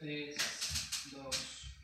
3,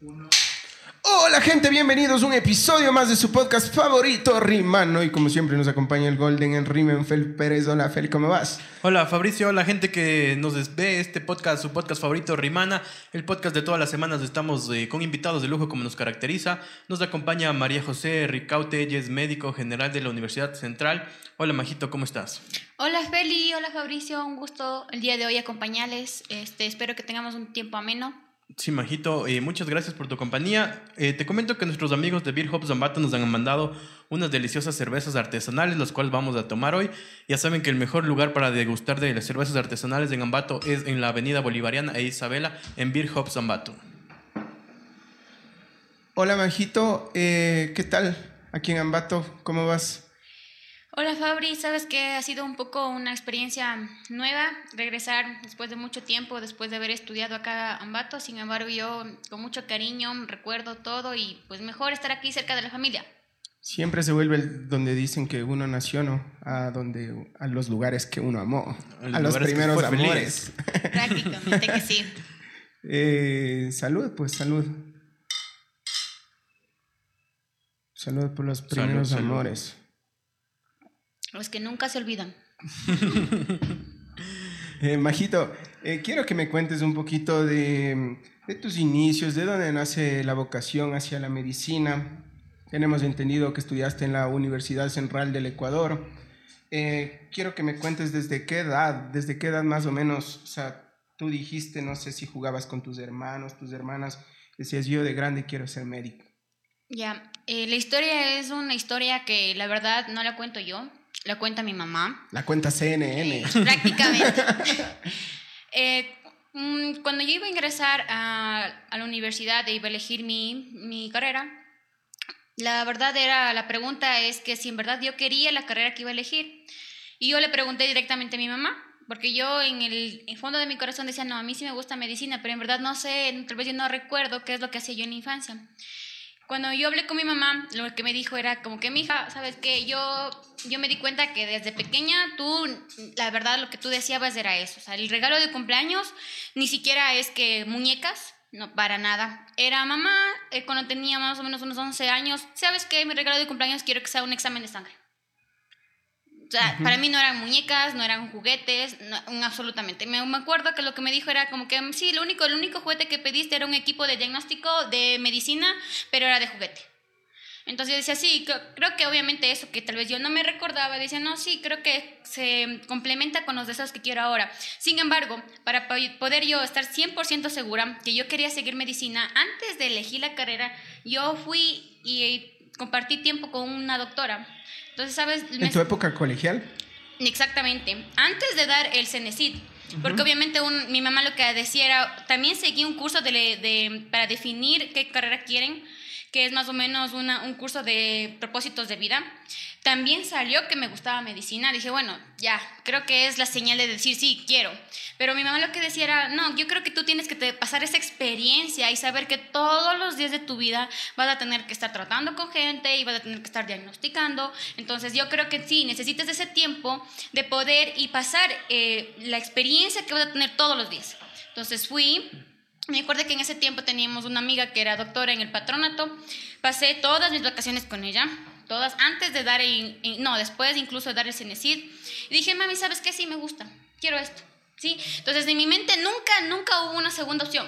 2, 1. Hola gente, bienvenidos a un episodio más de su podcast favorito, Rimano. Y como siempre nos acompaña el Golden en Rimen, Fel Pérez. Hola Fel, ¿cómo vas? Hola Fabricio, hola gente que nos ve este podcast, su podcast favorito Rimana, el podcast de todas las semanas estamos eh, con invitados de lujo como nos caracteriza. Nos acompaña María José Ricaute, ella es médico general de la Universidad Central. Hola Majito, ¿cómo estás? Hola Feli, hola Fabricio, un gusto el día de hoy acompañarles. Este, espero que tengamos un tiempo ameno. Sí, Majito, eh, muchas gracias por tu compañía. Eh, te comento que nuestros amigos de Beer Hop Zambato nos han mandado unas deliciosas cervezas artesanales, las cuales vamos a tomar hoy. Ya saben que el mejor lugar para degustar de las cervezas artesanales en Ambato es en la Avenida Bolivariana e Isabela, en Beer Hop Zambato. Hola Majito, eh, ¿qué tal? Aquí en Ambato, ¿cómo vas? Hola Fabri, sabes que ha sido un poco una experiencia nueva regresar después de mucho tiempo, después de haber estudiado acá en Ambato. Sin embargo, yo con mucho cariño recuerdo todo y pues mejor estar aquí cerca de la familia. Siempre se vuelve el- donde dicen que uno nació, ¿no? A, donde, a los lugares que uno amó, A los a primeros feliz. amores. Prácticamente que sí. Eh, salud, pues salud. Salud por los primeros salud. amores. Los que nunca se olvidan. Eh, Majito, eh, quiero que me cuentes un poquito de, de tus inicios, de dónde nace la vocación hacia la medicina. Tenemos entendido que estudiaste en la Universidad Central del Ecuador. Eh, quiero que me cuentes desde qué edad, desde qué edad más o menos, o sea, tú dijiste, no sé si jugabas con tus hermanos, tus hermanas, decías yo de grande quiero ser médico. Ya, eh, la historia es una historia que la verdad no la cuento yo, la cuenta mi mamá. La cuenta CNN. Prácticamente. Eh, mm, cuando yo iba a ingresar a, a la universidad e iba a elegir mi, mi carrera, la verdad era, la pregunta es que si en verdad yo quería la carrera que iba a elegir. Y yo le pregunté directamente a mi mamá, porque yo en el en fondo de mi corazón decía, no, a mí sí me gusta medicina, pero en verdad no sé, tal vez yo no recuerdo qué es lo que hacía yo en la infancia. Cuando yo hablé con mi mamá, lo que me dijo era como que, mija, ¿sabes qué? Yo, yo me di cuenta que desde pequeña tú, la verdad, lo que tú deseabas era eso. O sea, el regalo de cumpleaños ni siquiera es que muñecas, no, para nada. Era mamá, eh, cuando tenía más o menos unos 11 años, ¿sabes qué? Mi regalo de cumpleaños quiero que sea un examen de sangre. O sea, para mí no eran muñecas, no eran juguetes, no, absolutamente. Me, me acuerdo que lo que me dijo era como que, sí, lo único, el único juguete que pediste era un equipo de diagnóstico de medicina, pero era de juguete. Entonces yo decía, sí, creo, que obviamente eso que tal vez yo no me recordaba, decía, no, sí, creo que se complementa con los deseos que quiero ahora. Sin embargo, para po- poder yo estar 100% segura que yo quería seguir medicina, antes de elegir la carrera, yo fui y compartí tiempo con una doctora. Entonces, ¿sabes? Me- ¿En tu época colegial? Exactamente. Antes de dar el Cenecit. Porque obviamente un- mi mamá lo que decía era, también seguí un curso de, de- para definir qué carrera quieren, que es más o menos una- un curso de propósitos de vida. También salió que me gustaba medicina. Dije, bueno, ya, creo que es la señal de decir sí, quiero. Pero mi mamá lo que decía era, no, yo creo que tú tienes que te- pasar esa experiencia y saber que todos los días de tu vida vas a tener que estar tratando con gente y vas a tener que estar diagnosticando. Entonces yo creo que sí, necesitas ese tiempo de poder y pasar eh, la experiencia que vas a tener todos los días. Entonces fui, me acuerdo que en ese tiempo teníamos una amiga que era doctora en el patronato, pasé todas mis vacaciones con ella, todas antes de dar, el- no, después incluso de dar el Cenecid, y dije, mami, ¿sabes qué? Sí, me gusta, quiero esto, ¿sí? Entonces en mi mente nunca, nunca hubo una segunda opción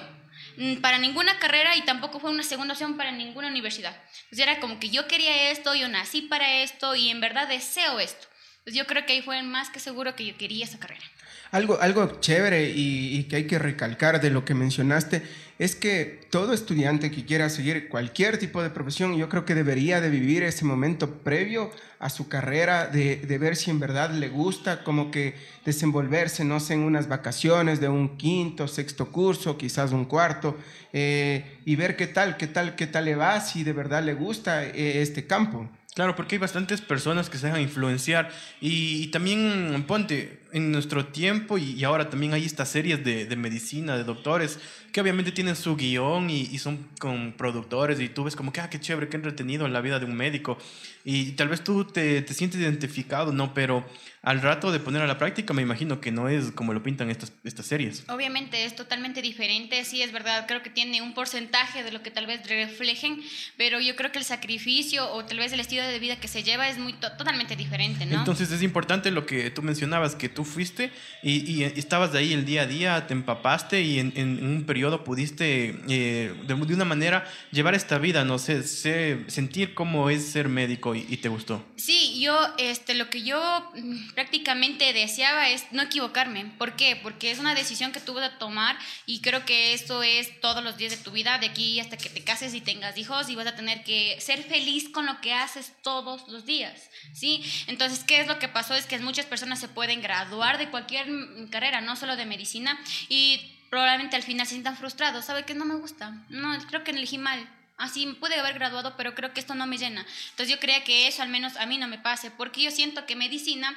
mm, para ninguna carrera y tampoco fue una segunda opción para ninguna universidad. Entonces era como que yo quería esto, yo nací para esto y en verdad deseo esto. Entonces yo creo que ahí fue más que seguro que yo quería esa carrera. Algo, algo chévere y, que hay que recalcar de lo que mencionaste es que todo estudiante que quiera seguir cualquier tipo de profesión, yo creo que debería de vivir ese momento previo a su carrera, de, de ver si en verdad le gusta, como que desenvolverse, no sé, en unas vacaciones de un quinto, sexto curso, quizás un cuarto, eh, y ver qué tal, qué tal, qué tal le va, si de verdad le gusta eh, este campo. Claro, porque hay bastantes personas que se dejan influenciar y, y también, ponte, en nuestro tiempo y, y ahora también hay estas series de, de medicina, de doctores, que obviamente tienen su guion y, y son con productores y tú ves como que, ah, qué chévere, qué entretenido la vida de un médico. Y tal vez tú te, te sientes identificado, ¿no? Pero al rato de poner a la práctica me imagino que no es como lo pintan estas, estas series. Obviamente es totalmente diferente, sí es verdad, creo que tiene un porcentaje de lo que tal vez reflejen, pero yo creo que el sacrificio o tal vez el estilo de vida que se lleva es muy to- totalmente diferente, ¿no? Entonces es importante lo que tú mencionabas, que tú fuiste y, y estabas de ahí el día a día, te empapaste y en, en un periodo pudiste eh, de, de una manera llevar esta vida, no sé, sé- sentir cómo es ser médico y, y te gustó. Sí, yo, este, lo que yo mm, prácticamente deseaba es no equivocarme. ¿Por qué? Porque es una decisión que tú vas a tomar y creo que eso es todos los días de tu vida, de aquí hasta que te cases y tengas hijos y vas a tener que ser feliz con lo que haces todos los días, ¿sí? Entonces, ¿qué es lo que pasó? Es que muchas personas se pueden graduar de cualquier carrera, no solo de medicina, y probablemente al final se sientan frustrados. ¿Sabe qué? No me gusta. No, creo que elegí mal. Así pude haber graduado, pero creo que esto no me llena. Entonces yo creía que eso al menos a mí no me pase, porque yo siento que medicina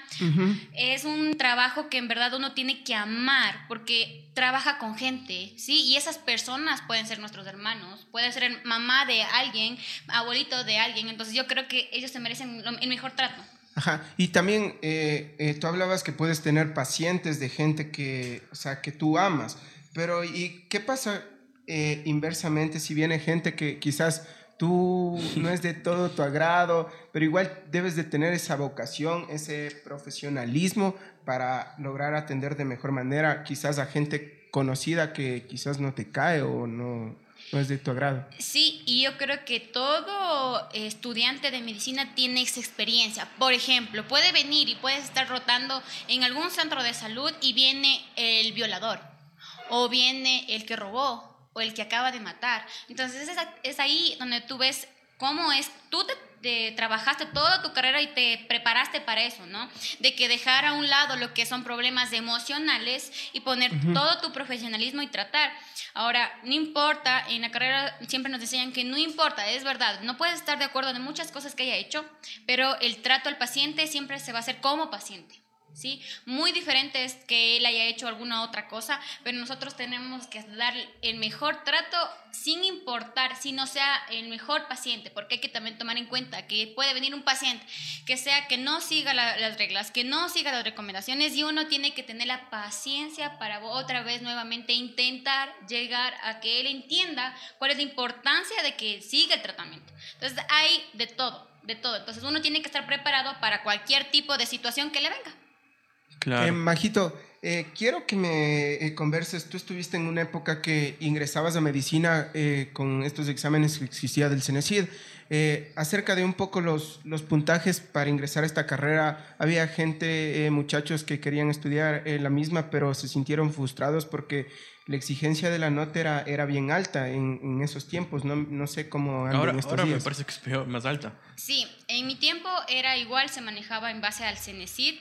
es un trabajo que en verdad uno tiene que amar, porque trabaja con gente, ¿sí? Y esas personas pueden ser nuestros hermanos, puede ser mamá de alguien, abuelito de alguien, entonces yo creo que ellos se merecen el mejor trato. Ajá. Y también eh, eh, tú hablabas que puedes tener pacientes de gente que, o sea, que tú amas. Pero ¿y qué pasa eh, inversamente si viene gente que quizás tú no es de todo tu agrado, pero igual debes de tener esa vocación, ese profesionalismo para lograr atender de mejor manera quizás a gente conocida que quizás no te cae o no, no es de tu agrado? Sí, y yo creo que todo estudiante de medicina tiene esa experiencia. Por ejemplo, puede venir y puedes estar rotando en algún centro de salud y viene el violador, o viene el que robó, o el que acaba de matar. Entonces es, es ahí donde tú ves cómo es, tú te, te trabajaste toda tu carrera y te preparaste para eso, ¿no? De que dejar a un lado lo que son problemas emocionales y poner todo tu profesionalismo y tratar. Ahora, no importa, en la carrera siempre nos enseñan que no importa, es verdad, no puedes estar de acuerdo en muchas cosas que haya hecho, pero el trato al paciente siempre se va a hacer como paciente. ¿Sí? Muy diferente es que él haya hecho alguna otra cosa, pero nosotros tenemos que dar el mejor trato sin importar si no sea el mejor paciente, porque hay que también tomar en cuenta que puede venir un paciente que sea que no siga la- las reglas, que no siga las recomendaciones y uno tiene que tener la paciencia para otra vez nuevamente intentar llegar a que él entienda cuál es la importancia de que siga el tratamiento. Entonces hay de todo, de todo. Entonces uno tiene que estar preparado para cualquier tipo de situación que le venga. Claro. Eh, Majito, eh, quiero que me eh, converses. Tú estuviste en una época que ingresabas a medicina eh, con estos exámenes que existía del CENESID. Eh, acerca de un poco los, los puntajes para ingresar a esta carrera, había gente, eh, muchachos que querían estudiar eh, la misma, pero se sintieron frustrados porque la exigencia de la nota era, era bien alta en, en esos tiempos. No, no sé cómo ahora estos ahora me días. parece que es peor, más alta. Sí, en mi tiempo era igual, se manejaba en base al CENESID.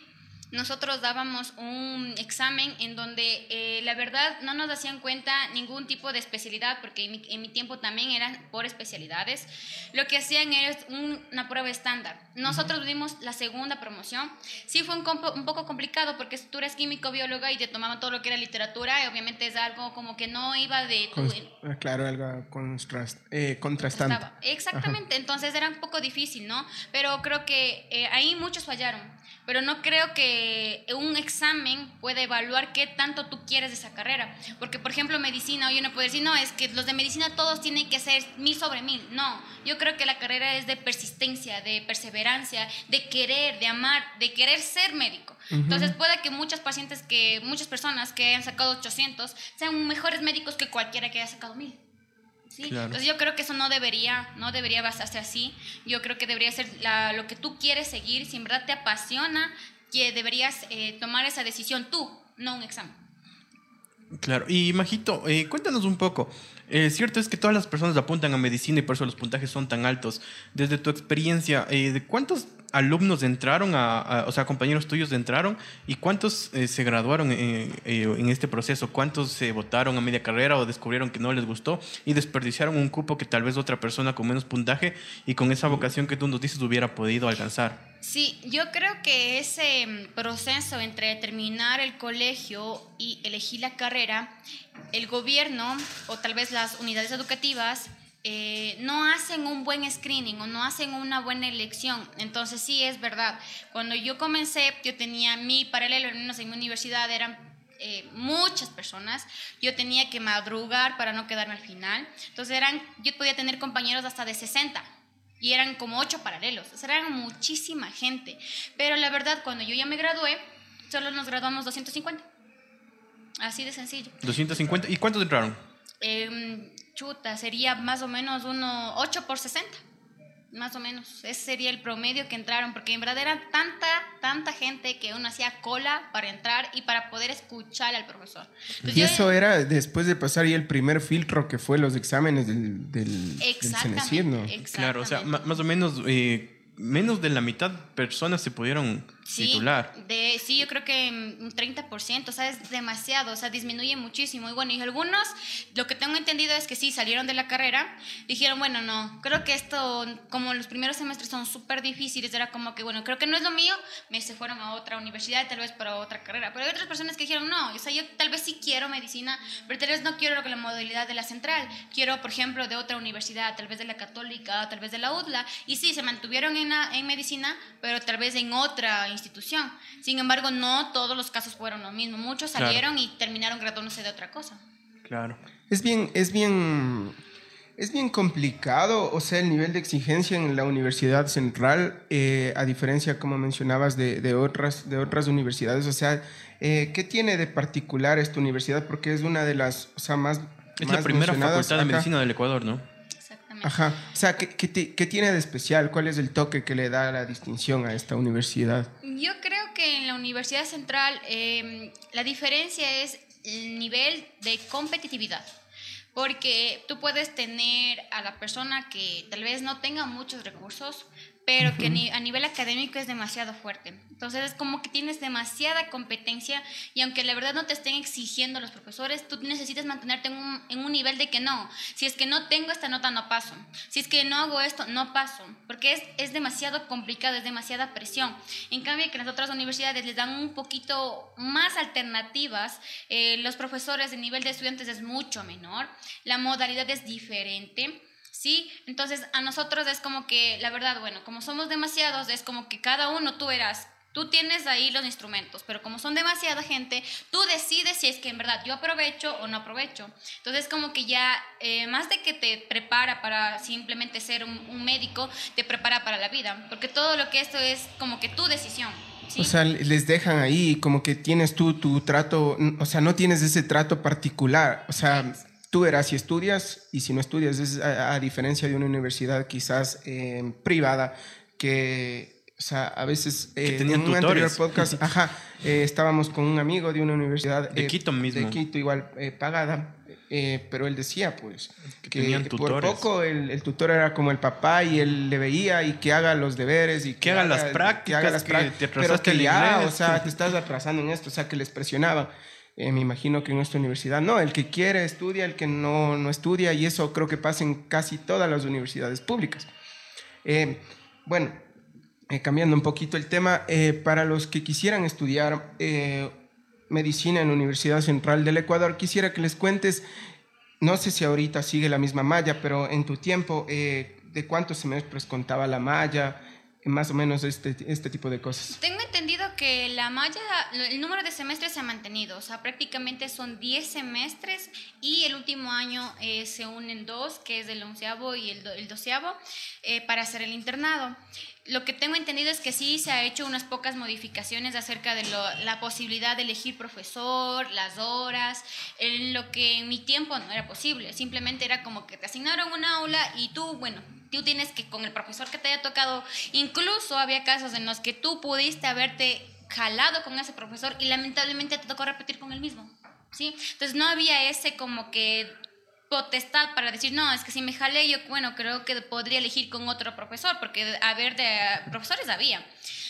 Nosotros dábamos un examen en donde eh, la verdad no nos hacían cuenta ningún tipo de especialidad, porque en mi, en mi tiempo también eran por especialidades. Lo que hacían era un- una prueba estándar. Nosotros dimos la segunda promoción. Sí fue un, un poco complicado porque tú eres químico, bióloga y te tomaban todo lo que era literatura y obviamente es algo como que no iba de tu, Cons- eh, claro, algo contrast- eh, contrastante. Exactamente, entonces era un poco difícil, ¿no? Pero creo que eh, ahí muchos fallaron. Pero no creo que un examen pueda evaluar qué tanto tú quieres de esa carrera. Porque, por ejemplo, medicina, hoy uno puede decir, no, es que los de medicina todos tienen que ser mil sobre mil. No, yo creo que la carrera es de persistencia, de perseverancia, de querer, de amar, de querer ser médico. Entonces puede que muchas pacientes, que muchas personas que hayan sacado 800 sean mejores médicos que cualquiera que haya sacado mil. ¿Sí? Claro. Entonces yo creo que eso no debería, no debería basarse así. Yo creo que debería ser la- lo que tú quieres seguir. Si en verdad te apasiona, que deberías eh, tomar esa decisión tú, no un examen. Claro. Y Majito, eh, cuéntanos un poco. Eh, cierto es que todas las personas apuntan a medicina y por eso los puntajes son tan altos. Desde tu experiencia, eh, ¿de cuántos alumnos entraron, a, a- o sea, compañeros tuyos entraron y cuántos eh, se graduaron eh, eh, en este proceso? ¿Cuántos se votaron a media carrera o descubrieron que no les gustó y desperdiciaron un cupo que tal vez otra persona con menos puntaje y con esa vocación que tú nos dices hubiera podido alcanzar? Sí, yo creo que ese mm, proceso entre terminar el colegio y elegir la carrera, el gobierno o tal vez las unidades educativas eh, no hacen un buen screening o no hacen una buena elección. Entonces sí es verdad. Cuando yo comencé, yo tenía mi paralelo, al menos en mi universidad eran eh, muchas personas. Yo tenía que madrugar para no quedarme al final. Entonces eran, yo podía tener compañeros hasta de 60 y eran como ocho paralelos. O sea, eran muchísima gente. Pero la verdad, cuando yo ya me gradué, solo nos graduamos 250. Así de sencillo. 250. ¿Y cuántos entraron? Em, chuta, sería más o menos uno 8 por 60. Más o menos. Ese sería el promedio que entraron, porque en verdad era tanta, tanta gente que uno hacía cola para entrar y para poder escuchar al profesor. Entonces, Y yo- eso era después de pasar ya el primer filtro que fue los exámenes del, del, del Exactamente. Claro, o sea, más o menos eh, menos de la mitad personas se pudieron Sí, titular. De, sí, yo creo que un 30%, o sea, es demasiado, o sea, disminuye muchísimo. Y bueno, y algunos, lo que tengo entendido es que sí, salieron de la carrera, dijeron, bueno, no, creo que esto, como los primeros semestres son súper difíciles, era como que, bueno, creo que no es lo mío, me se fueron a otra universidad, tal vez para otra carrera. Pero hay otras personas que dijeron, no, o sea, yo tal vez sí quiero medicina, pero tal vez no quiero la modalidad de la central, quiero, por ejemplo, de otra universidad, tal vez de la católica, tal vez de la UDLA, y sí, se mantuvieron en, en medicina, pero tal vez en otra institución. Sin embargo, no todos los casos fueron lo mismo. Muchos Claro. salieron y terminaron graduándose de otra cosa. Claro. Es bien, es bien, es bien complicado, o sea, el nivel de exigencia en la Universidad Central, eh, a diferencia, como mencionabas, de, de otras, de otras universidades, o sea, eh, ¿qué tiene de particular esta universidad? Porque es una de las, o sea, más... Es más la primera facultad de medicina del Ecuador, ¿no? Ajá, o sea, ¿qué, qué ti- qué tiene de especial? ¿Cuál es el toque que le da la distinción a esta universidad? Yo creo que en la Universidad Central eh, la diferencia es el nivel de competitividad. Porque tú puedes tener a la persona que tal vez no tenga muchos recursos, pero que ni- a nivel académico es demasiado fuerte. Entonces es como que tienes demasiada competencia y aunque la verdad no te estén exigiendo los profesores, tú necesitas mantenerte en un, en un nivel de que no, si es que no tengo esta nota no paso, si es que no hago esto no paso, porque es, es demasiado complicado, es demasiada presión. En cambio que las otras universidades les dan un poquito más alternativas, eh, los profesores, el nivel de estudiantes es mucho menor, la modalidad es diferente. Sí, entonces a nosotros es como que, la verdad, bueno, como somos demasiados, es como que cada uno tú eras, tú tienes ahí los instrumentos, pero como son demasiada gente, tú decides si es que en verdad yo aprovecho o no aprovecho. Entonces como que ya, eh, más de que te prepara para simplemente ser un, un médico, te prepara para la vida, porque todo lo que esto es como que tu decisión. ¿sí? O sea, les dejan ahí como que tienes tú tu trato, o sea, no tienes ese trato particular. O sea, tú eras si estudias y si no estudias, es a, a diferencia de una universidad quizás eh, privada que, o sea, a veces Que eh, en un anterior tutores. podcast, ajá, eh, estábamos con un amigo de una universidad De eh, Quito mismo. de Quito igual eh, pagada, eh, pero él decía pues Que que, tenían por poco el, el tutor era como el papá y él le veía y que haga los deberes y Que haga las que prácticas, haga las que te pero que ya, o sea, te estás atrasando en esto, o sea, que les presionaban. Eh, me imagino que en nuestra universidad no, el que quiere estudia, el que no, no estudia, y eso creo que pasa en casi todas las universidades públicas. Eh, bueno, eh, cambiando un poquito el tema, para los que quisieran estudiar medicina en la Universidad Central del Ecuador, quisiera que les cuentes, no sé si ahorita sigue la misma malla, pero en tu tiempo, ¿de cuántos semestres contaba la malla? Más o menos este, este tipo de cosas. Tengo entendido que la malla, el número de semestres se ha mantenido, o sea, prácticamente son 10 semestres y el último año eh, se unen dos, que es el onceavo y el, do- el doceavo, eh, para hacer el internado. Lo que tengo entendido es que sí se ha hecho unas pocas modificaciones acerca de lo- la posibilidad de elegir profesor, las horas, en lo que en mi tiempo no era posible. Simplemente era como que te asignaron un aula y tú, bueno, tú tienes que con el profesor que te haya tocado, incluso había casos en los que tú pudiste haberte jalado con ese profesor y lamentablemente te tocó repetir con el mismo. ¿Sí? Entonces no había ese como que potestad para decir, no, es que si me jalé, yo, bueno, creo que podría elegir con otro profesor, porque a ver, de profesores había.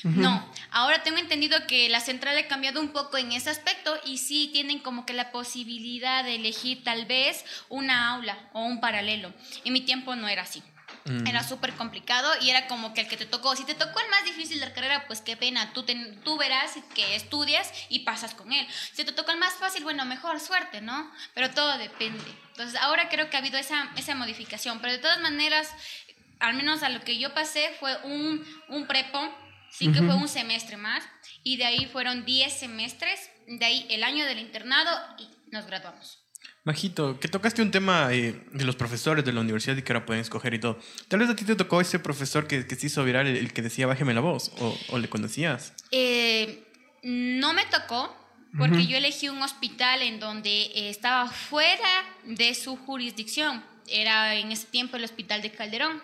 No, ahora tengo entendido que la central ha cambiado un poco en ese aspecto y sí tienen como que la posibilidad de elegir tal vez una aula o un paralelo. En mi tiempo no era así. Mm. Era súper complicado y era como que el que te tocó, si te tocó el más difícil de la carrera, pues qué pena, tú, tú verás que estudias y pasas con él. Si te tocó el más fácil, bueno, mejor suerte, ¿no? Pero todo depende. Entonces ahora creo que ha habido esa, esa modificación, pero de todas maneras, al menos a lo que yo pasé fue un, un prepo, sí que fue un semestre más, y de ahí fueron 10 semestres, de ahí el año del internado y nos graduamos. Majito, que tocaste un tema eh, de los profesores de la universidad y que ahora pueden escoger y todo. Tal vez a ti te tocó ese profesor que, que se hizo viral, el, que decía bájeme la voz, o, o le conocías. Eh, no me tocó, porque yo elegí un hospital en donde eh, estaba fuera de su jurisdicción. Era en ese tiempo el hospital de Calderón.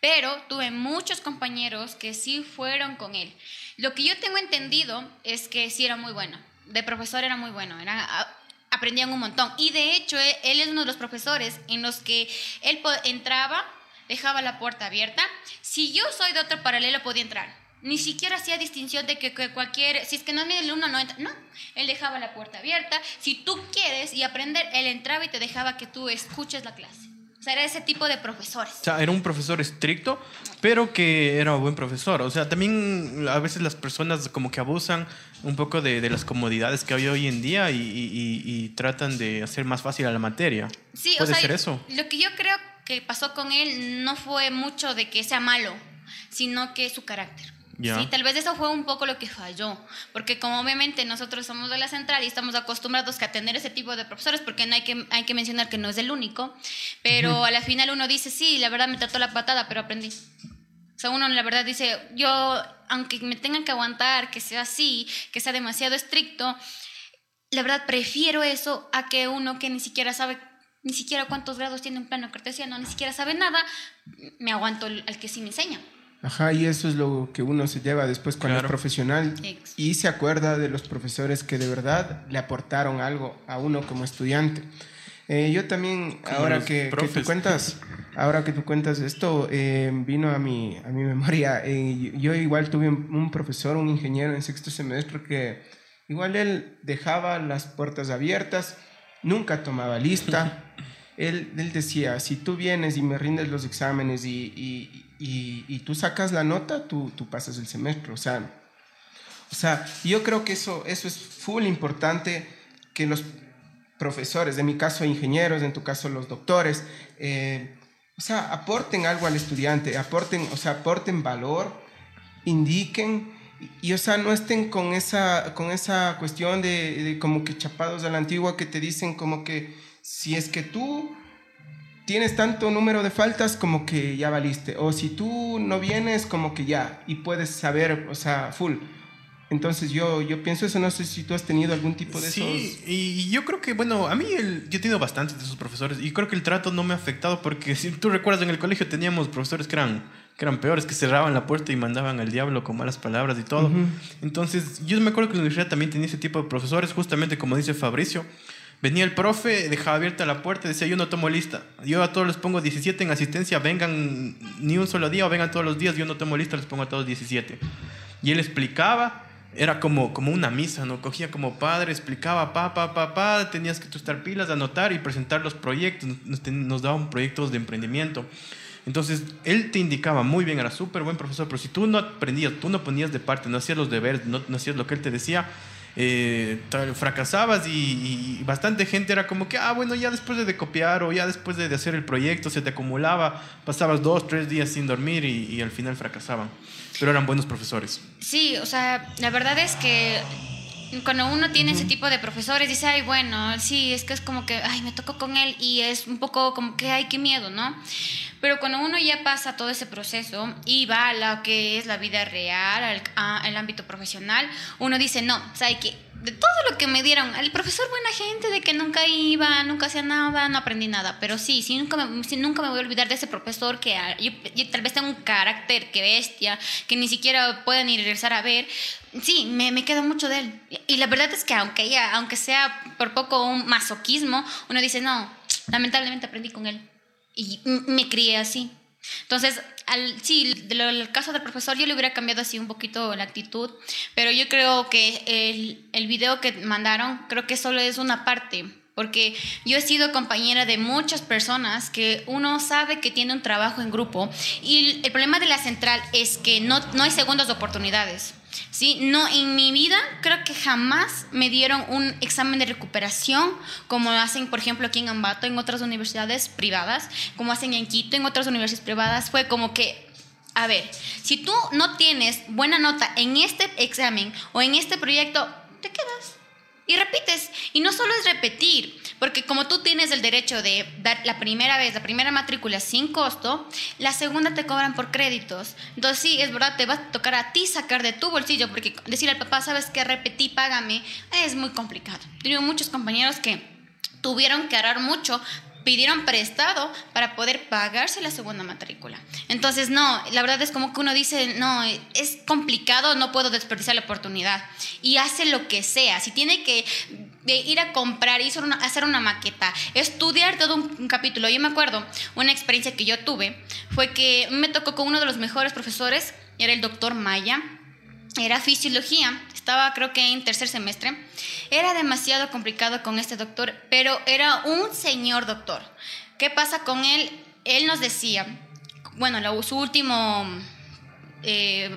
Pero tuve muchos compañeros que sí fueron con él. Lo que yo tengo entendido es que sí era muy bueno. De profesor era muy bueno. Era aprendían un montón. Y de hecho, e, él, es uno de los profesores en los que él entraba, dejaba la puerta abierta. Si yo soy de otro paralelo, podía entrar. Ni siquiera hacía distinción de que, cualquier, si es que no es el uno, no entra. No, él dejaba la puerta abierta. Si tú quieres y aprender, él entraba y te dejaba que tú escuches la clase. O sea, era ese tipo de profesores. O sea, era un profesor estricto, pero que era un buen profesor. O sea, también a veces las personas como que abusan un poco de, de las comodidades que hay hoy en día y, y, y, tratan de hacer más fácil a la materia. Sí, ¿Puede o sea, ser eso? Lo que yo creo que pasó con él no fue mucho de que sea malo, sino que su carácter. Ya. Sí, tal vez eso fue un poco lo que falló, porque como obviamente nosotros somos de la central y estamos acostumbrados a tener ese tipo de profesores, porque no hay que, hay que mencionar que no es el único, pero a la final uno dice, sí, la verdad me trató la patada, pero aprendí. O sea, uno la verdad dice, yo, aunque me tengan que aguantar, que sea así, que sea demasiado estricto, la verdad prefiero eso a que uno que ni siquiera sabe ni siquiera cuántos grados tiene un plano cartesiano, ni siquiera sabe nada, me aguanto al que sí me enseña. Ajá, y eso es lo que uno se lleva después cuando Claro. es profesional Ex. y se acuerda de los profesores que de verdad le aportaron algo a uno como estudiante. Eh, yo también, Como ahora que, que tú cuentas, ahora que tú cuentas esto, eh, vino a mi, a mi memoria. eh, yo igual tuve un, un profesor, un ingeniero en sexto semestre que igual él dejaba las puertas abiertas, nunca tomaba lista. Él, él decía, si tú vienes y me rindes los exámenes y, y, y, y tú sacas la nota, tú, tú pasas el semestre. O sea, o sea, yo creo que eso, eso es full importante que los profesores, en mi caso ingenieros, en tu caso los doctores, eh, o sea, aporten algo al estudiante, aporten, o sea, aporten valor, indiquen y, y, o sea, no estén con esa, con esa cuestión de, de como que chapados a la antigua que te dicen como que si es que tú tienes tanto número de faltas como que ya valiste, o si tú no vienes como que ya, y puedes saber, o sea, full. Entonces yo, yo pienso eso, no sé si tú has tenido algún tipo de Sí, esos... y yo creo que, bueno, a mí el- yo he tenido bastantes de esos profesores y creo que el trato no me ha afectado porque si tú recuerdas en el colegio teníamos profesores que eran, que eran peores, que cerraban la puerta y mandaban al diablo con malas palabras y todo. Ujú. Entonces yo me acuerdo que la universidad también tenía ese tipo de profesores, justamente como dice Fabricio. Venía el profe, dejaba abierta la puerta decía, yo no tomo lista. Yo a todos les pongo 17 en asistencia, vengan ni un solo día o vengan todos los días, yo no tomo lista, les pongo a todos 17. Y él explicaba, era como, como una misa, ¿no? Cogía como padre, explicaba, pa, pa, pa, pa, tenías que tú estar pilas, anotar y presentar los proyectos, nos, nos daban proyectos de emprendimiento. Entonces, él te indicaba muy bien, era súper buen profesor, pero si tú no aprendías, tú no ponías de parte, no hacías los deberes, no hacías lo que él te decía, eh, fracasabas y, bastante gente era como que, ah, bueno, ya después de, copiar o ya después de, de hacer el proyecto se te acumulaba, pasabas dos, tres días sin dormir y, y al final fracasaban. Pero eran buenos profesores. Sí, o sea, la verdad es que cuando uno tiene ese tipo de profesores, dice, ay, bueno, sí, es que es como que, ay, me tocó con él y es un poco como que, ay, qué miedo, ¿no? Pero cuando uno ya pasa todo ese proceso y va a lo que es la vida real, al, a- al ámbito profesional, uno dice, no, ¿sabe qué? De todo lo que me dieron, el profesor buena gente, de que nunca iba, nunca hacía nada, no aprendí nada. Pero sí, sí nunca me, sí, nunca me voy a olvidar de ese profesor que ah, yo, yo tal vez tengo un carácter que bestia, que ni siquiera pueden ni regresar a ver. Sí, me, me queda mucho de él. Y, y la verdad es que aunque, ella, aunque sea por poco un masoquismo, uno dice, no, lamentablemente aprendí con él y me crié así. Entonces, al, sí, del caso del profesor yo le hubiera cambiado así un poquito la actitud, pero yo creo que el, el video que mandaron, creo que solo es una parte, porque yo he sido compañera de muchas personas que uno sabe que tiene un trabajo en grupo y el problema de la central es que no, no hay segundas oportunidades. ¿Sí? No, en mi vida creo que jamás me dieron un examen de recuperación como hacen, por ejemplo, aquí en Ambato, en otras universidades privadas, como hacen en Quito, en otras universidades privadas. Fue como que, a ver, si tú no tienes buena nota en este examen o en este proyecto, te quedas. Y repites. Y no solo es repetir, porque como tú tienes el derecho de dar la primera vez, la primera matrícula sin costo, la segunda te cobran por créditos. Entonces sí, es verdad, te va a tocar a ti sacar de tu bolsillo, porque decir al papá, sabes que repetí, págame, es muy complicado. Tengo muchos compañeros que tuvieron que arar mucho pidieron prestado para poder pagarse la segunda matrícula. Entonces, no, la verdad es como que uno dice, no, es complicado, no puedo desperdiciar la oportunidad. Y hace lo que sea. Si tiene que ir a comprar, hacer una maqueta, estudiar todo un, capítulo. Yo me acuerdo, una experiencia que yo tuve fue que me tocó con uno de los mejores profesores, era el doctor Maya, era fisiología, estaba creo que en tercer semestre. Era demasiado complicado con este doctor, pero era un señor doctor. ¿Qué pasa con él? Él nos decía, bueno, su último eh,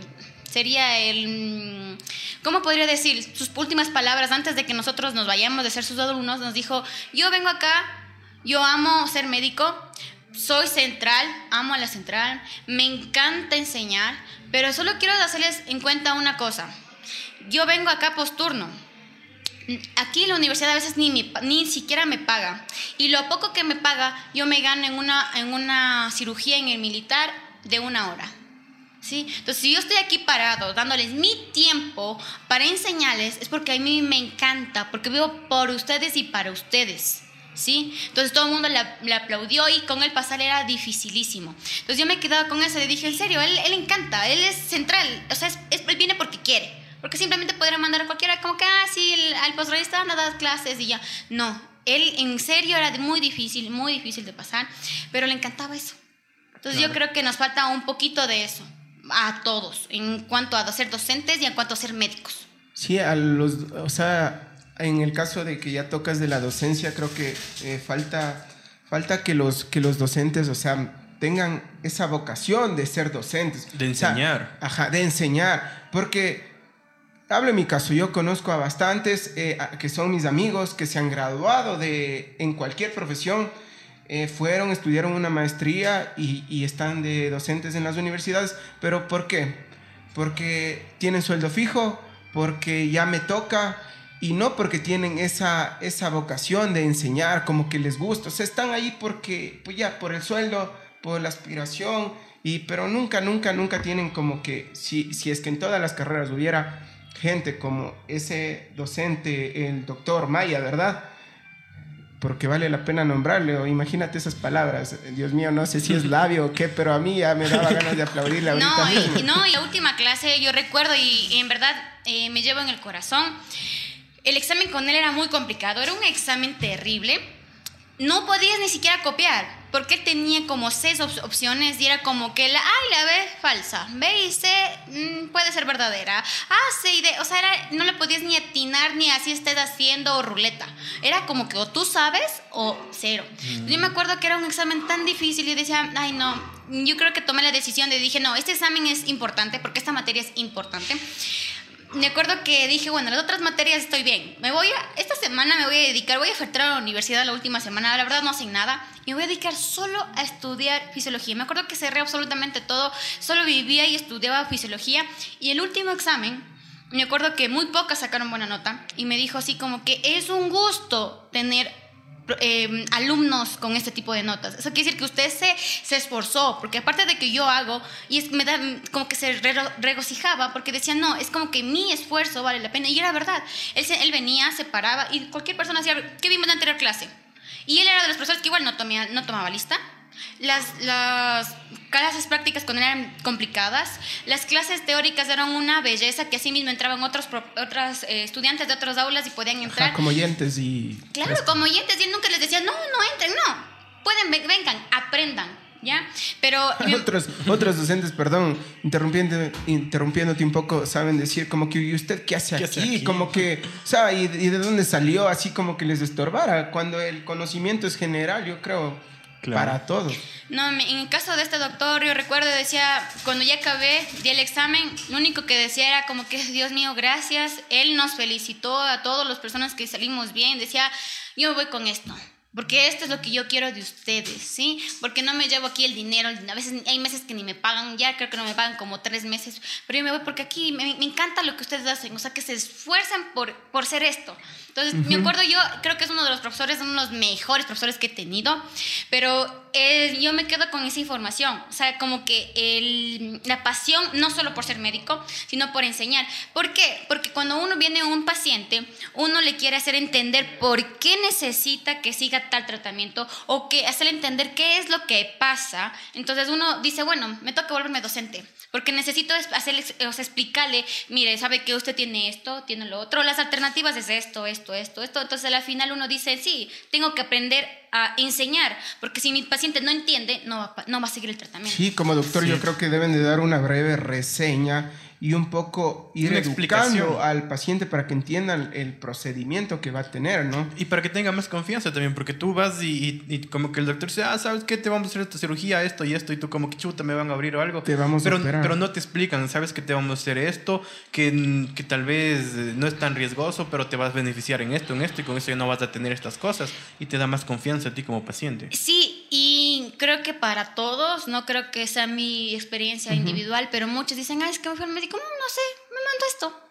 sería el, ¿cómo podría decir? Sus últimas palabras antes de que nosotros nos vayamos de ser sus alumnos, nos dijo, yo vengo acá, yo amo ser médico, soy central, amo a la central, me encanta enseñar, pero solo quiero hacerles en cuenta una cosa. Yo vengo acá posturno. Aquí la universidad a veces ni, ni siquiera me paga. Y lo poco que me paga, yo me gano en una, en una cirugía en el militar de una hora. ¿Sí? Entonces, si yo estoy aquí parado dándoles mi tiempo para enseñarles, es porque a mí me encanta, porque vivo por ustedes y para ustedes. ¿sí? Entonces todo el mundo le, aplaudió y con él pasar era dificilísimo. Entonces yo me quedaba con eso, le dije, en serio, él, él encanta, él es central, o sea, es, él viene porque quiere. Porque simplemente podría mandar a cualquiera como que, ah, sí, al postgradista van a dar clases y ya. No, él en serio era muy difícil, muy difícil de pasar, pero le encantaba eso. Entonces yo creo que nos falta un poquito de eso a todos, en cuanto a ser docentes y en cuanto a ser médicos. Sí, a los, o sea, en el caso de que ya tocas de la docencia, creo que eh, falta, falta que, los, que los docentes, o sea, tengan esa vocación de ser docentes. De enseñar. ajá, de enseñar. Porque, hablo en mi caso, yo conozco a bastantes eh, que son mis amigos, que se han graduado de, en cualquier profesión, eh, fueron, estudiaron una maestría y, y están de docentes en las universidades. ¿Pero por qué? Porque tienen sueldo fijo, porque ya me toca, y no porque tienen esa, esa vocación de enseñar, como que les gusta, o sea, están ahí porque, pues ya, por el sueldo, por la aspiración, y, pero nunca, nunca, nunca tienen como que, si, si es que en todas las carreras hubiera gente como ese docente, el doctor Maya, ¿verdad? Porque vale la pena nombrarle, o imagínate esas palabras, Dios mío, no sé si es labio o qué, pero a mí ya me daba ganas de aplaudirle ahorita no, Y, no, y la última clase yo recuerdo y, en verdad eh, me llevo en el corazón el examen con él era muy complicado, era un examen terrible. No podías ni siquiera copiar, porque tenía como seis opciones y era como que la A y la B falsa, B y C mm, puede ser verdadera, A, C y D, o sea, no le podías ni atinar ni así estés haciendo ruleta. Era como que o tú sabes o cero. Yo me acuerdo que era un examen tan difícil y decía, ay no, yo creo que tomé la decisión de dije, no, este examen es importante porque esta materia es importante me acuerdo que dije, bueno, las otras materias estoy bien. Me voy a, esta semana me voy a dedicar, voy a ofertar a la universidad la última semana, la verdad no sé nada, y me voy a dedicar solo a estudiar fisiología. Me acuerdo que cerré absolutamente todo, solo vivía y estudiaba fisiología, y el último examen, me acuerdo que muy pocas sacaron buena nota, y me dijo así como que es un gusto tener Em, alumnos con este tipo de notas. Eso quiere decir que usted se, se esforzó, porque aparte de que yo hago, y es, me da como que se regocijaba, porque decía, no, es como que mi esfuerzo vale la pena. Y era verdad. Él, él venía, se paraba, y cualquier persona decía, ¿qué vimos en la anterior clase? Y él era de los profesores que igual no, tomía, no tomaba lista. Las, las clases prácticas cuando eran complicadas, las clases teóricas eran una belleza que así mismo entraban otros, otras eh, estudiantes de otras aulas y podían entrar. como oyentes y... Claro, como oyentes y él nunca les decía, no, no entren, no. pueden, ven- vengan, aprendan, ¿ya? Pero... Otros, otros docentes, perdón, interrumpiendo, interrumpiéndote un poco, saben decir como que, ¿y usted qué hace, ¿Qué aquí? hace aquí? Como que, o sea, ¿y, y de dónde salió? Así como que les estorbara, cuando el conocimiento es general, yo creo, Claro. para todos. No, me- en el caso de este doctor, yo recuerdo, decía, cuando ya acabé, di el examen, lo único que decía era como que, Dios mío, gracias. Él nos felicitó a todas las personas que salimos bien. Decía, yo me voy con esto. Porque esto es lo que yo quiero de ustedes, ¿sí? Porque no me llevo aquí el dinero. A veces hay meses que ni me pagan, ya creo que no me pagan como tres meses. Pero yo me voy porque aquí me, me encanta lo que ustedes hacen. O sea, que se esfuerzan por, por ser esto. Entonces, me acuerdo yo, creo que es uno de los profesores, uno de los mejores profesores que he tenido, pero eh, yo me quedo con esa información, o sea, como que el- la pasión, no solo por ser médico, sino por enseñar. ¿Por qué? Porque cuando uno viene a un paciente, uno le quiere hacer entender por qué necesita que siga tal tratamiento o que hacerle entender qué es lo que pasa. Entonces uno dice, bueno, me toca volverme docente. Porque necesito es- hacerle, o sea, explicarle, mire, sabe que usted tiene esto, tiene lo otro, las alternativas es esto, esto, esto, esto. Entonces al final uno dice, sí, tengo que aprender a enseñar, porque si mi paciente no entiende, no va, no va a seguir el tratamiento. Sí, como doctor, Sí. yo creo que deben de dar una breve reseña y un poco ir Una educando al paciente para que entiendan el procedimiento que va a tener, ¿no? Y para que tenga más confianza también, porque tú vas y, y- y como que el doctor dice, ah, ¿sabes qué? Te vamos a hacer esta cirugía, esto y esto, y tú como que chuta, me van a abrir o algo. Te vamos a pero, operar. Pero no te explican, ¿sabes que te vamos a hacer esto? Que, que tal vez eh, no es tan riesgoso, pero te vas a beneficiar en esto, en esto, y con eso ya no vas a tener estas cosas. Y te da más confianza a ti como paciente. Sí, y creo que para todos, no creo que sea mi experiencia individual, pero muchos dicen, ah, es que me fue al médico, "Mm, no sé, me mandó esto.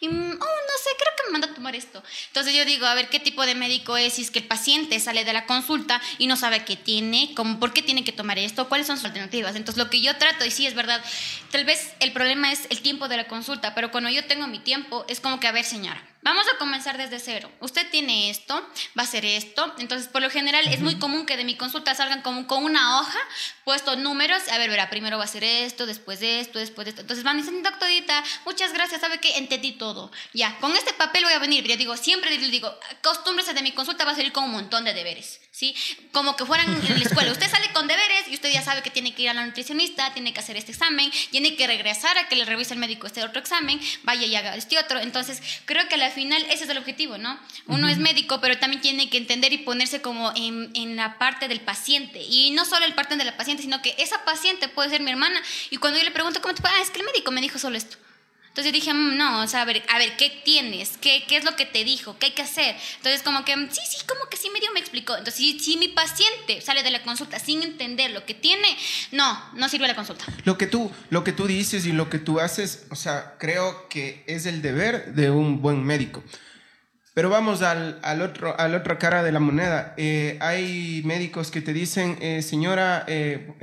Y, oh, no sé, creo que me mandó a tomar esto. Entonces yo digo, a ver, ¿qué tipo de médico es? Si es que el paciente sale de la consulta y no sabe qué tiene, como, por qué tiene que tomar esto, cuáles son sus alternativas. Entonces lo que yo trato, y sí es verdad, tal vez el problema es el tiempo de la consulta, pero cuando yo tengo mi tiempo, es como que, a ver, señora, vamos a comenzar desde cero. Usted tiene esto, va a hacer esto. Entonces, por lo general, es muy común que de mi consulta salgan como con una hoja, puesto números. A ver, verá, primero va a hacer esto, después de esto, después de esto. Entonces van y dicen, doctorita, muchas gracias, ¿sabe qué? Entendí todo. Ya, con este papel voy a venir. Ya digo, siempre les digo, acostúmbrese de mi consulta, va a salir con un montón de deberes. ¿Sí? Como que fueran en la escuela. Usted sale con deberes y usted ya sabe que tiene que ir a la nutricionista, tiene que hacer este examen, tiene que regresar a que le revise el médico este otro examen, vaya y haga este otro. Entonces, creo que al final ese es el objetivo, ¿no? Uno es médico, pero también tiene que entender y ponerse como en, en la parte del paciente. Y no solo el parte de la paciente, sino que esa paciente puede ser mi hermana. Y cuando yo le pregunto, ¿cómo te? Ah, es que el médico me dijo solo esto. Entonces dije, "Mm, no, o sea, a ver, a ver, ¿qué tienes? ¿Qué, ¿Qué es lo que te dijo? ¿Qué hay que hacer? Entonces como que, sí, sí, como que sí medio me explicó. Entonces, si, si mi paciente sale de la consulta sin entender lo que tiene, no, no sirve la consulta. Lo que tú, lo que tú dices y lo que tú haces, o sea, creo que es el deber de un buen médico. Pero vamos al, al otro, a la otra cara de la moneda. Eh, hay médicos que te dicen, eh, señora, eh,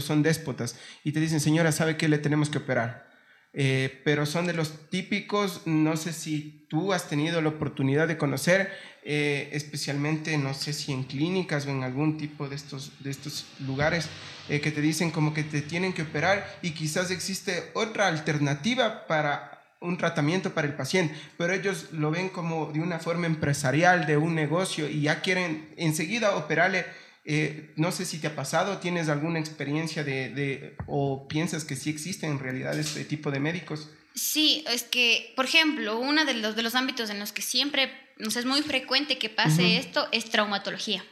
son déspotas, y te dicen, señora, ¿sabe que le tenemos que operar? Eh, pero son de los típicos, no sé si tú has tenido la oportunidad de conocer, eh, especialmente, no sé si en clínicas o en algún tipo de estos, de estos lugares, eh, que te dicen como que te tienen que operar y quizás existe otra alternativa para un tratamiento para el paciente, pero ellos lo ven como de una forma empresarial, de un negocio y ya quieren enseguida operarle. Eh, no sé si te ha pasado, tienes alguna experiencia de, de- o piensas que sí existen en realidad este tipo de médicos. Sí, es que, por ejemplo, uno de los, de los ámbitos en los que siempre o sea, es muy frecuente que pase esto es traumatología.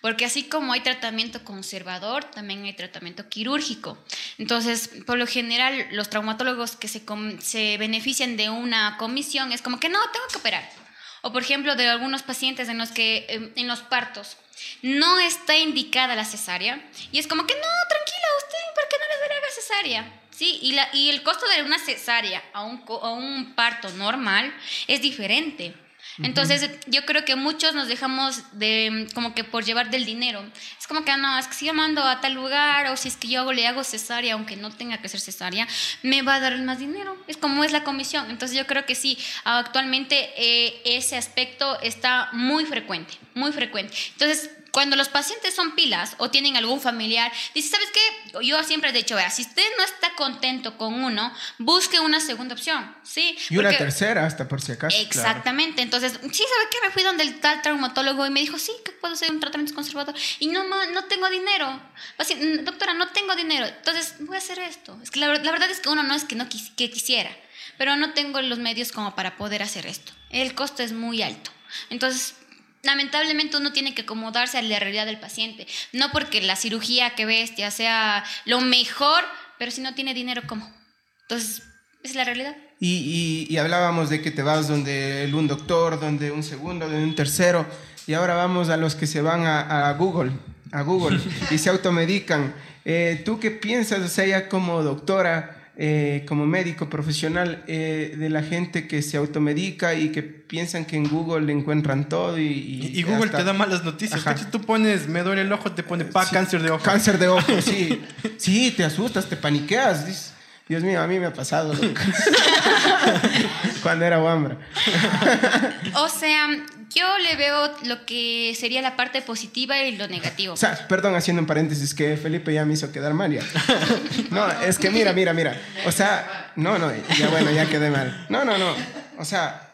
Porque así como hay tratamiento conservador, también hay tratamiento quirúrgico. Entonces, por lo general, los traumatólogos que se, se benefician de una comisión es como que no, tengo que operar. O por ejemplo, de algunos pacientes en los que em, en los partos no está indicada la cesárea y es como que no, tranquila usted, ¿por qué no le haga cesárea? Sí, y, la, y el costo de una cesárea a un, a un parto normal es diferente. Entonces, yo creo que muchos nos dejamos de, como que por llevar del dinero. Es como que, ah, no, es que si yo mando a tal lugar o si es que yo hago, le hago cesárea, aunque no tenga que ser cesárea, me va a dar más dinero. Es como es la comisión. Entonces, yo creo que sí, actualmente eh, ese aspecto está muy frecuente, muy frecuente. Entonces, cuando los pacientes son pilas o tienen algún familiar, dice, ¿sabes qué? Yo siempre he dicho, vea, si usted no está contento con uno, busque una segunda opción, ¿sí? Y una Porque- tercera hasta por si acaso. Exactamente. Entonces, sí, ¿sabe qué? Me fui donde el tal traumatólogo y me dijo, sí, que puedo hacer un tratamiento conservador. Y no, ma, no tengo dinero. Así, "Mm, doctora, no tengo dinero. Entonces, voy a hacer esto. Es que la, la verdad es que uno no es que no quis- que quisiera, pero no tengo los medios como para poder hacer esto. El costo es muy alto. Entonces, lamentablemente uno tiene que acomodarse a la realidad del paciente. No porque la cirugía que bestia sea lo mejor, pero si no tiene dinero, ¿cómo? Entonces, es la realidad. Y, y- y hablábamos de que te vas donde el- un doctor, donde un segundo, donde un tercero. Y ahora vamos a los que se van a, a Google, a Google y se automedican. Eh, ¿Tú qué piensas, o sea, ya como doctora, eh, como médico profesional, eh, de la gente que se automedica y que piensan que en Google le encuentran todo y... Y, y Google hasta- te da malas noticias. ¿cachai? Tú pones, me duele el ojo, te pone pa, Sí, cáncer de ojo. Cáncer de ojo, sí. Sí, te asustas, te paniqueas. Dios mío, a mí me ha pasado. Cuando era guambra. O sea, yo le veo lo que sería la parte positiva y lo negativo. O sea, perdón, haciendo un paréntesis, que Felipe ya me hizo quedar mal ya. No, es que mira, mira, mira. O sea, no, no, ya bueno, ya quedé mal. No, no, no. O sea,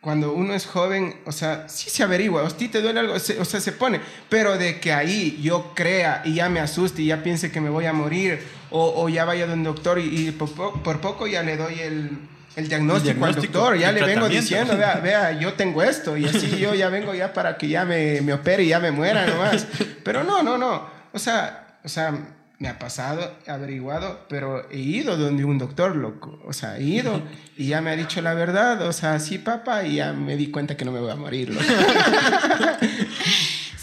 cuando uno es joven, o sea, sí se averigua. O ti te duele algo, o sea, se pone. Pero de que ahí yo crea y ya me asuste y ya piense que me voy a morir, o, o ya vaya donde un doctor y, y por, po- por poco ya le doy el, el diagnóstico, El diagnóstico, al doctor, ya le vengo diciendo, vea, vea, yo tengo esto y así yo ya vengo ya para que ya me, me opere y ya me muera nomás. Pero no, no, no. O sea, o sea, me ha pasado, he averiguado, pero he ido donde un doctor, loco. O sea, he ido y ya me ha dicho la verdad. O sea, sí, papá, y ya me di cuenta que no me voy a morir, loco.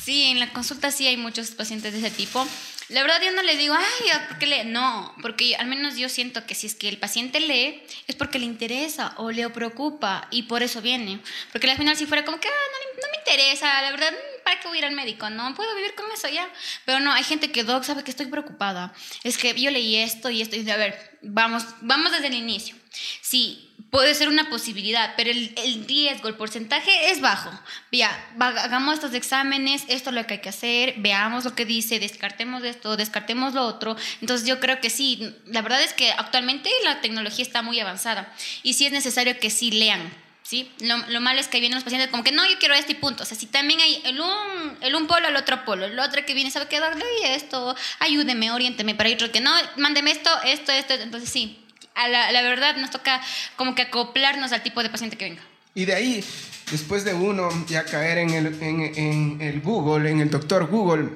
Sí, en la consulta sí hay muchos pacientes de ese tipo. La verdad yo no le digo, ay, ¿por qué lee? No, porque al menos yo siento que si es que el paciente lee es porque le interesa o le preocupa y por eso viene. Porque al final si fuera como que, ah, no, no me interesa, la verdad, ¿para qué voy a ir al médico? No, puedo vivir con eso ya. Pero no, hay gente que, Doc, sabe que estoy preocupada. Es que yo leí esto y esto y a ver, vamos, vamos desde el inicio. Sí, puede ser una posibilidad, pero el, el riesgo, el porcentaje es bajo. Ya, hagamos estos exámenes, esto es lo que hay que hacer, veamos lo que dice, descartemos esto, descartemos lo otro. Entonces yo creo que sí, la verdad es que actualmente la tecnología está muy avanzada y sí es necesario que sí lean. ¿Sí? Lo, lo malo es que vienen los pacientes como que no, yo quiero esto y punto. O sea, si también hay el un, el un polo, el otro polo, el otro que viene, ¿sabe qué? Doc, leí esto, ayúdeme, oriénteme para otro que no, mándeme esto, esto, esto. Entonces sí, la, verdad nos toca como que acoplarnos al tipo de paciente que venga. Y de ahí, después de uno ya caer en el, en el Google, en el doctor Google,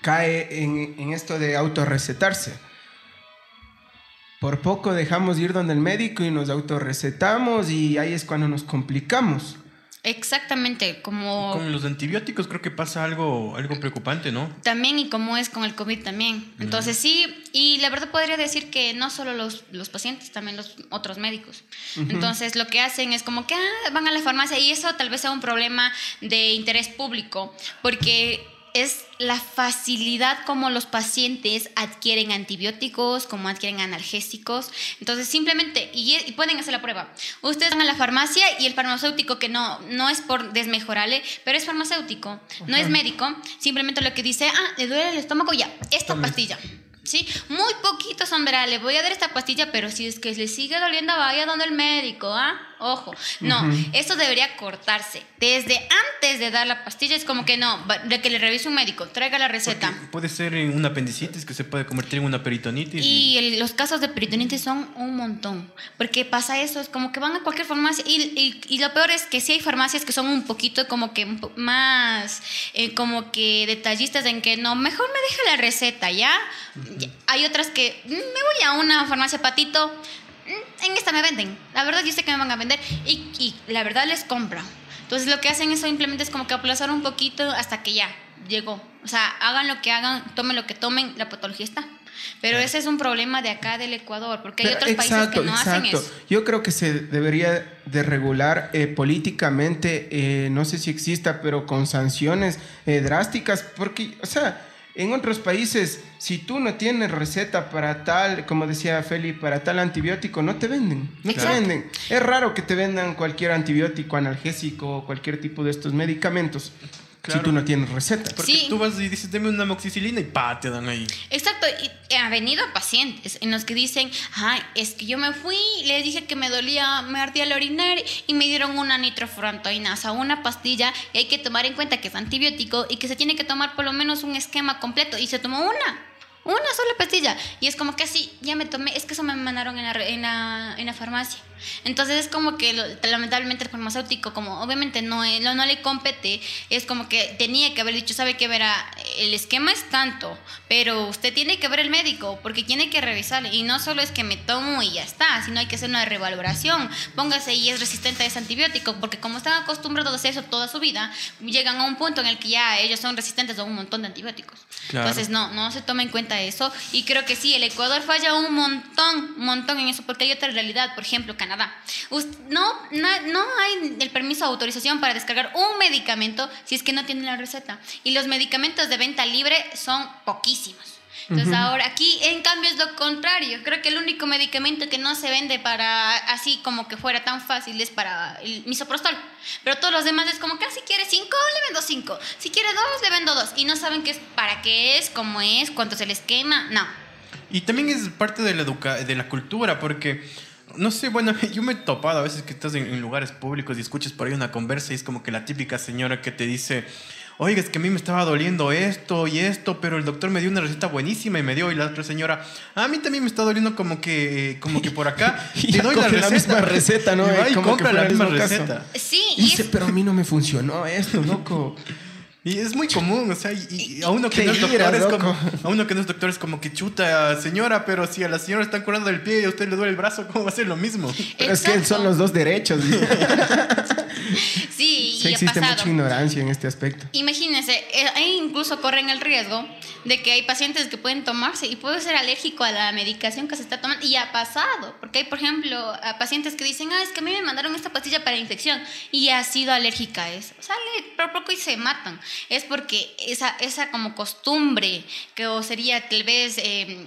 cae en, en esto de autorrecetarse. Por poco dejamos de ir donde el médico y nos autorrecetamos y ahí es cuando nos complicamos. Exactamente, como Con los antibióticos creo que pasa algo, algo preocupante, ¿no? también y como es con el COVID también. Entonces sí, y la verdad podría decir que no solo los, los pacientes, también los otros médicos. Entonces lo que hacen es como que ah, van a la farmacia y eso tal vez sea un problema de interés público, porque es la facilidad como los pacientes adquieren antibióticos, como adquieren analgésicos. Entonces, simplemente, y, y pueden hacer la prueba. Ustedes van a la farmacia y el farmacéutico, que no, no es por desmejorarle, pero es farmacéutico, no es médico, simplemente lo que dice, ah, le duele el estómago, ya, esta pastilla. ¿Sí? Muy poquito son, verá, le voy a dar esta pastilla, pero si es que le sigue doliendo, vaya donde el médico, ¿ah? Ojo. No, esto debería cortarse. Desde antes de dar la pastilla es como que no, de que le revise un médico, traiga la receta. Porque puede ser en una apendicitis que se puede convertir en una peritonitis. Y el- los casos de peritonitis son un montón, porque pasa eso, es como que van a cualquier farmacia y, y- y lo peor es que sí hay farmacias que son un poquito como que más eh, como que detallistas en que no, mejor me deja la receta, ¿ya? Hay otras que "Mm, me voy a una farmacia patito, en esta me venden, la verdad yo sé que me van a vender y, y la verdad les compra. Entonces lo que hacen es simplemente es como que aplazar un poquito hasta que ya llegó. O sea, hagan lo que hagan, tomen lo que tomen, la patología está. Pero ese es un problema de acá del Ecuador, porque hay Pero otros países que no hacen eso. Yo creo que se debería de regular eh, políticamente, eh, no sé si exista, pero con sanciones eh, drásticas, porque, o sea, en otros países, si tú no tienes receta para tal, como decía Feli, para tal antibiótico, no te venden, no Exacto. te venden. Es raro que te vendan cualquier antibiótico, analgésico o cualquier tipo de estos medicamentos. Claro. si tú no tienes receta. Porque Sí. tú vas y dices, deme una moxicilina y pa, te dan ahí. Exacto, y ha venido pacientes en los que dicen, ay, es que yo me fui, les dije que me dolía, me ardía el orinar y me dieron una nitrofurantoinasa, una pastilla, y hay que tomar en cuenta que es antibiótico y que se tiene que tomar por lo menos un esquema completo, y se tomó una. Una sola pastilla. Y es como que así, ya me tomé, es que eso me mandaron en la, en la, en la farmacia. Entonces es como que lamentablemente el farmacéutico, como obviamente no, es- no, no le compete, es como que tenía que haber dicho, sabe que verá, el esquema es tanto, pero usted tiene que ver el médico porque tiene que revisarle. Y no solo es que me tomo y ya está, sino hay que hacer una revaloración. Póngase y es resistente a ese antibiótico, porque como están acostumbrados a hacer eso toda su vida, llegan a un punto en el que ya ellos son resistentes a un montón de antibióticos. Claro. Entonces no, no se toma en cuenta eso. Y creo que sí, el Ecuador falla un montón, un montón en eso, porque hay otra realidad, por ejemplo, Canadá. Us- No, no, no hay el permiso de autorización para descargar un medicamento si es que no tiene la receta. Y los medicamentos de venta libre son poquísimos. Entonces ahora aquí en cambio es lo contrario. Creo que el único medicamento que no se vende para así como que fuera tan fácil es para el misoprostol. Pero todos los demás es como que ah, si quiere cinco, le vendo cinco. Si quiere dos, le vendo dos. Y no saben qué es, para qué es, cómo es, cuánto se les quema. No. Y también es parte de la, educa de la cultura, porque, no sé, bueno, yo me he topado a veces que estás en, en lugares públicos y escuchas por ahí una conversa y es como que la típica señora que te dice, oiga, es que a mí me estaba doliendo esto y esto, pero el doctor me dio una receta buenísima y me dio, y la otra señora, a mí también me está doliendo como que, como que por acá, Y te doy la receta. misma receta, ¿no? Y va y Como que compra la misma caso. receta. Sí, Y y dice, es- pero a mí no me funcionó esto, loco. Y es muy común, o sea, y, y a uno que no es doctor es como, loco. a uno que no es doctor es como que chuta, señora, pero si a la señora le están curando del pie y a usted le duele el brazo, ¿cómo va a ser lo mismo? Pero es que son los dos derechos. Sí, Sí y ha existe pasado. mucha ignorancia en este aspecto. Imagínense, eh, ahí incluso corren el riesgo de que hay pacientes que pueden tomarse y puede ser alérgico a la medicación que se está tomando. Y ha pasado, porque hay, por ejemplo, a pacientes que dicen, ah, es que a mí me mandaron esta pastilla para infección y ha sido alérgica a eso. Sale por poco y se matan. Es porque esa, esa como costumbre, que o sería tal vez... eh,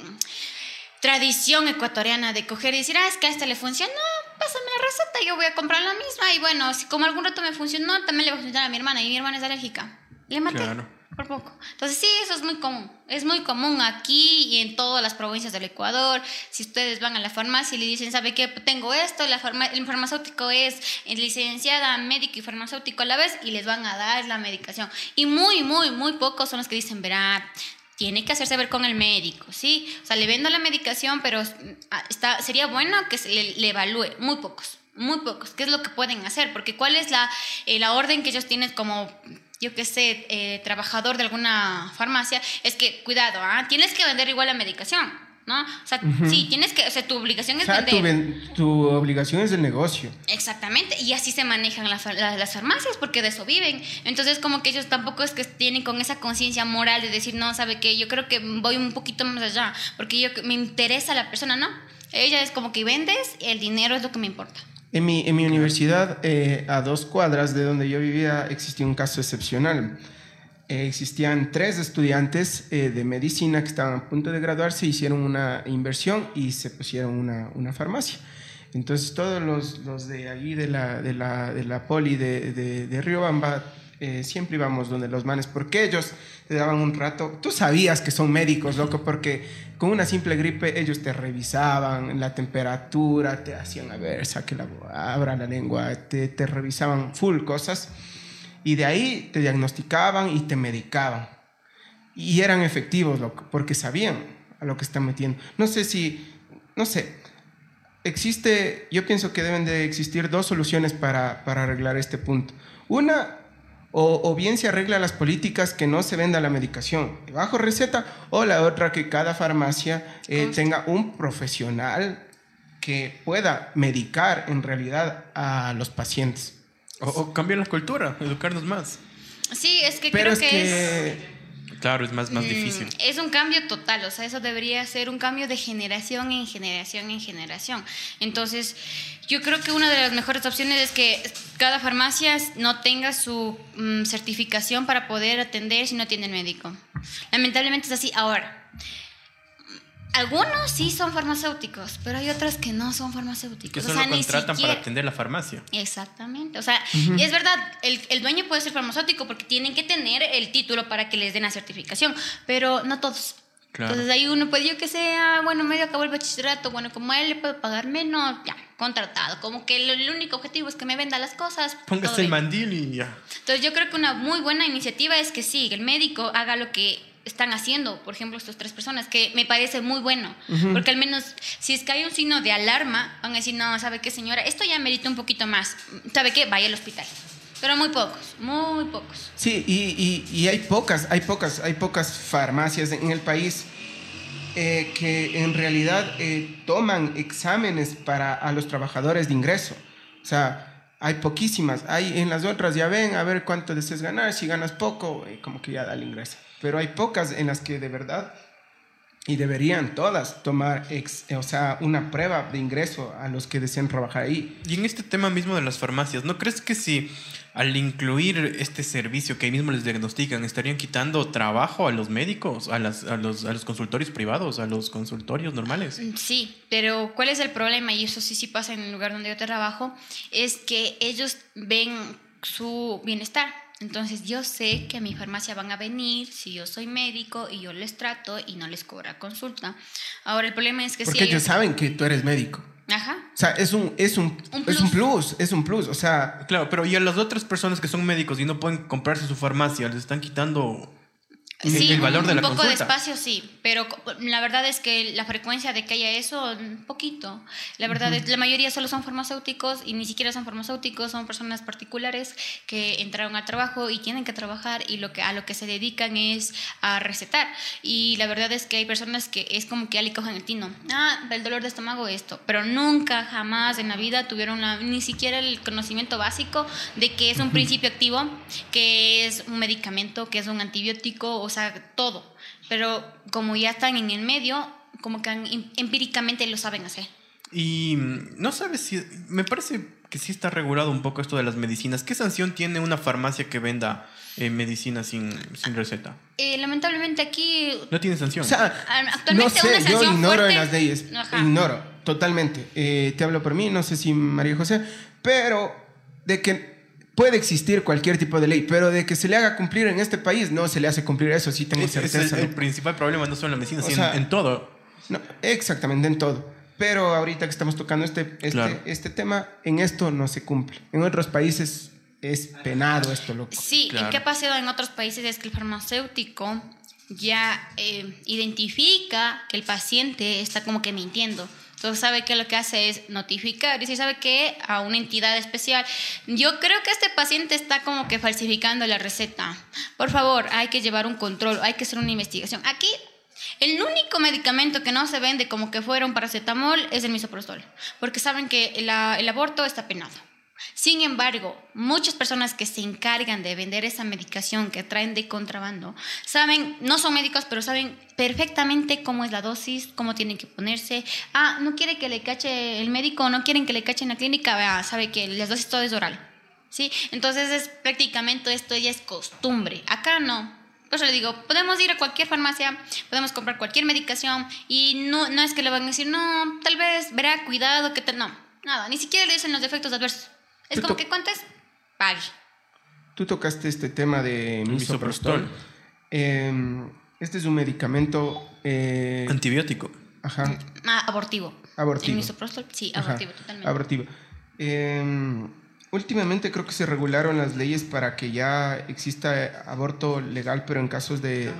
tradición ecuatoriana de coger y decir, ah, es que a este le funcionó, pásame la receta, yo voy a comprar la misma. Y bueno, si como algún rato me funcionó, también le va a funcionar a mi hermana. Y mi hermana es alérgica. Le maté. Claro. Por poco. Entonces, sí, eso es muy común. Es muy común aquí y en todas las provincias del Ecuador. Si ustedes van a la farmacia y le dicen, ¿sabe qué? Tengo esto, la farma- el farmacéutico es licenciada, médico y farmacéutico a la vez, y les van a dar la medicación. Y muy, muy, muy pocos son los que dicen, verá, tiene que hacerse ver con el médico, ¿sí? O sea, le vendo la medicación, pero ah, está, sería bueno que se le, evalúe. Muy pocos, muy pocos. ¿Qué es lo que pueden hacer? Porque ¿cuál es la, eh, la orden que ellos tienen como, yo qué sé, eh, trabajador de alguna farmacia? Es que, cuidado, ¿ah? tienes que vender igual la medicación, ¿no? O sea, sí, tienes que, o sea, tu obligación O es sea, vender. tu, tu obligación es el negocio. Exactamente, y así se manejan la fa- la- las farmacias porque de eso viven. Entonces, como que ellos tampoco es que tienen con esa conciencia moral de decir, no, sabe que yo creo que voy un poquito más allá, porque yo me interesa la persona, ¿no? Ella es como que vendes, el dinero es lo que me importa. En mi, en mi universidad, eh, a dos cuadras de donde yo vivía, existía un caso excepcional. Eh, existían tres estudiantes eh, de medicina que estaban a punto de graduarse, hicieron una inversión y se pusieron una, una farmacia. Entonces todos los, los de allí de la, de la, de la poli de, de, de Riobamba eh, siempre íbamos donde los manes, porque ellos te daban un rato, tú sabías que son médicos, loco, porque con una simple gripe ellos te revisaban la temperatura, te hacían, a ver, saque la, abra la lengua, te, te revisaban full cosas, y de ahí te diagnosticaban y te medicaban. Y eran efectivos, loco, porque sabían a lo que están metiendo. No sé si, no sé, existe, yo pienso que deben de existir dos soluciones para, para arreglar este punto. Una, o, o bien se arregla las políticas que no se venda la medicación bajo receta, o la otra que cada farmacia eh, tenga un profesional que pueda medicar en realidad a los pacientes. O, o cambiar la cultura, educarnos más. Sí, es que Pero creo es que, es... Claro, es más, más Mm, difícil. Es un cambio total, o sea, eso debería ser un cambio de generación en generación en generación. Entonces, yo creo que una de las mejores opciones es que cada farmacia no tenga su mm, certificación para poder atender si no tiene médico. Lamentablemente es así ahora. Algunos sí son farmacéuticos, pero hay otros que no son farmacéuticos. Que o solo sea, ni contratan siquiera- para atender la farmacia. Exactamente. O sea, y es verdad, el, el dueño puede ser farmacéutico porque tienen que tener el título para que les den la certificación, pero no todos. Claro. Entonces ahí uno puede, yo que sea, bueno, medio acabó el bachillerato, bueno, como a él le puedo pagar menos, ya, contratado. Como que el, el único objetivo es que me venda las cosas. Póngase el mandil y ya. Entonces yo creo que una muy buena iniciativa es que sí, el médico haga lo que están haciendo, por ejemplo, estas tres personas, que me parece muy bueno, porque al menos si es que hay un signo de alarma, van a decir, no, ¿sabe qué señora? Esto ya merita un poquito más, ¿sabe qué? Vaya al hospital. Pero muy pocos, muy pocos. Sí, y, y- y hay pocas, hay pocas, hay pocas farmacias en el país eh, que en realidad eh, toman exámenes para a los trabajadores de ingreso. O sea, hay poquísimas. Hay en las otras ya ven a ver cuánto deseas ganar. Si ganas poco, eh, como que ya da el ingreso. Pero hay pocas en las que de verdad y deberían todas tomar, ex- o sea, una prueba de ingreso a los que desean trabajar ahí. Y en este tema mismo de las farmacias, ¿no crees que si al incluir este servicio que ahí mismo les diagnostican, estarían quitando trabajo a los médicos, a, las, a, los, a los consultorios privados, a los consultorios normales? Sí, pero ¿cuál es el problema? Y eso sí, sí pasa en el lugar donde yo trabajo, es que ellos ven su bienestar. Entonces yo sé que a mi farmacia van a venir si yo soy médico y yo les trato y no les cobra consulta. Ahora el problema es que Porque si ellos saben que tú eres médico. Ajá. O sea, es un, es un, Un es un plus. es un plus. O sea, Claro, pero y a las otras personas que son médicos y no pueden comprarse su farmacia, les están quitando Sí, el valor de la un poco de consulta. espacio sí, pero la verdad es que la frecuencia de que haya eso, un poquito. La verdad es la mayoría solo son farmacéuticos y ni siquiera son farmacéuticos, son personas particulares que entraron al trabajo y tienen que trabajar y lo que a lo que se dedican es a recetar. Y la verdad es que hay personas que es como que ya le cogen el tino. Ah, el dolor de estómago esto, pero nunca jamás en la vida tuvieron la- ni siquiera el conocimiento básico de que es un principio activo, que es un medicamento, que es un antibiótico, o sea, todo. Pero como ya están en el medio, como que han- em- empíricamente lo saben hacer. Y mm, no sabes si. Me parece que sí está regulado un poco esto de las medicinas. ¿Qué sanción tiene una farmacia que venda eh, medicina sin, sin receta? Eh, lamentablemente aquí, No tiene sanción. o sea, a- no actualmente sé, una yo sanción ignoro fuerte- en las leyes. Ajá. Ignoro, totalmente. Eh, te hablo por mí, no sé si María José, pero de que puede existir cualquier tipo de ley, pero de que se le haga cumplir en este país, no se le hace cumplir eso, sí tengo es certeza. el, el ¿no? principal problema no solo en la medicina, O sino sea, en, en todo. No, exactamente, en todo. Pero ahorita que estamos tocando este, este, Claro. este tema, en esto no se cumple. En otros países es penado esto, loco. Sí, Claro. ¿y qué ha pasado en otros países? Es que el farmacéutico ya eh, identifica que el paciente está como que mintiendo. Entonces sabe que lo que hace es notificar y si sabe que a una entidad especial, yo creo que este paciente está como que falsificando la receta. Por favor, hay que llevar un control, hay que hacer una investigación. Aquí el único medicamento que no se vende como que fuera un paracetamol es el misoprostol, porque saben que el aborto está penado. Sin embargo, muchas personas que se encargan de vender esa medicación que traen de contrabando, saben, no son médicos, pero saben perfectamente cómo es la dosis, cómo tienen que ponerse. Ah, no quiere que le cache el médico, no quieren que le cache en la clínica, vea, sabe que las dosis todo es oral. ¿Sí? Entonces es prácticamente esto ya es costumbre. Acá no. Por eso le digo, podemos ir a cualquier farmacia, podemos comprar cualquier medicación y no, no es que le van a decir, no, tal vez verá, cuidado, que. No, nada, ni siquiera le dicen los efectos adversos. Es como que cuánto es, pague. Tú tocaste este tema de misoprostol. misoprostol. Eh, este es un medicamento... eh, Antibiótico. ajá, Ah, abortivo. Abortivo. El misoprostol, sí, Ajá, abortivo, totalmente. Abortivo. Eh, últimamente creo que se regularon las leyes para que ya exista aborto legal, pero en casos de,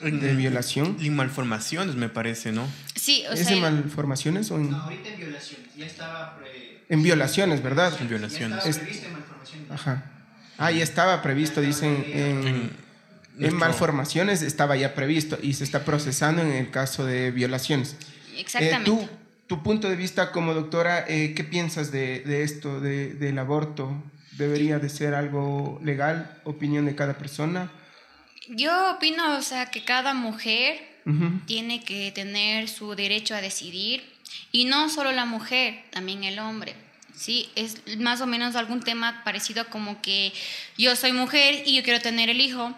en de violación. Y malformaciones, me parece, ¿no? Sí, o ¿Es sea, en malformaciones o en, No, ahorita en violaciones. Ya estaba, pre- en violaciones, verdad? En violaciones. Es- previsto en malformaciones. Ajá. Ah, ya estaba previsto, dicen, en, malformaciones estaba ya previsto y se está procesando en el caso de violaciones. Eh, exactamente. tú, tu punto de vista como doctora, eh, ¿qué piensas de, de esto, de, del aborto? ¿Debería de ser algo legal? ¿Opinión de cada persona? Yo opino, o sea, que cada mujer tiene que tener su derecho a decidir y no solo la mujer, también el hombre. Sí, es más o menos algún tema parecido como que yo soy mujer y yo quiero tener el hijo,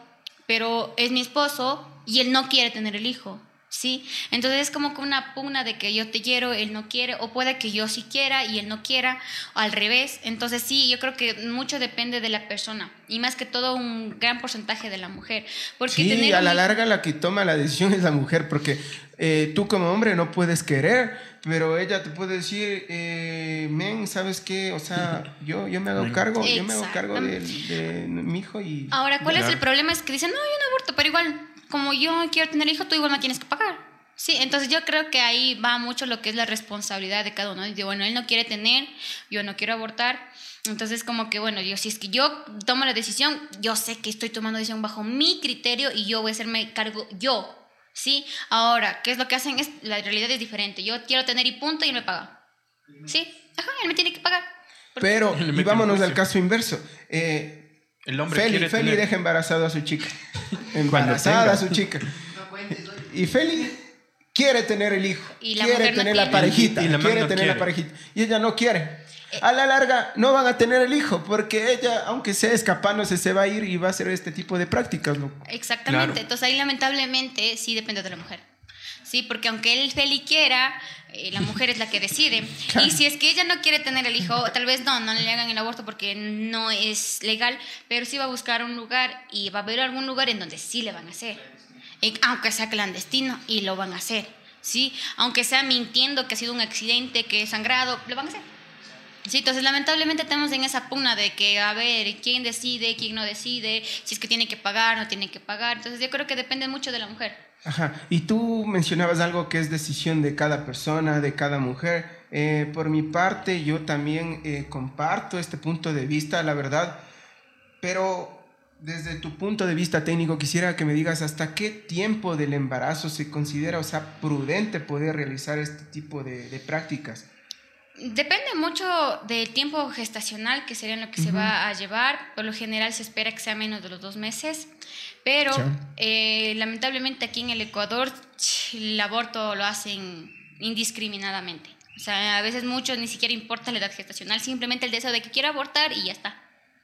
pero es mi esposo y él no quiere tener el hijo. ¿Sí? Entonces es como que una pugna de que yo te quiero, él no quiere, o puede que yo sí quiera y él no quiera, o al revés. Entonces sí, yo creo que mucho depende de la persona y más que todo un gran porcentaje de la mujer. Porque Sí, tener a un la hijo- larga la que toma la decisión es la mujer, porque eh, tú como hombre no puedes querer, pero ella te puede decir, eh, men, ¿sabes qué? O sea, yo, yo me hago cargo, yo me hago cargo de, de mi hijo y... Ahora, ¿cuál es el problema? Es que dicen, no, yo no aborto, pero igual, como yo quiero tener hijo, tú igual me tienes que pagar. Sí, entonces yo creo que ahí va mucho lo que es la responsabilidad de cada uno. Y digo, bueno, él no quiere tener, yo no quiero abortar. Entonces, como que, bueno, yo si es que yo tomo la decisión, yo sé que estoy tomando decisión bajo mi criterio y yo voy a hacerme cargo yo. ¿Sí? Ahora, ¿qué es lo que hacen? Es, la realidad es diferente. Yo quiero tener y punto y él me paga. ¿Sí? Ajá, él me tiene que pagar. Pero, y vámonos al caso inverso. Eh, El hombre Feli, quiere Feli tener- deja embarazado a su chica. Embarazada a su chica. No. Y Feli quiere tener el hijo. Y la quiere mujer no tener la quiere. parejita. Y- la quiere no tener la parejita. Y ella no quiere. A la larga no van a tener el hijo porque ella, aunque sea escapándose, se va a ir y va a hacer este tipo de prácticas. loco. Exactamente. Claro. Entonces ahí lamentablemente sí depende de la mujer. Sí, porque aunque él Feli quiera, eh, la mujer es la que decide. Y si es que ella no quiere tener el hijo, tal vez no, no le hagan el aborto porque no es legal, pero sí va a buscar un lugar y va a haber algún lugar en donde sí le van a hacer. Eh, aunque sea clandestino y lo van a hacer. Sí, aunque sea mintiendo que ha sido un accidente, que es sangrado, lo van a hacer. Sí, entonces lamentablemente estamos en esa pugna de que, a ver, quién decide, quién no decide, si es que tiene que pagar, no tiene que pagar. Entonces yo creo que depende mucho de la mujer. Ajá. Y tú mencionabas algo que es decisión de cada persona, de cada mujer. Eh, por mi parte, yo también eh, comparto este punto de vista, la verdad. Pero desde tu punto de vista técnico, quisiera que me digas hasta qué tiempo del embarazo se considera, o sea, prudente poder realizar este tipo de, de prácticas. Depende mucho del tiempo gestacional, que sería lo que se va a llevar. Por lo general se espera que sea menos de los dos meses. Pero Sí. eh, lamentablemente aquí en el Ecuador el aborto lo hacen indiscriminadamente. O sea, a veces muchos ni siquiera importa la edad gestacional, simplemente el deseo de que quiera abortar y ya está.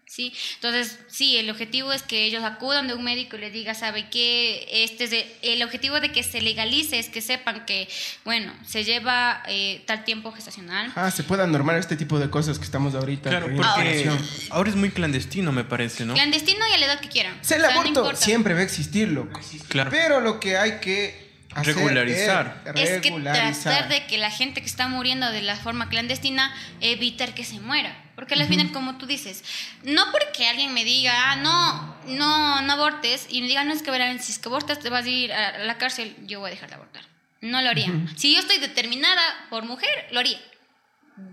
¿Sí? Entonces, sí, el objetivo es que ellos acudan de un médico y les diga, ¿sabe qué? Este es de- el objetivo de que se legalice es que sepan que, bueno, se lleva eh, tal tiempo gestacional. Ah, se pueda normar este tipo de cosas que estamos ahorita. Claro, porque ahora es muy clandestino, me parece, ¿no? Clandestino y a la edad que quieran. O sea, el O sea, no aborto siempre va a existir, loco. Claro. Pero lo que hay que hacer Regularizar. es Es que regularizar. tratar de que la gente que está muriendo de la forma clandestina, evitar que se muera. Porque al final, como tú dices, no porque alguien me diga, ah, no, no, no abortes, y me diga, no es que verán, si es que abortas te vas a ir a la cárcel, yo voy a dejar de abortar. No lo haría. Si yo estoy determinada por mujer, lo haría.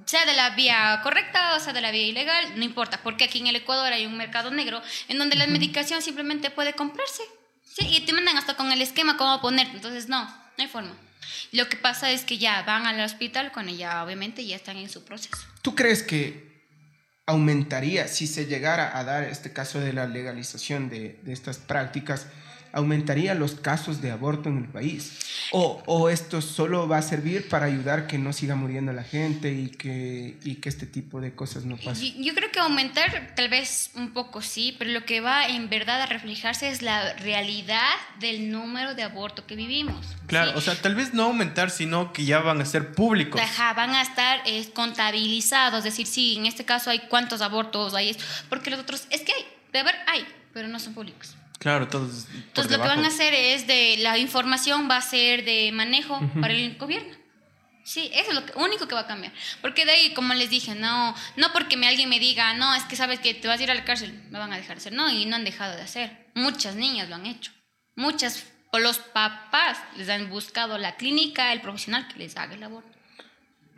Sea de la vía correcta o sea de la vía ilegal, no importa, porque aquí en el Ecuador hay un mercado negro en donde la medicación simplemente puede comprarse. Sí, y te mandan hasta con el esquema cómo ponerte, entonces no, no hay forma. Lo que pasa es que ya van al hospital cuando ya obviamente ya están en su proceso. ¿Tú crees que aumentaría, si se llegara a dar este caso de la legalización de, estas prácticas, aumentaría los casos de aborto en el país? ¿O, o esto solo va a servir para ayudar que no siga muriendo la gente y que, y que este tipo de cosas no pasen? Yo, yo creo que aumentar tal vez un poco sí, pero lo que va en verdad a reflejarse es la realidad del número de aborto que vivimos. Claro, ¿sí? o sea, tal vez no aumentar, sino que ya van a ser públicos. Ajá, van a estar eh, contabilizados, es decir, sí, en este caso hay cuántos abortos hay, porque los otros, es que hay, de haber hay, pero no son públicos. Claro, todos. Entonces lo que van a hacer es de, la información va a ser de manejo para el gobierno. Sí, eso es lo que- único que va a cambiar. Porque de ahí, como les dije, no, no porque me, alguien me diga, no, es que sabes que te vas a ir a la cárcel, me van a dejar de hacer. No, y no han dejado de hacer. Muchas niñas lo han hecho. Muchas, o los papás les han buscado la clínica, el profesional que les haga el aborto.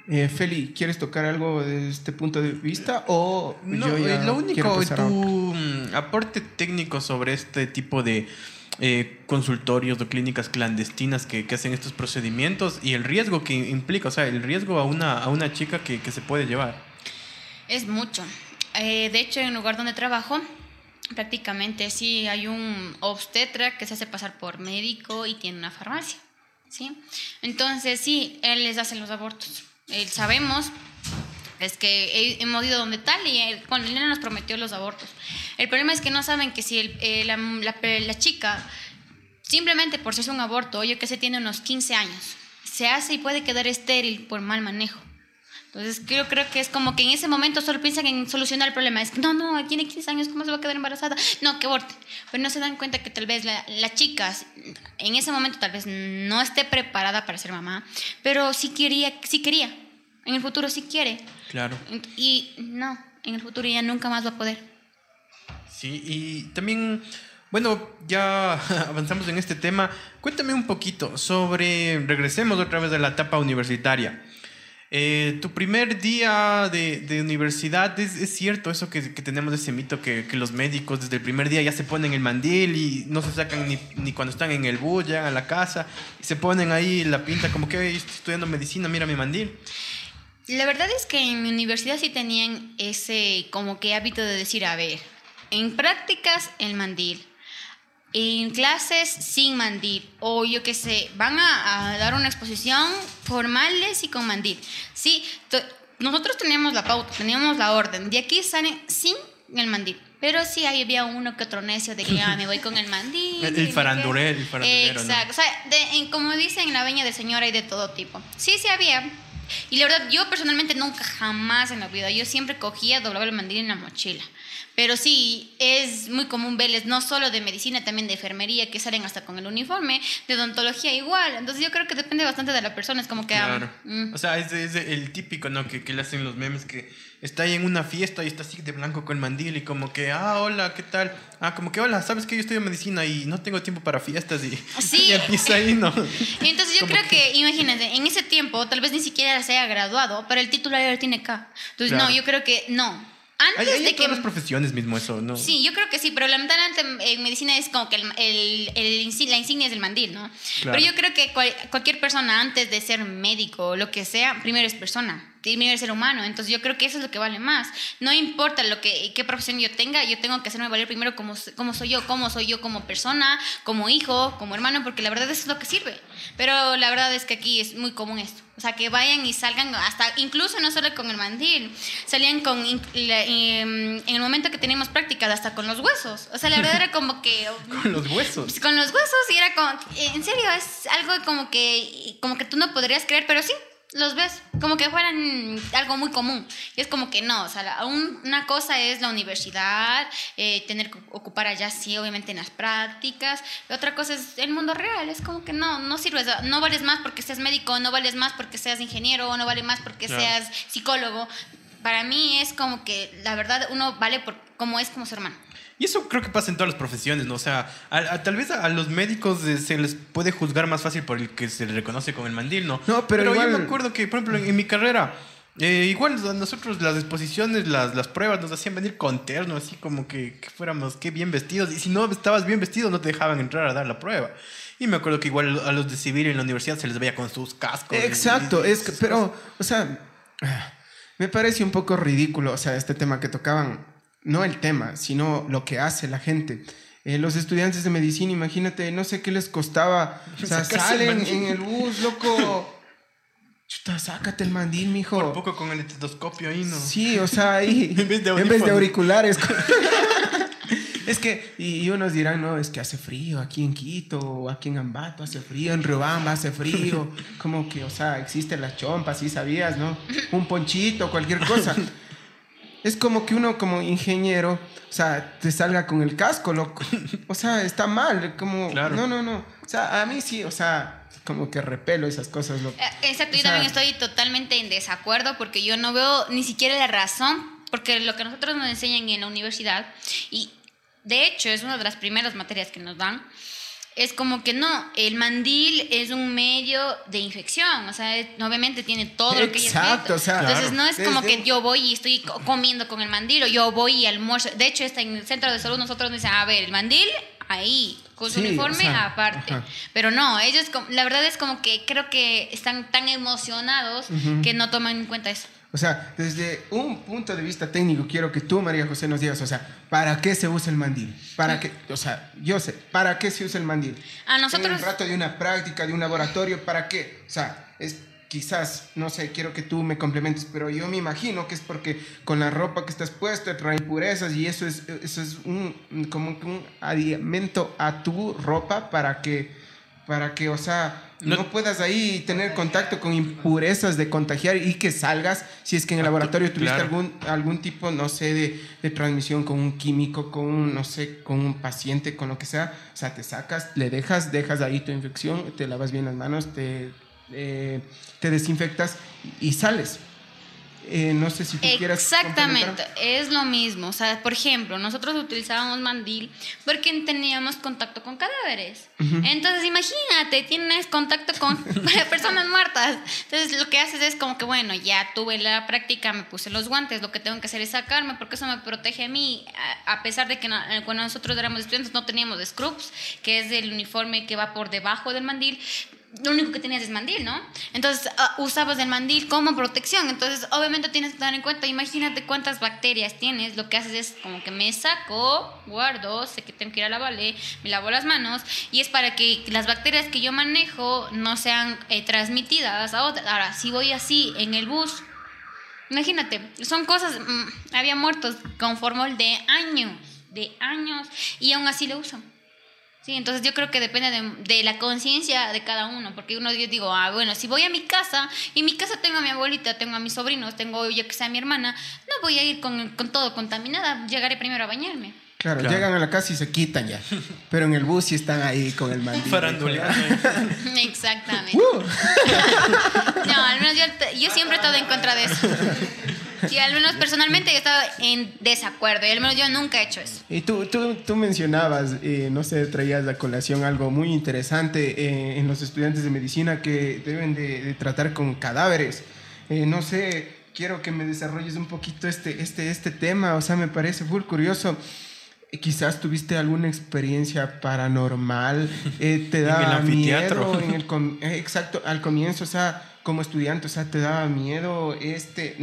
Eh, Feli, ¿quieres tocar algo de este punto de vista? ¿O No, yo ya eh, lo único, a- tu mm, aporte técnico sobre este tipo de eh, consultorios o clínicas clandestinas que, que hacen estos procedimientos y el riesgo que implica, o sea, el riesgo a una, a una chica que, que se puede llevar. Es mucho. Eh, de hecho, en el lugar donde trabajo, prácticamente sí hay un obstetra que se hace pasar por médico y tiene una farmacia. ¿sí? Entonces, sí, él les hace los abortos. Eh, sabemos es que he- hemos ido donde tal y él, con él nos prometió los abortos. El problema es que no saben que si el- eh, la, la- la chica simplemente por ser un aborto, yo que sé, tiene unos 15 años, se hace y puede quedar estéril por mal manejo. Entonces, yo creo que es como que en ese momento solo piensan en solucionar el problema. Es que no, no, tiene 15 años, ¿cómo se va a quedar embarazada? No, que aborte. Pero no se dan cuenta que tal vez la, la chica en ese momento tal vez no esté preparada para ser mamá, pero sí quería, sí quería. En el futuro sí quiere. Claro. Y no, en el futuro ya nunca más va a poder. Sí, y también, bueno, ya avanzamos en este tema. Cuéntame un poquito sobre, regresemos otra vez a la etapa universitaria. Eh, tu primer día de, de universidad, ¿es, ¿es, cierto eso que, que tenemos ese mito que, los médicos desde el primer día ya se ponen el mandil y no se sacan ni, ni cuando están en el bus, llegan a la casa y se ponen ahí la pinta como que estoy estudiando medicina, mira mi mandil? La verdad es que en mi universidad sí tenían ese como que hábito de decir, a ver, en prácticas el mandil, en clases sin mandil o yo qué sé, van a, a, dar una exposición formales y con mandil. Sí, nosotros teníamos la pauta, teníamos la orden, de aquí salen sin el mandil. Pero sí ahí había uno que otro necio de que ya me voy con el mandil. el, el farandurel, el farandulero. Exacto. ¿no? O sea, de, en, como dicen en la veña de señora hay de todo tipo. Sí, sí había. Y la verdad, yo personalmente nunca, jamás en la vida, yo siempre cogía, doblaba el mandil en la mochila. Pero sí, es muy común verles, no solo de medicina, también de enfermería, que salen hasta con el uniforme, de odontología igual. Entonces yo creo que depende bastante de la persona, es como que... Claro. Um, mm. O sea, es, es, el típico, ¿no? Que, que le hacen los memes, que está ahí en una fiesta y está así de blanco con el mandil y como que, ah, hola, ¿qué tal? Ah, como que, hola, sabes que yo estudio medicina y no tengo tiempo para fiestas y, sí. y empieza ahí, ¿no? Y entonces yo creo que, que, imagínate, en ese tiempo tal vez ni siquiera se haya graduado, pero el título ya lo tiene acá. Entonces, claro. no, yo creo que no. Antes hay, hay de en que... todas las profesiones mismo eso, ¿no? Sí, yo creo que sí, pero lamentablemente en medicina es como que el, el, el, la insignia es el mandil, ¿no? Claro. Pero yo creo que cual, cualquier persona antes de ser médico o lo que sea, primero es persona primero ser humano. Entonces yo creo que eso es lo que vale más. No importa lo que, qué profesión yo tenga, yo tengo que hacerme valer primero como, como soy yo, cómo soy yo como persona, como hijo, como hermano, porque la verdad eso es lo que sirve. Pero la verdad es que aquí es muy común esto. O sea, que vayan y salgan hasta, incluso no solo con el mandil, salían con, en el momento que teníamos prácticas, hasta con los huesos. O sea, la verdad era como que... con los huesos. Con los huesos y era como, en serio, es algo como que, como que tú no podrías creer, pero sí, los ves como que fueran algo muy común. Y es como que no, o sea, un, una cosa es la universidad, eh, tener que ocupar allá, sí, obviamente en las prácticas. Y otra cosa es el mundo real, es como que no, no sirves, no vales más porque seas médico, no vales más porque seas ingeniero, no vale más porque claro. seas psicólogo. Para mí es como que la verdad uno vale por como es como su hermano. Y eso creo que pasa en todas las profesiones, ¿no? O sea, a, a, tal vez a, a, los médicos se les puede juzgar más fácil por el que se les reconoce con el mandil, ¿no? No, pero, pero igual... yo me acuerdo que, por ejemplo, en, en mi carrera, eh, igual a nosotros las exposiciones, las, las pruebas nos hacían venir con terno, así como que, que fuéramos qué bien vestidos. Y si no estabas bien vestido, no te dejaban entrar a dar la prueba. Y me acuerdo que igual a los de civil en la universidad se les veía con sus cascos. Exacto, y, y, es que, pero, o sea, me parece un poco ridículo, o sea, este tema que tocaban no el tema, sino lo que hace la gente. Eh, los estudiantes de medicina, imagínate, no sé qué les costaba. O sea, salen en el bus, loco. Chuta, sácate el mandil, mijo. Por poco con el estetoscopio ahí, ¿no? Sí, o sea, ahí. en, vez de en vez de auriculares. es que, y, y, unos dirán, no, es que hace frío aquí en Quito, o aquí en Ambato hace frío, en Riobamba hace frío. Como que, o sea, existe la chompa, sí sabías, ¿no? Un ponchito, cualquier cosa. Es como que uno como ingeniero, o sea, te salga con el casco, loco. O sea, está mal, como... Claro. No, no, no. O sea, a mí sí, o sea, como que repelo esas cosas, loco. Eh, Exacto, yo también estoy totalmente en desacuerdo porque yo no veo ni siquiera la razón, porque lo que nosotros nos enseñan en la universidad, y de hecho es una de las primeras materias que nos dan, es como que no, el mandil es un medio de infección, o sea, obviamente tiene todo lo que Exacto, o sea, Entonces no es como que yo voy y estoy comiendo con el mandil o yo voy y almuerzo. De hecho, está en el centro de salud nosotros nos dicen, a ver, el mandil ahí, con su Sí, uniforme o sea, aparte. ajá. Pero no, ellos, la verdad es como que creo que están tan emocionados que no toman en cuenta eso. O sea, desde un punto de vista técnico, quiero que tú, María José, nos digas, o sea, ¿para qué se usa el mandil? ¿Para qué? O sea, yo sé, ¿para qué se usa el mandil? A En nosotros... el rato de una práctica, de un laboratorio, ¿para qué? O sea, es quizás, no sé, quiero que tú me complementes, pero yo me imagino que es porque con la ropa que estás puesta trae impurezas y eso es, eso es un, como un adiamento a tu ropa para que, para que, o sea, no, No- puedas ahí tener contacto con impurezas de contagiar y que salgas si es que en el Ah, laboratorio tuviste claro. algún, algún tipo, no sé, de, de transmisión con un químico, con un, no sé, con un paciente, con lo que sea. O sea, te sacas, le dejas, dejas ahí tu infección, te lavas bien las manos, te, eh, te desinfectas y sales. Eh, no sé si tú quieras. Exactamente, es lo mismo. O sea, por ejemplo, nosotros utilizábamos mandil porque teníamos contacto con cadáveres. Entonces, imagínate, tienes contacto con personas muertas. Entonces, lo que haces es como que, bueno, ya tuve la práctica, me puse los guantes, lo que tengo que hacer es sacarme porque eso me protege a mí. A, pesar de que no- cuando nosotros éramos estudiantes no teníamos scrubs, que es el uniforme que va por debajo del mandil lo único que tenías es mandil, ¿no? Entonces ah, usabas el mandil como protección. Entonces, obviamente tienes que tener en cuenta, imagínate cuántas bacterias tienes. Lo que haces es como que me saco, guardo, sé que tengo que ir a la vale, me lavo las manos y es para que las bacterias que yo manejo no sean eh, transmitidas a otras. Ahora, si voy así en el bus, imagínate, son cosas, mm, había muertos con formol de años, de años, y aún así lo usan. Sí, entonces yo creo que depende de, de la conciencia de cada uno, porque uno yo digo, ah, bueno, si voy a mi casa y en mi casa tengo a mi abuelita, tengo a mis sobrinos, tengo yo que sea mi hermana, no voy a ir con, con todo contaminada, llegaré primero a bañarme. Claro, Claro. llegan a la casa y se quitan ya. Pero en el bus sí están ahí con el mandil. Faranduleando. Exactamente. Uh, No, al menos yo, yo siempre he estado en contra de eso. Sí, al menos personalmente yo he estado en desacuerdo y al menos yo nunca he hecho eso. Y tú, tú, tú mencionabas, eh, no sé, traías a colación algo muy interesante eh, en los estudiantes de medicina que deben de, de tratar con cadáveres. Eh, no sé, quiero que me desarrolles un poquito este, este, este tema, o sea, me parece full curioso. Eh, Quizás tuviste alguna experiencia paranormal, eh, te En el daba anfiteatro. miedo, en el com- eh, exacto, al comienzo, o sea, como estudiante, o sea, te daba miedo este,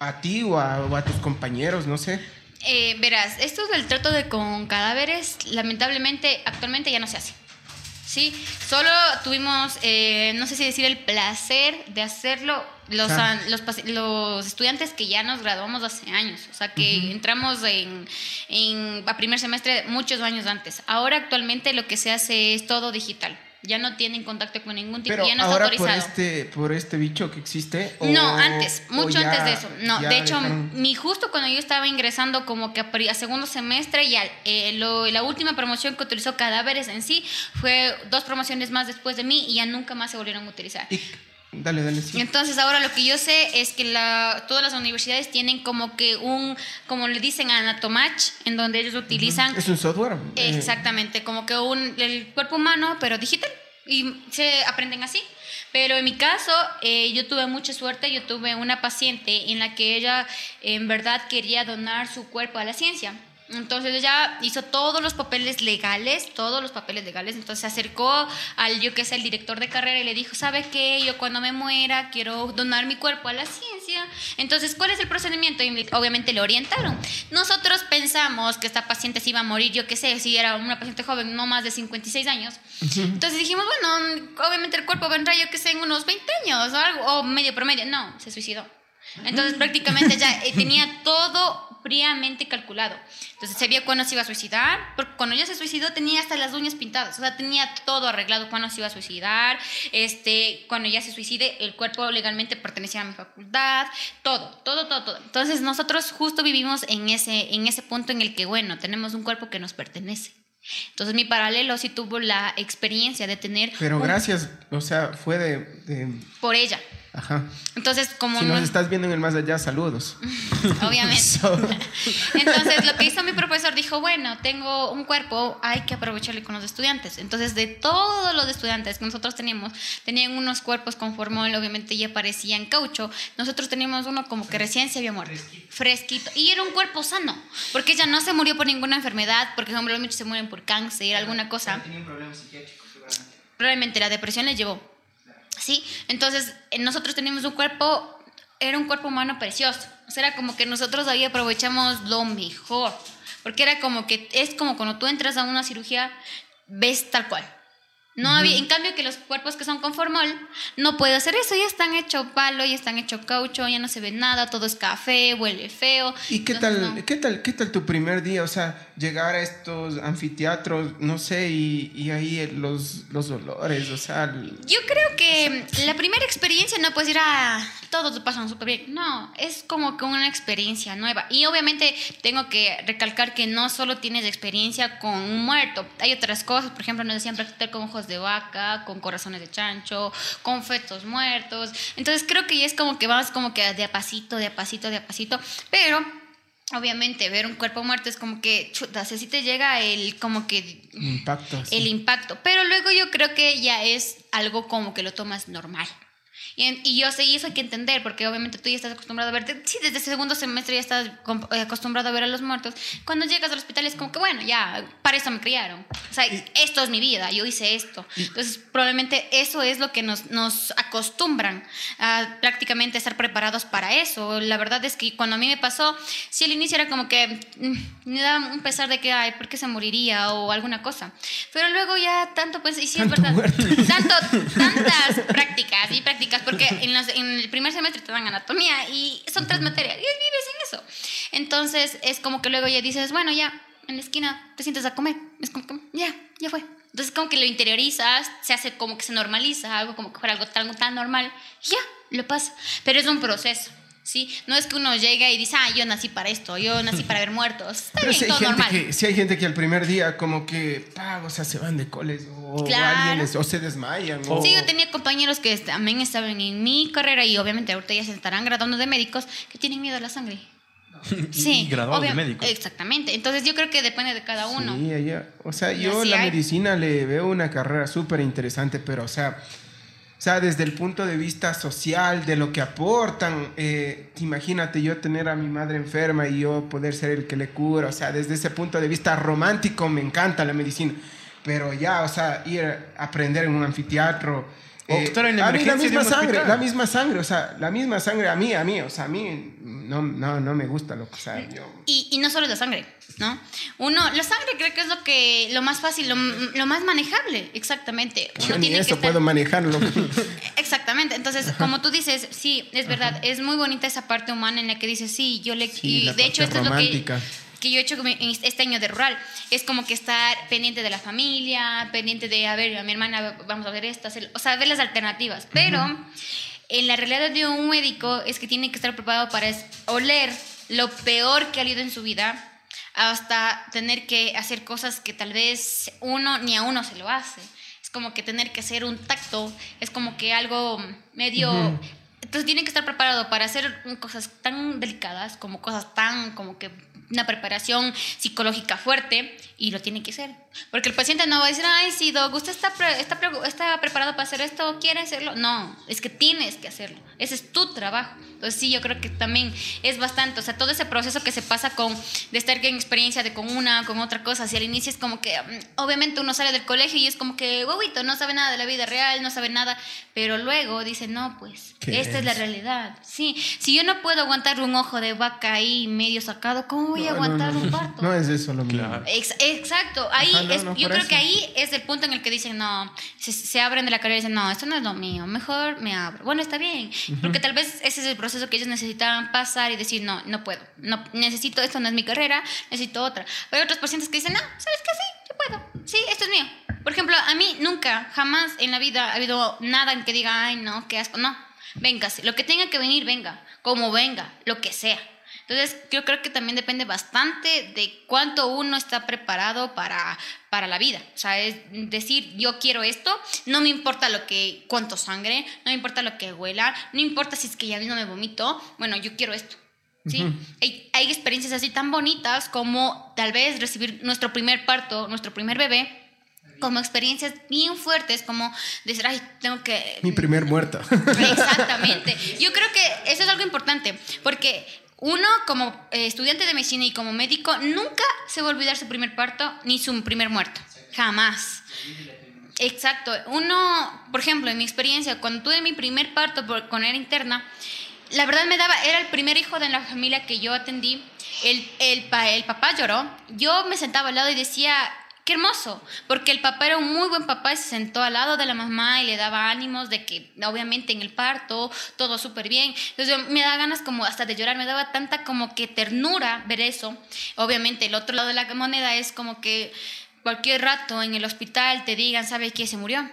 a ti o a, o a tus compañeros, no sé. Eh, verás, esto del trato de con cadáveres, lamentablemente, actualmente ya no se hace. Sí, solo tuvimos, eh, no sé si decir el placer de hacerlo los, Ah. an- los, los estudiantes que ya nos graduamos hace años, o sea que entramos en, en a primer semestre muchos años antes. Ahora actualmente lo que se hace es todo digital, ya no tienen contacto con ningún tipo, Pero ya no está ahora por autorizado. este, por este bicho que existe. o- No, antes, mucho ya- antes de eso. No, de hecho, dejaron- mi justo cuando yo estaba ingresando como que a, segundo semestre y al- eh, lo- la última promoción que utilizó cadáveres en sí fue dos promociones más después de mí y ya nunca más se volvieron a utilizar. y- dale, dale, sí. Entonces ahora lo que yo sé es que la, todas las universidades tienen como que un, como le dicen, anatomach, en donde ellos utilizan Es un software. eh, Exactamente, como que un, el cuerpo humano, pero digital. Y se aprenden así. Pero en mi caso, eh, yo tuve mucha suerte. Yo tuve una paciente en la que ella en verdad quería donar su cuerpo a la ciencia. Entonces ella hizo todos los papeles legales, todos los papeles legales. Entonces se acercó al, yo que sé, el director de carrera y le dijo, ¿sabe qué? Yo cuando me muera quiero donar mi cuerpo a la ciencia. Entonces, ¿cuál es el procedimiento? Y obviamente le orientaron. Nosotros pensamos que esta paciente se iba a morir, yo qué sé, si era una paciente joven, no más de 56 años. Entonces dijimos, bueno, obviamente el cuerpo vendrá, yo que sé, en unos 20 años o algo, o medio promedio. No, se suicidó. Entonces prácticamente ya eh, tenía todo fríamente calculado. Entonces sabía cuándo se iba a suicidar, porque cuando ella se suicidó tenía hasta las uñas pintadas, o sea, tenía todo arreglado cuándo se iba a suicidar, este, cuando ella se suicide, el cuerpo legalmente pertenecía a mi facultad, todo, todo, todo, todo. Entonces nosotros justo vivimos en ese, en ese punto en el que, bueno, tenemos un cuerpo que nos pertenece. Entonces mi paralelo sí tuvo la experiencia de tener Pero un- gracias, o sea, fue de. de- por ella. Ajá. Entonces, como Si no- nos estás viendo en el más allá, saludos. obviamente. So- Entonces, lo que hizo mi profesor dijo, bueno, tengo un cuerpo, hay que aprovecharlo con los estudiantes. Entonces, de todos los estudiantes que nosotros teníamos, tenían unos cuerpos con formol, obviamente ya parecían caucho. Nosotros teníamos uno como que recién se había muerto, fresquito. Y era un cuerpo sano, porque ella no se murió por ninguna enfermedad, porque hombre, muchos se mueren por cáncer, alguna cosa. Tenía un problema psiquiátrico, seguramente. Probablemente la depresión le llevó. ¿Sí? Entonces, nosotros teníamos un cuerpo, era un cuerpo humano precioso. O sea, era como que nosotros ahí aprovechamos lo mejor. Porque era como que, es como cuando tú entras a una cirugía, ves tal cual. No había, en cambio que los cuerpos que son con formol no puede hacer eso, ya están hecho palo, ya están hecho caucho, ya no se ve nada, todo es café, huele feo. ¿Y qué Entonces, tal, no. qué tal, qué tal tu primer día? O sea, llegar a estos anfiteatros, no sé, y, y ahí los, los olores, o sea, el- Yo creo que la primera experiencia no puedes ir a todos te pasan súper bien. No, es como que una experiencia nueva. Y obviamente tengo que recalcar que no solo tienes experiencia con un muerto, hay otras cosas. Por ejemplo, nos decían practicar con ojos de vaca, con corazones de chancho, con fetos muertos. Entonces creo que ya es como que vas como que de a pasito, de a pasito, de a pasito. Pero obviamente ver un cuerpo muerto es como que, chuta, si te llega el como que impacto. así. el impacto. Pero luego yo creo que ya es algo como que lo tomas normal. Y, y yo sé, y eso hay que entender, porque obviamente tú ya estás acostumbrado a ver, sí, desde segundo semestre ya estás eh, acostumbrado a ver a los muertos. Cuando llegas al hospital es como que, bueno, ya, para eso me criaron. O sea, esto es mi vida, yo hice esto. Entonces, probablemente eso es lo que nos, nos acostumbran a prácticamente estar preparados para eso. La verdad es que cuando a mí me pasó, sí, al inicio era como que mm, me daba un pesar de que, ay, ¿por qué se moriría? o alguna cosa. Pero luego ya tanto, pues, y sí, es verdad. Tanto, tantas prácticas y prácticas, porque en, las- en el primer semestre te dan anatomía y son tres materias y vives en eso. Entonces es como que luego ya dices, bueno, ya, en la esquina te sientes a comer. Es como que, ya, ya fue. Entonces como que lo interiorizas, se hace como que se normaliza, algo como que fuera algo tan, tan normal, y ya, lo pasa. Pero es un proceso. ¿Sí? No es que uno llegue y dice, ah, yo nací para esto, yo nací para ver muertos. Está Pero bien, si todo normal. que, si hay gente que al primer día como que, pa, o sea, se van de coles o, Claro. alguien les- o se desmayan. O, Sí, yo tenía compañeros que también estaban en mi carrera y obviamente ahorita ya se estarán graduando de médicos que tienen miedo a la sangre. Sí, Y graduados de médicos. Exactamente. Entonces yo creo que depende de cada uno. Sí, ella- o sea, yo la hay. medicina le veo una carrera súper interesante, pero o sea, o sea, desde el punto de vista social, de lo que aportan, eh, imagínate yo tener a mi madre enferma y yo poder ser el que le cura, o sea, desde ese punto de vista romántico me encanta la medicina, pero ya, o sea, ir a aprender en un anfiteatro. O estar en la a mí la misma sangre, hospital. la misma sangre, o sea, la misma sangre a mí, a mí, o sea, a mí no, no, no me gusta lo que, o sea, yo... Y, y no solo la sangre, ¿no? Uno, la sangre creo que es lo que lo más fácil, lo, lo más manejable, exactamente. Uno Yo ni tiene que eso estar- puedo manejarlo. Exactamente. Entonces, como tú dices, sí, es verdad, es muy bonita esa parte humana en la que dices, sí, yo le... Sí, y la de hecho, esto es lo que. Que yo he hecho este año de rural. Es como que estar pendiente de la familia, pendiente de, a ver, a mi hermana, vamos a ver esto, hacer- o sea, ver las alternativas. Pero en la realidad de un médico es que tiene que estar preparado para oler lo peor que ha leído en su vida hasta tener que hacer cosas que tal vez uno ni a uno se lo hace. Es como que tener que hacer un tacto, es como que algo medio... Entonces tiene que estar preparado para hacer cosas tan delicadas, como cosas tan, como que una preparación psicológica fuerte, y lo tiene que hacer. Porque el paciente no va a decir, ay, sí, Doc, ¿usted está, pre- está, pre- está preparado para hacer esto? ¿Quiere hacerlo? No, es que tienes que hacerlo. Ese es tu trabajo. Entonces sí, yo creo que también es bastante, o sea, todo ese proceso que se pasa con, de estar en experiencia de con una, con otra cosa, si al inicio es como que, mm, obviamente uno sale del colegio y es como que, huevito, no sabe nada de la vida real, no sabe nada, pero luego dice, no, pues, ¿Qué esta es? la realidad. Sí, si yo no puedo aguantar un ojo de vaca ahí medio sacado, ¿cómo voy a No, no, aguantar no, un parto? No es eso lo. Claro. Ex- exacto, ahí Ajá, no, es, no, yo creo eso. que ahí es el punto en el que dicen, no, se, se abren de la carrera y dicen, no, esto no es lo mío, mejor me abro. Bueno, está bien, porque tal vez ese es el proceso que ellos necesitaban pasar y decir, no, no puedo, no, necesito, esto no es mi carrera, necesito otra. Pero hay otros pacientes que dicen, no, ¿sabes qué? Sí, yo puedo, sí, esto es mío. Por ejemplo, a mí nunca, jamás en la vida ha habido nada en que diga, ay, no, qué asco, no, véngase, lo que tenga que venir, venga, como venga, lo que sea. Entonces, yo creo que también depende bastante de cuánto uno está preparado para, para la vida. O sea, es decir, yo quiero esto, no me importa lo que, cuánto sangre, no me importa lo que huela, no importa si es que ya mismo me vomito, bueno, yo quiero esto. ¿sí? hay, hay experiencias así tan bonitas como tal vez recibir nuestro primer parto, nuestro primer bebé, como experiencias bien fuertes, como decir, ay, tengo que... Mi primer muerto. Exactamente. Yo creo que eso es algo importante, porque uno como eh, estudiante de medicina y como médico nunca se va a olvidar su primer parto ni su primer muerto. Jamás. Exacto. Uno, por ejemplo, en mi experiencia, cuando tuve mi primer parto por, con era interna, la verdad me daba, era el primer hijo de la familia que yo atendí. El, el, el papá lloró. Yo me sentaba al lado y decía, qué hermoso, porque el papá era un muy buen papá y se sentó al lado de la mamá y le daba ánimos de que obviamente en el parto todo súper bien. Entonces me da ganas como hasta de llorar, me daba tanta como que ternura ver eso. Obviamente el otro lado de la moneda es como que cualquier rato en el hospital te digan, ¿sabe qué? Se murió.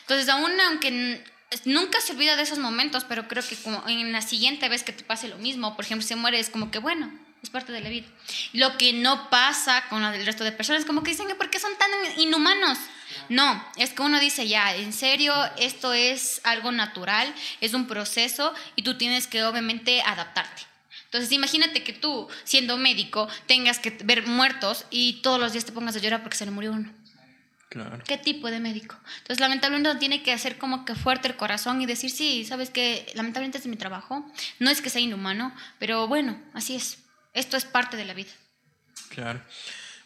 Entonces aún aunque nunca se olvida de esos momentos, pero creo que como en la siguiente vez que te pase lo mismo, por ejemplo, se muere, es como que bueno, es parte de la vida. Lo que no pasa con el resto de personas, como que dicen, ¿por qué son tan inhumanos? No, es que uno dice, ya, en serio, esto es algo natural, es un proceso y tú tienes que obviamente adaptarte. Entonces, imagínate que tú, siendo médico, tengas que ver muertos y todos los días te pongas a llorar porque se le murió uno. ¿Qué tipo de médico? Entonces, lamentablemente uno tiene que hacer como que fuerte el corazón y decir, sí, sabes que lamentablemente es mi trabajo, no es que sea inhumano, pero bueno, así es. Esto es parte de la vida. Claro.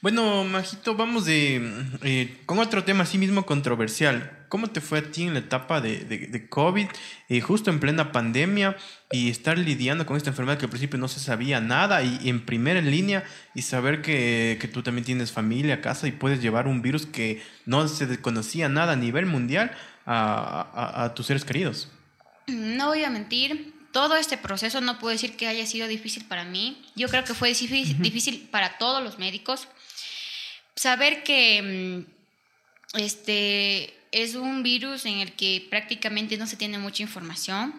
Bueno, Majito, vamos de, eh, con otro tema así mismo controversial. ¿Cómo te fue a ti en la etapa de, de, COVID, eh, justo en plena pandemia, y estar lidiando con esta enfermedad que al principio no se sabía nada, y, en primera línea, y saber que, que, tú también tienes familia, casa, y puedes llevar un virus que no se conocía nada a nivel mundial a, a, a tus seres queridos? No voy a mentir, todo este proceso no puedo decir que haya sido difícil para mí. Yo creo que fue difícil, difícil para todos los médicos saber que mm, este es un virus en el que prácticamente no se tiene mucha información,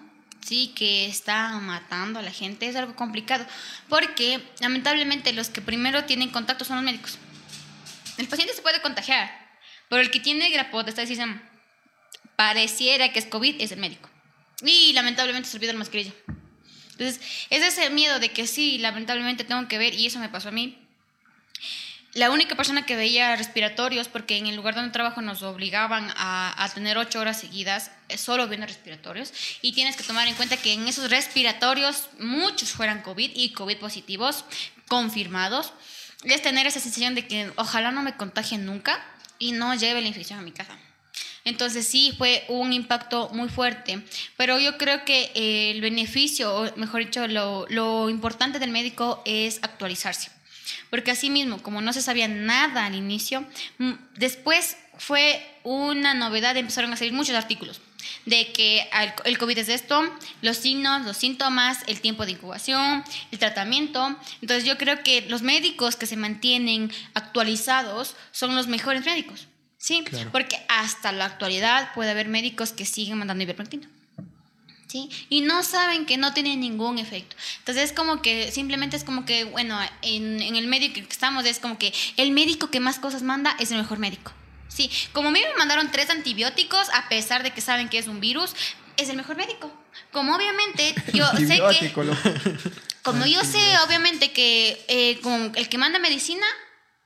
sí, que está matando a la gente, es algo complicado, porque lamentablemente los que primero tienen contacto son los médicos. El paciente se puede contagiar, pero el que tiene grapot, está diciendo, pareciera que es COVID, es el médico. Y lamentablemente se olvida el mascarilla. Entonces, es ese miedo de que sí, lamentablemente tengo que ver, y eso me pasó a mí, la única persona que veía respiratorios, porque en el lugar donde trabajo nos obligaban a, tener ocho horas seguidas, eh, solo viendo respiratorios, y tienes que tomar en cuenta que en esos respiratorios muchos fueran COVID y COVID positivos confirmados. Es tener esa sensación de que ojalá no me contagien nunca y no lleve la infección a mi casa. Entonces sí, fue un impacto muy fuerte, pero yo creo que el beneficio, o mejor dicho, lo, lo importante del médico es actualizarse porque así mismo, como no se sabía nada al inicio, mm, después fue una novedad, empezaron a salir muchos artículos de que el COVID es esto, los signos, los síntomas, el tiempo de incubación, el tratamiento. Entonces yo creo que los médicos que se mantienen actualizados son los mejores médicos, ¿sí? Porque hasta la actualidad puede haber médicos que siguen mandando ivermectina. ¿Sí? Y no saben que no tiene ningún efecto. Entonces es como que, simplemente es como que, bueno, en, en el médico que estamos es como que el médico que más cosas manda es el mejor médico. Sí, como a mí me mandaron tres antibióticos, a pesar de que saben que es un virus, es el mejor médico. Como obviamente yo sé que... Como yo sé obviamente que eh, como el que manda medicina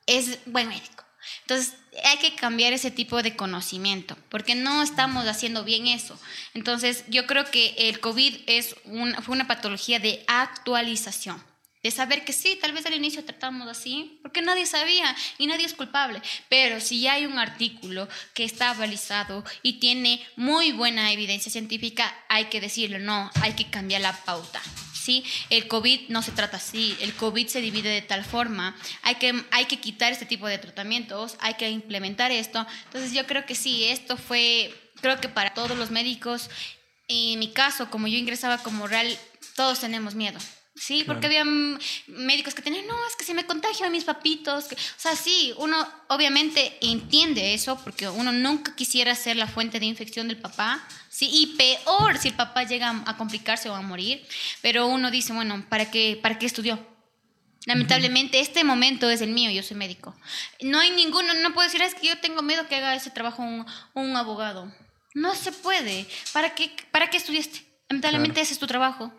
es buen médico. Entonces, hay que cambiar ese tipo de conocimiento, porque no estamos haciendo bien eso. Entonces, yo creo que el COVID es fue una patología de actualización, de saber que sí, tal vez al inicio tratamos así, porque nadie sabía y nadie es culpable, pero si hay un artículo que está balizado y tiene muy buena evidencia científica, hay que decirlo, no, hay que cambiar la pauta. ¿Sí? El COVID no se trata así, el COVID se divide de tal forma, hay que, hay que quitar este tipo de tratamientos, hay que implementar esto. Entonces yo creo que sí, esto fue, creo que para todos los médicos, en mi caso, como yo ingresaba como real, todos tenemos miedo. Sí, porque había médicos que tenían, no, es que si me contagio a mis papitos. o sea, sí, uno obviamente entiende eso porque uno nunca quisiera ser la fuente de infección del papá. Sí, y peor si el papá llega a complicarse o a morir. Pero uno dice, bueno, ¿para qué, para qué estudió? Lamentablemente, este momento es el mío, yo soy médico. No hay ninguno, no puedo decir, es que yo tengo miedo que haga ese trabajo un, un abogado. No se puede. ¿Para qué, para qué estudiaste? Lamentablemente ese es tu trabajo.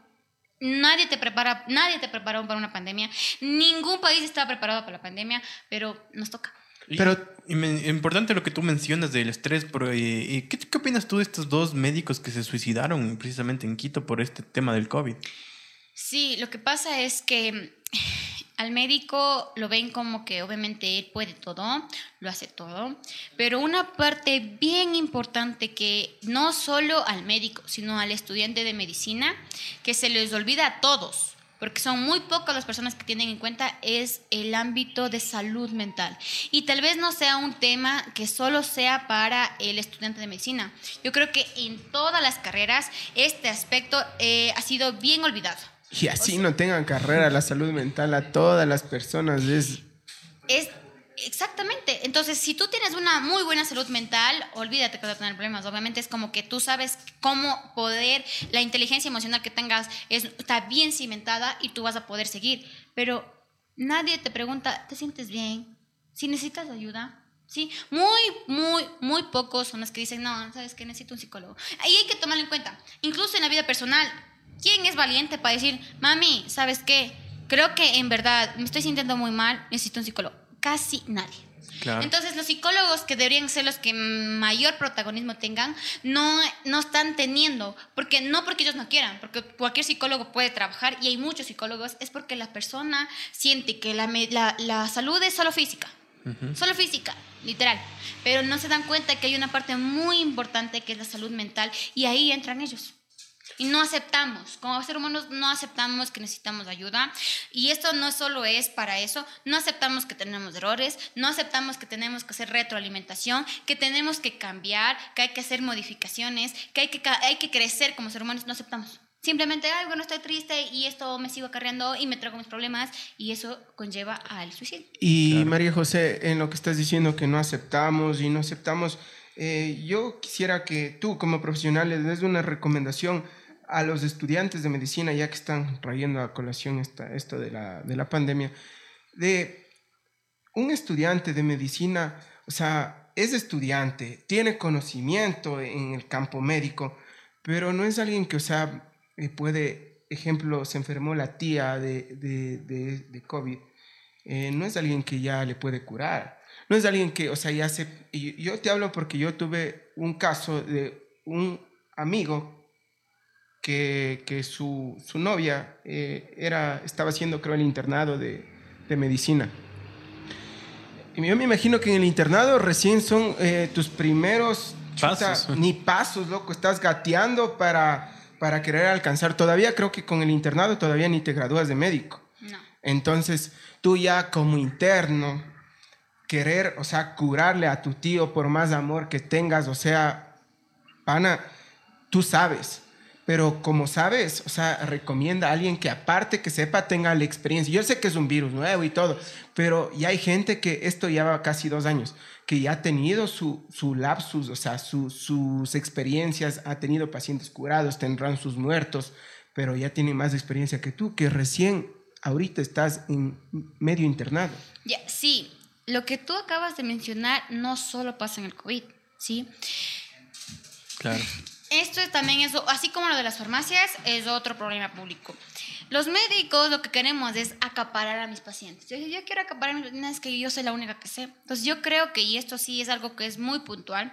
Nadie te prepara, nadie te preparó para una pandemia. Ningún país está preparado para la pandemia, pero nos toca. Pero importante lo que tú mencionas del estrés. Pero, ¿qué, ¿Qué opinas tú de estos dos médicos que se suicidaron precisamente en Quito por este tema del COVID? Sí, lo que pasa es que al médico lo ven como que obviamente él puede todo, lo hace todo, pero una parte bien importante que no solo al médico, sino al estudiante de medicina, que se les olvida a todos, porque son muy pocas las personas que tienen en cuenta, es el ámbito de salud mental. Y tal vez no sea un tema que solo sea para el estudiante de medicina. Yo creo que en todas las carreras este aspecto eh, ha sido bien olvidado. Y así no tengan carrera la salud mental a todas las personas. Es, Es exactamente. Entonces, si tú tienes una muy buena salud mental, olvídate que vas a tener problemas. Obviamente es como que tú sabes cómo poder, la inteligencia emocional que tengas es, está bien cimentada y tú vas a poder seguir. Pero nadie te pregunta, ¿te sientes bien? Si necesitas ayuda. Sí, muy, muy, muy pocos son los que dicen, no, sabes que necesito un psicólogo. Ahí hay que tomarlo en cuenta. Incluso en la vida personal, ¿quién es valiente para decir, mami, sabes qué? Creo que en verdad me estoy sintiendo muy mal, necesito un psicólogo? Casi nadie. Claro. Entonces, los psicólogos que deberían ser los que mayor protagonismo tengan, no, no están teniendo, porque no porque ellos no quieran, porque cualquier psicólogo puede trabajar y hay muchos psicólogos, es porque la persona siente que la, la, la salud es solo física, solo física, literal, pero no se dan cuenta que hay una parte muy importante que es la salud mental y ahí entran ellos. Y no aceptamos, como seres humanos no aceptamos que necesitamos ayuda. Y esto no solo es para eso, no aceptamos que tenemos errores, no aceptamos que tenemos que hacer retroalimentación, que tenemos que cambiar, que hay que hacer modificaciones, que hay que, hay que crecer como seres humanos, no aceptamos. Simplemente, ay, bueno, estoy triste y esto me sigo acarreando y me traigo mis problemas y eso conlleva al suicidio. Y María José, en lo que estás diciendo que no aceptamos y no aceptamos, eh, yo quisiera que tú como profesional le des una recomendación a los estudiantes de medicina, ya que están trayendo a colación esta, esto de la, de la pandemia, de un estudiante de medicina, o sea, es estudiante, tiene conocimiento en el campo médico, pero no es alguien que, o sea, eh, puede, ejemplo, se enfermó la tía de, de, de, de COVID, eh, no es alguien que ya le puede curar, no es alguien que, o sea, ya se... Yo te hablo porque yo tuve un caso de un amigo que, que su, su novia eh, era, estaba haciendo, creo, el internado de, de medicina. Y yo me imagino que en el internado recién son eh, tus primeros chuta, Pasos. ni pasos, loco, estás gateando para, para querer alcanzar. Todavía creo que con el internado todavía ni te gradúas de médico. No. Entonces, tú ya como interno, querer, o sea, curarle a tu tío por más amor que tengas, o sea, pana, tú sabes. Pero como sabes, o sea, recomienda a alguien que aparte que sepa tenga la experiencia. Yo sé que es un virus nuevo y todo, pero ya hay gente que esto lleva casi dos años, que ya ha tenido su, su lapsus, o sea, su- sus experiencias, ha tenido pacientes curados, tendrán sus muertos, pero ya tiene más experiencia que tú, que recién ahorita estás en medio internado. Ya, sí, lo que tú acabas de mencionar no solo pasa en el COVID, ¿sí? Claro. Esto también es, así como lo de las farmacias, es otro problema público. Los médicos lo que queremos es acaparar a mis pacientes. Yo, yo quiero acaparar a mis pacientes, es que yo soy la única que sé. Entonces yo creo que, y esto sí es algo que es muy puntual,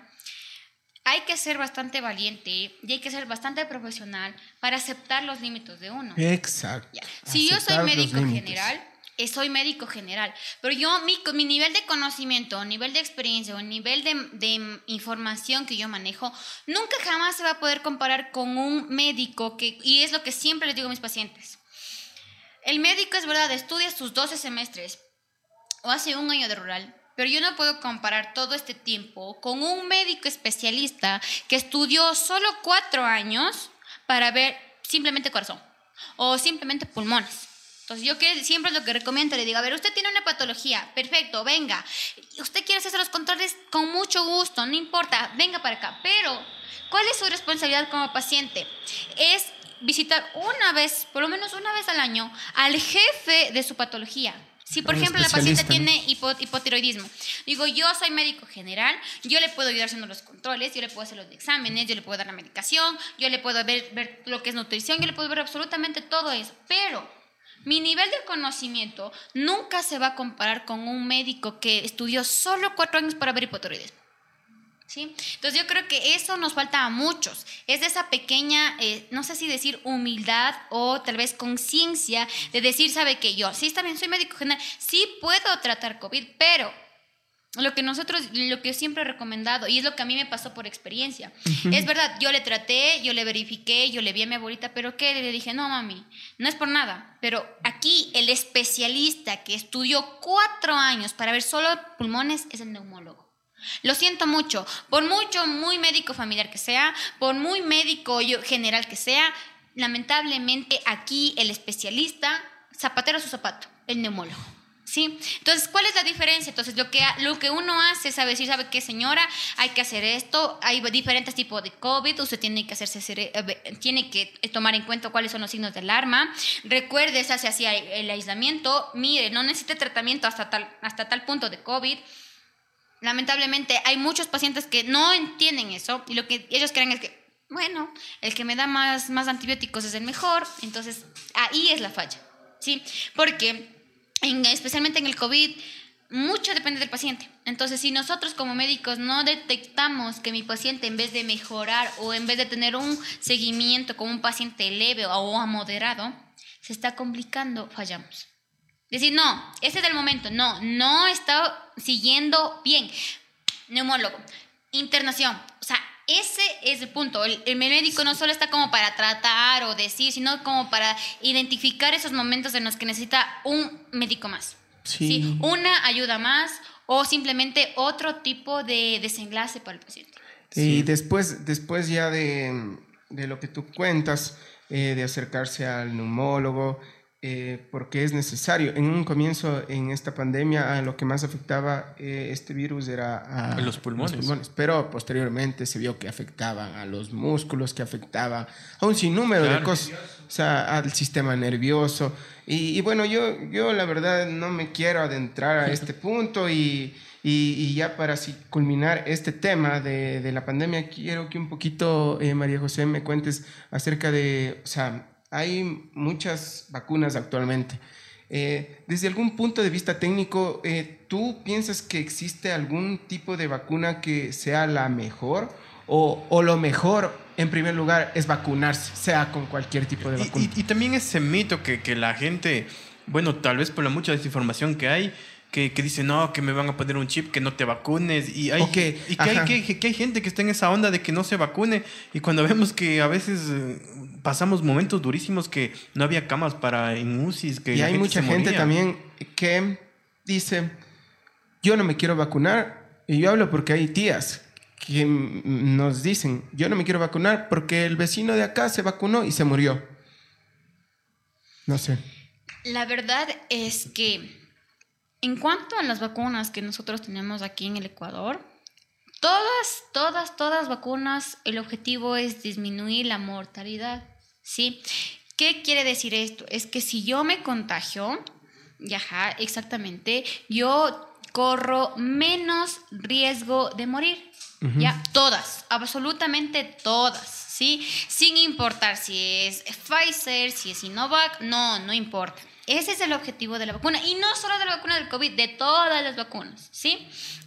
hay que ser bastante valiente y hay que ser bastante profesional para aceptar los límites de uno. Exacto. Ya. Si yo soy médico general, soy médico general, pero yo, mi, mi nivel de conocimiento, nivel de experiencia o nivel de, de información que yo manejo, nunca jamás se va a poder comparar con un médico, que, y es lo que siempre les digo a mis pacientes. El médico es verdad, estudia sus 12 semestres o hace un año de rural, pero yo no puedo comparar todo este tiempo con un médico especialista que estudió solo cuatro años para ver simplemente corazón o simplemente pulmones. Entonces yo que siempre lo que recomiendo le digo, a ver, usted tiene una patología, perfecto, venga. Usted quiere hacerse los controles con mucho gusto, no importa, venga para acá. Pero, ¿cuál es su responsabilidad como paciente? Es visitar una vez, por lo menos una vez al año, al jefe de su patología. Si, por ejemplo, la paciente tiene hipo- hipotiroidismo, digo, yo soy médico general, yo le puedo ayudar haciendo los controles, yo le puedo hacer los exámenes, yo le puedo dar la medicación, yo le puedo ver, ver lo que es nutrición, yo le puedo ver absolutamente todo eso. Pero mi nivel de conocimiento nunca se va a comparar con un médico que estudió solo cuatro años para ver hipotiroidismo. ¿Sí? Entonces yo creo que eso nos falta a muchos. Es de esa pequeña, eh, no sé si decir humildad o tal vez conciencia de decir, sabe que yo, sí bien, soy médico general, sí puedo tratar COVID, pero lo que nosotros, lo que siempre he recomendado, y es lo que a mí me pasó por experiencia. Es verdad, yo le traté, yo le verifiqué, yo le vi a mi abuelita, pero ¿qué? Le dije, no, mami, no es por nada. Pero aquí el especialista que estudió cuatro años para ver solo pulmones es el neumólogo. Lo siento mucho, por mucho, muy médico familiar que sea, por muy médico general que sea, lamentablemente aquí el especialista, zapatero a su zapato, el neumólogo. ¿Sí? Entonces, ¿cuál es la diferencia? Entonces, lo que, lo que uno hace saber, si sabe qué señora, hay que hacer esto, hay diferentes tipos de COVID, usted tiene que hacerse, eh, tiene que tomar en cuenta cuáles son los signos de alarma, recuerde, se hace así el aislamiento, mire, no necesite tratamiento hasta tal, hasta tal punto de COVID. Lamentablemente, hay muchos pacientes que no entienden eso y lo que ellos creen es que, bueno, el que me da más, más antibióticos es el mejor, entonces ahí es la falla, ¿sí? Porque especialmente en el COVID, mucho depende del paciente. Entonces, si nosotros como médicos no detectamos que mi paciente en vez de mejorar o en vez de tener un seguimiento con un paciente leve o moderado, se está complicando, fallamos. Decir, no, ese es el momento, no, no está siguiendo bien. Neumólogo, internación, ese es el punto. El, médico no solo está como para tratar o decir, sino como para identificar esos momentos en los que necesita un médico más. Sí. Una ayuda más o simplemente otro tipo de desenlace para el paciente. Y después, después ya de, de, lo que tú cuentas, eh, de acercarse al neumólogo, eh, porque es necesario. En un comienzo, en esta pandemia, lo que más afectaba eh, este virus era a los pulmones. pero posteriormente se vio que afectaban a los músculos, que afectaban a un sinnúmero de cosas, o sea, al sistema nervioso. Y, bueno, yo, yo la verdad no me quiero adentrar a este punto y, y, ya para así culminar este tema de, de, la pandemia, quiero que un poquito, eh, María José, me cuentes acerca de, o sea, hay muchas vacunas actualmente. Eh, desde algún punto de vista técnico, eh, ¿tú piensas que existe algún tipo de vacuna que sea la mejor? O, o, lo mejor, en primer lugar, es vacunarse, sea con cualquier tipo de vacuna? Y, y, también ese mito que, que, la gente, bueno, tal vez por la mucha desinformación que hay, que, que, dice, no, que me van a poner un chip, que no te vacunes. Y, hay, y que, hay, que, que, hay gente que está en esa onda de que no se vacune. Y cuando vemos que a veces eh, pasamos momentos durísimos que no había camas para en UCIs. Que y hay mucha gente también que dice, yo no me quiero vacunar. Y yo hablo porque hay tías que nos dicen, yo no me quiero vacunar porque el vecino de acá se vacunó y se murió. No sé. La verdad es que en cuanto a las vacunas que nosotros tenemos aquí en el Ecuador, todas, todas, todas vacunas, el objetivo es disminuir la mortalidad, ¿sí? ¿Qué quiere decir esto? Es que si yo me contagio, ya, exactamente, yo corro menos riesgo de morir. Ya, todas, absolutamente todas, ¿sí? Sin importar si es Pfizer, si es Sinovac, no, no importa. Ese es el objetivo de la vacuna. Y no solo de la vacuna del COVID, de todas las vacunas, ¿sí?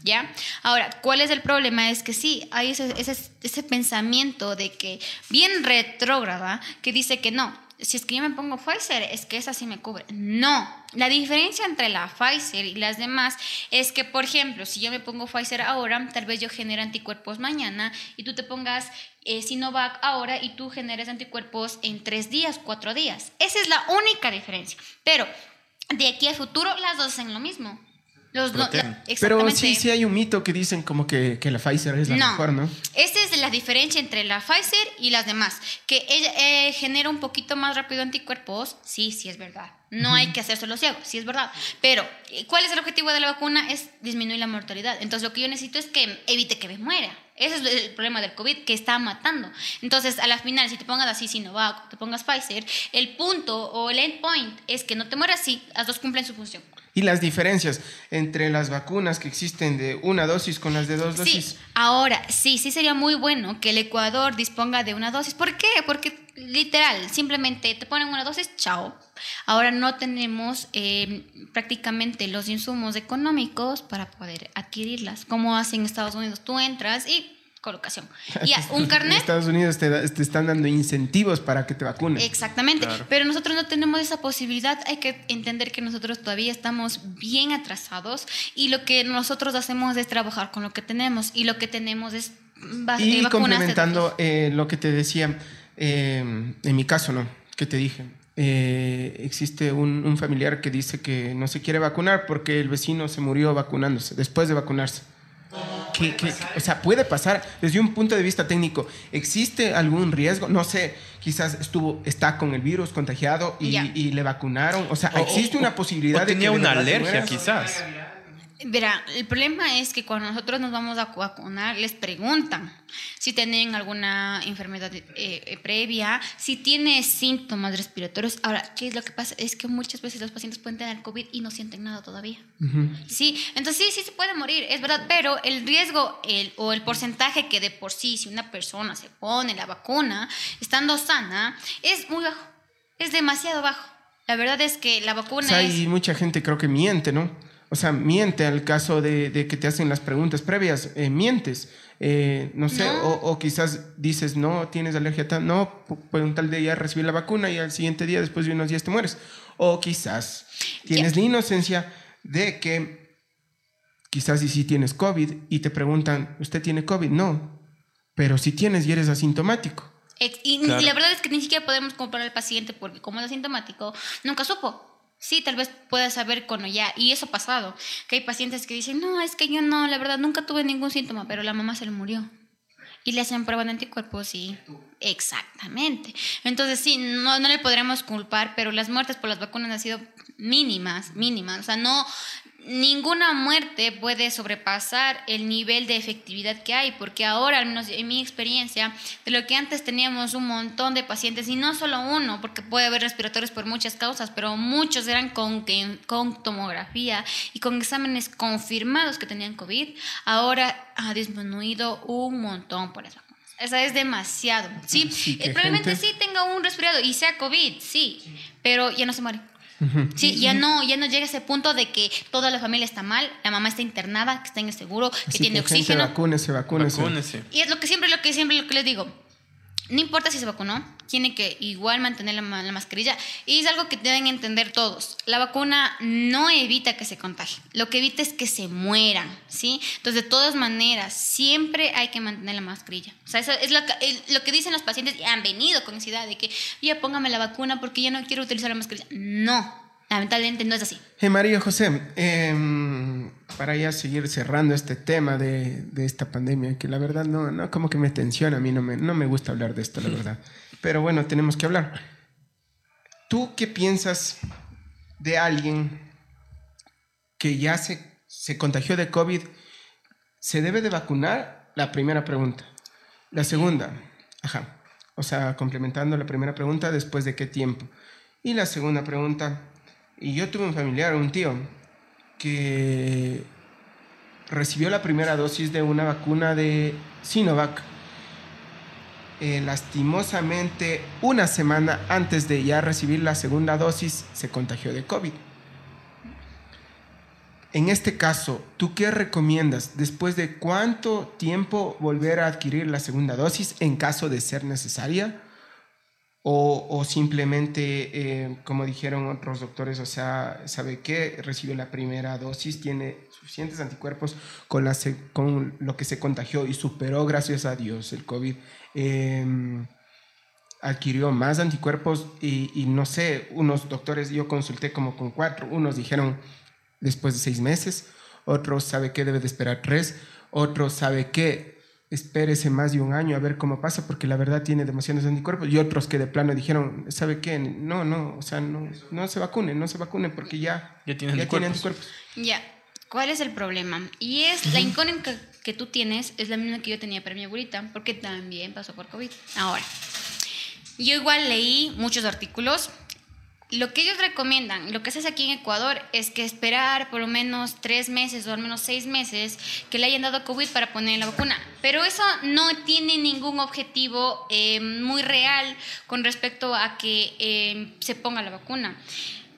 ¿Ya? Ahora, ¿cuál es el problema? Es que sí, hay ese, ese, ese pensamiento de que, bien retrógrada, que dice que no, si es que yo me pongo Pfizer, es que esa sí me cubre. No, la diferencia entre la Pfizer y las demás es que, por ejemplo, si yo me pongo Pfizer ahora, tal vez yo genere anticuerpos mañana y tú te pongas eh, Sinovac ahora y tú generes anticuerpos en tres días, cuatro días. Esa es la única diferencia. Pero de aquí a futuro las dos hacen lo mismo. Los Pero sí, sí hay un mito que dicen como que, que la Pfizer es la mejor, ¿no? Esta es la diferencia entre la Pfizer y las demás. Que ella eh, genera un poquito más rápido anticuerpos. Sí, sí es verdad. No hay que hacérselo ciego, sí es verdad. Pero, ¿cuál es el objetivo de la vacuna? Es disminuir la mortalidad. Entonces, lo que yo necesito es que evite que me muera. Ese es el problema del COVID, que está matando. Entonces, a la final, si te pongas así Sinovac, te pongas Pfizer, el punto o el endpoint es que no te mueras, sí, las dos cumplen su función y las diferencias entre las vacunas que existen de una dosis con las de dos dosis. Sí, ahora sí, sí sería muy bueno que el Ecuador disponga de una dosis. ¿Por qué? Porque literal, simplemente te ponen una dosis, chao. Ahora no tenemos eh, prácticamente los insumos económicos para poder adquirirlas, como hacen en Estados Unidos. Tú entras y colocación. Ya, un En carnet Estados Unidos te, da- te están dando incentivos para que te vacunes. Exactamente, Claro. pero nosotros no tenemos esa posibilidad. Hay que entender que nosotros todavía estamos bien atrasados y lo que nosotros hacemos es trabajar con lo que tenemos y lo que tenemos es eh, Y de complementando eh, lo que te decía, eh, en mi caso, ¿no? Que te dije. eh, existe un, un familiar que dice que no se quiere vacunar porque el vecino se murió vacunándose, después de vacunarse. ¿Qué- qué- o sea, puede pasar desde un punto de vista técnico. ¿Existe algún riesgo? No sé, quizás estuvo, está con el virus contagiado y, y le vacunaron. O sea, existe o- una posibilidad o tenía de que de una alergia, mueras? quizás. Verá, el problema es que cuando nosotros nos vamos a vacunar, les preguntan si tienen alguna enfermedad eh, eh, previa, si tiene síntomas respiratorios. Ahora, ¿qué es lo que pasa? Es que muchas veces los pacientes pueden tener COVID y no sienten nada todavía. Ujú. Sí, entonces sí, sí se puede morir, es verdad, pero el riesgo el, o el porcentaje que de por sí, si una persona se pone la vacuna estando sana, es muy bajo, es demasiado bajo. La verdad es que la O vacuna sea, es... y mucha gente creo que miente, ¿no? O sea, miente al caso de, de que te hacen las preguntas previas, eh, mientes. Eh, no sé, No. O, o quizás dices, no, tienes alergia a tal, no, pu- pues un tal día ya recibí la vacuna y al siguiente día, después de unos días, te mueres. O quizás tienes la inocencia de que quizás y sí tienes COVID y te preguntan, ¿usted tiene COVID? No, pero si tienes y eres asintomático. Y, y Claro. la verdad es que ni siquiera podemos comparar al paciente porque como es asintomático, nunca supo. Sí, tal vez pueda saber cuando ya, y eso ha pasado, que hay pacientes que dicen, no, es que yo no, la verdad nunca tuve ningún síntoma, pero la mamá se le murió. Y le hacen prueba de anticuerpos y... Exactamente. Entonces sí, no, no le podremos culpar, pero las muertes por las vacunas han sido mínimas, mínimas. O sea, no, ninguna muerte puede sobrepasar el nivel de efectividad que hay, porque ahora, al menos en mi experiencia, de lo que antes teníamos un montón de pacientes, y no solo uno, porque puede haber respiratorios por muchas causas, pero muchos eran con, con tomografía y con exámenes confirmados que tenían COVID, ahora ha disminuido un montón por vacunas. O sea, es demasiado. Sí, eh, probablemente gente- sí tenga un resfriado y sea COVID, sí, pero ya no se muere. Sí, ya no, ya no llega a ese punto de que toda la familia está mal, la mamá está internada, que está en el seguro, que Así tiene que gente, oxígeno. vacúnese, vacúnese. Vacúnese. Y es lo que siempre, lo que siempre lo que les digo. No importa si se vacunó, tiene que igual mantener la, ma- la mascarilla. Y es algo que deben entender todos. La vacuna no evita que se contagien. Lo que evita es que se mueran, ¿sí? Entonces, de todas maneras, siempre hay que mantener la mascarilla. O sea, eso es lo que, dicen los pacientes y han venido con idea de que ya póngame la vacuna porque ya no quiero utilizar la mascarilla. No, lamentablemente no es así. Eh, María José, em, para ya seguir cerrando este tema de, de esta pandemia, que la verdad no, no, como que me tensiona, a mí no me, no me gusta hablar de esto, la verdad. Pero bueno, tenemos que hablar. ¿Tú qué piensas de alguien que ya se, se contagió de COVID? ¿Se debe de vacunar? La primera pregunta. La segunda, ajá, o sea, complementando la primera pregunta, ¿después de qué tiempo? Y la segunda pregunta, y yo tuve un familiar, un tío, que recibió la primera dosis de una vacuna de Sinovac. Eh, lastimosamente, una semana antes de ya recibir la segunda dosis, se contagió de COVID. En este caso, ¿tú qué recomiendas? ¿Después de cuánto tiempo volver a adquirir la segunda dosis en caso de ser necesaria? O, simplemente, eh, como dijeron otros doctores, o sea, sabe que recibió la primera dosis, tiene suficientes anticuerpos con, la con lo que se contagió y superó, gracias a Dios, el COVID. eh, adquirió más anticuerpos y, y no sé, unos doctores, yo consulté como con cuatro, unos dijeron después de seis meses, otros sabe que debe de esperar tres, otros sabe que espérese más de un año a ver cómo pasa, porque la verdad tiene demasiados anticuerpos, y otros que de plano dijeron, ¿sabe qué? No, no, o sea, no, no se vacunen, no se vacunen porque ya, Ya tiene anticuerpos. anticuerpos. Ya, ¿cuál es el problema? Y es la incógnita que tú tienes, es la misma que yo tenía para mi abuelita, porque también pasó por COVID. Ahora, yo igual leí muchos artículos. Lo que ellos recomiendan, lo que se aquí en Ecuador, es que esperar por lo menos tres meses o al menos seis meses que le hayan dado COVID para poner la vacuna. Pero eso no tiene ningún objetivo eh, muy real con respecto a que eh, se ponga la vacuna.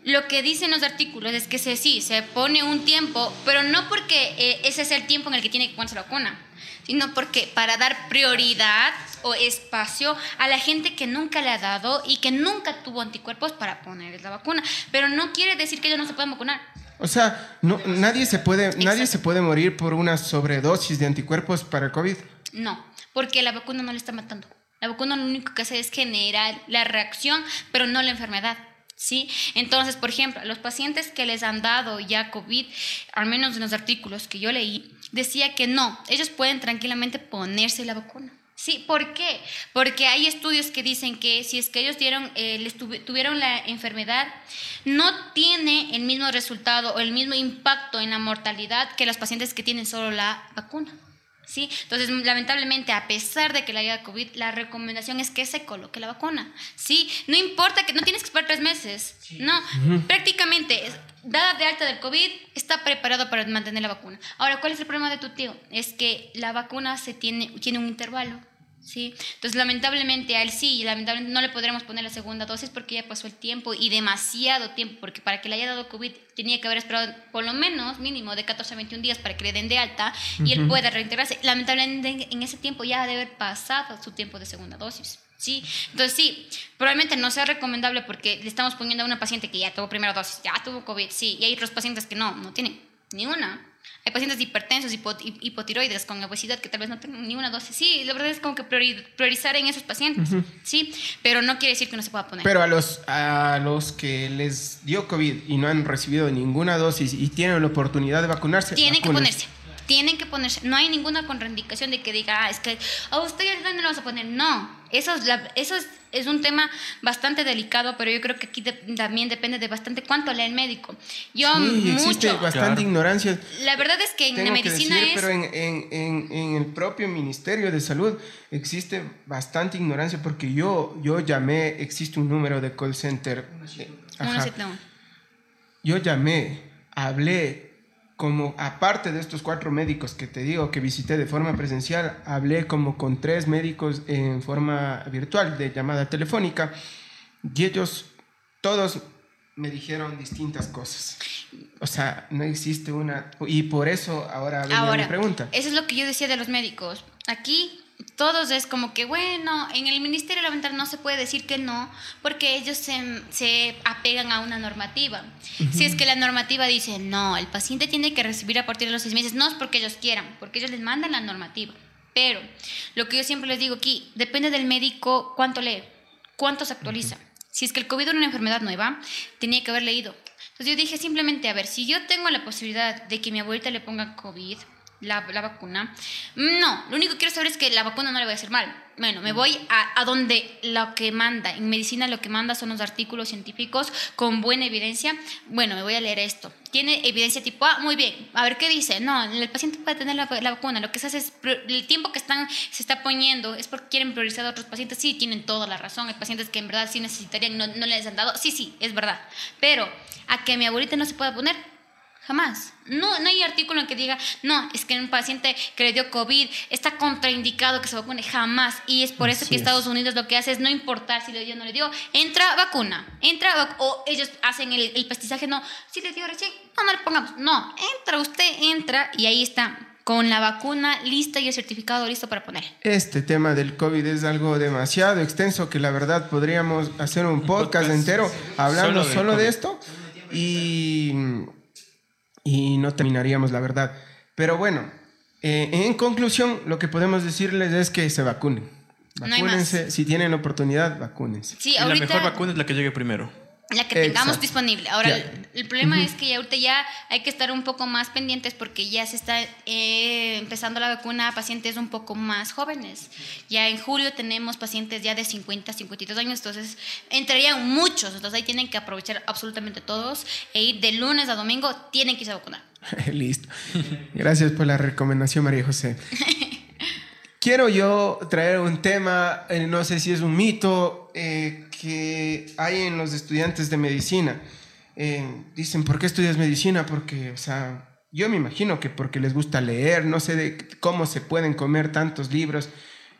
Lo que dicen los artículos es que se, sí, se pone un tiempo, pero no porque eh, ese es el tiempo en el que tiene que ponerse la vacuna, sino porque para dar prioridad o espacio a la gente que nunca le ha dado y que nunca tuvo anticuerpos para poner la vacuna. Pero no quiere decir que ellos no se puedan vacunar. O sea, no, nadie, se puede, nadie se puede morir por una sobredosis de anticuerpos para el COVID. No, porque la vacuna no le está matando. La vacuna lo único que hace es generar la reacción, pero no la enfermedad. ¿Sí? Entonces, por ejemplo, a los pacientes que les han dado ya COVID, al menos en los artículos que yo leí, decía que no, ellos pueden tranquilamente ponerse la vacuna. Sí, ¿por qué? Porque hay estudios que dicen que si es que ellos dieron, eh, les tuvi- tuvieron la enfermedad, no tiene el mismo resultado o el mismo impacto en la mortalidad que los pacientes que tienen solo la vacuna. ¿Sí? Entonces, lamentablemente, a pesar de que le haya COVID, la recomendación es que se coloque la vacuna. ¿Sí? No importa que no tienes que esperar tres meses. No, prácticamente, dada de alta del COVID, está preparado para mantener la vacuna. Ahora, ¿cuál es el problema de tu tío? Es que la vacuna se tiene, tiene un intervalo. ¿Sí? Entonces, lamentablemente a él sí, y lamentablemente no le podremos poner la segunda dosis porque ya pasó el tiempo y demasiado tiempo, porque para que le haya dado COVID tenía que haber esperado por lo menos mínimo de 14 a 21 días para que le den de alta y él pueda reintegrarse. Lamentablemente en ese tiempo ya ha de haber pasado su tiempo de segunda dosis. ¿Sí? Entonces sí, probablemente no sea recomendable porque le estamos poniendo a una paciente que ya tuvo primera dosis, ya tuvo COVID, sí, y hay otros pacientes que no, no tienen ni una. Hay pacientes hipertensos, hipo- hip- hipotiroides con obesidad que tal vez no tengan ni una dosis. Sí, la verdad es como que priori- priorizar en esos pacientes, sí, pero no quiere decir que no se pueda poner. Pero a los, a los que les dio COVID y no han recibido ninguna dosis y tienen la oportunidad de vacunarse, Tienen que vacúnense. ponerse. Tienen que ponerse. No hay ninguna contraindicación de que diga, ah, es que a usted ya no lo vamos a poner. No. Eso es, la- eso es, es un tema bastante delicado, pero yo creo que aquí de- también depende de bastante cuánto lee el médico. Yo Sí, existe bastante Claro. ignorancia. La verdad es que en la Tengo que medicina decir, es... pero en, en, en, en el propio Ministerio de Salud existe bastante ignorancia porque yo, yo llamé, existe un número de call center. eh, ajá. Yo llamé, hablé, como aparte de estos cuatro médicos que te digo que visité de forma presencial, hablé como con tres médicos en forma virtual, de llamada telefónica, y ellos todos me dijeron distintas cosas. O sea, no existe una... Y por eso ahora Ahora, pregunta. eso es lo que yo decía de los médicos. Aquí todos es como que, bueno, en el Ministerio Elemental no se puede decir que no, porque ellos se, se apegan a una normativa. Si es que la normativa dice, no, el paciente tiene que recibir a partir de los seis meses, no es porque ellos quieran, porque ellos les mandan la normativa. Pero lo que yo siempre les digo aquí, depende del médico cuánto lee, cuánto se actualiza. Si es que el COVID era una enfermedad nueva, tenía que haber leído. Entonces yo dije simplemente, a ver, si yo tengo la posibilidad de que mi abuelita le ponga COVID, la, la vacuna, no, lo único que quiero saber es que la vacuna no le va a hacer mal. Bueno, me voy a, a donde lo que manda, en medicina lo que manda son los artículos científicos con buena evidencia. Bueno, me voy a leer esto. ¿Tiene evidencia tipo A? Muy bien. A ver qué dice. No, el paciente puede tener la, la vacuna. Lo que se hace es, el tiempo que están, se está poniendo es porque quieren priorizar a otros pacientes. Sí, tienen toda la razón. Hay pacientes que en verdad sí necesitarían, no, no les han dado. Sí, sí, es verdad. Pero a que mi abuelita no se pueda poner, Jamás. No, no hay artículo en que diga, no, es que un paciente que le dio COVID está contraindicado que se vacune. Jamás. Y es por eso Así que es. Estados Unidos lo que hace es no importar si le dio o no le dio, entra vacuna. Entra vac- o ellos hacen el, el pestizaje, no, si le dio recién, no, no le pongamos. No, entra usted, entra y ahí está, con la vacuna lista y el certificado listo para poner. Este tema del COVID es algo demasiado extenso que la verdad podríamos hacer un podcast, podcast entero hablando solo solo, de esto y, y no terminaríamos la verdad. Pero bueno, eh, en conclusión, lo que podemos decirles es que se vacunen. No hay más. Vacúnense, si tienen la oportunidad, vacúnense. Sí, Y la mejor vacuna es la que llegue primero. La que tengamos Exacto. disponible. Ahora, el, el problema es que ya ahorita ya hay que estar un poco más pendientes porque ya se está eh, empezando la vacuna a pacientes un poco más jóvenes. Ya en julio tenemos pacientes ya de 50, 52 años, entonces entrarían muchos. Entonces ahí tienen que aprovechar absolutamente todos e ir de lunes a domingo, tienen que irse a vacunar. Listo. Gracias por la recomendación, María José. Quiero yo traer un tema, eh, no sé si es un mito, eh, que hay en los estudiantes de medicina. Eh, dicen, ¿por qué estudias medicina? Porque, o sea, yo me imagino que porque les gusta leer, no sé de cómo se pueden comer tantos libros.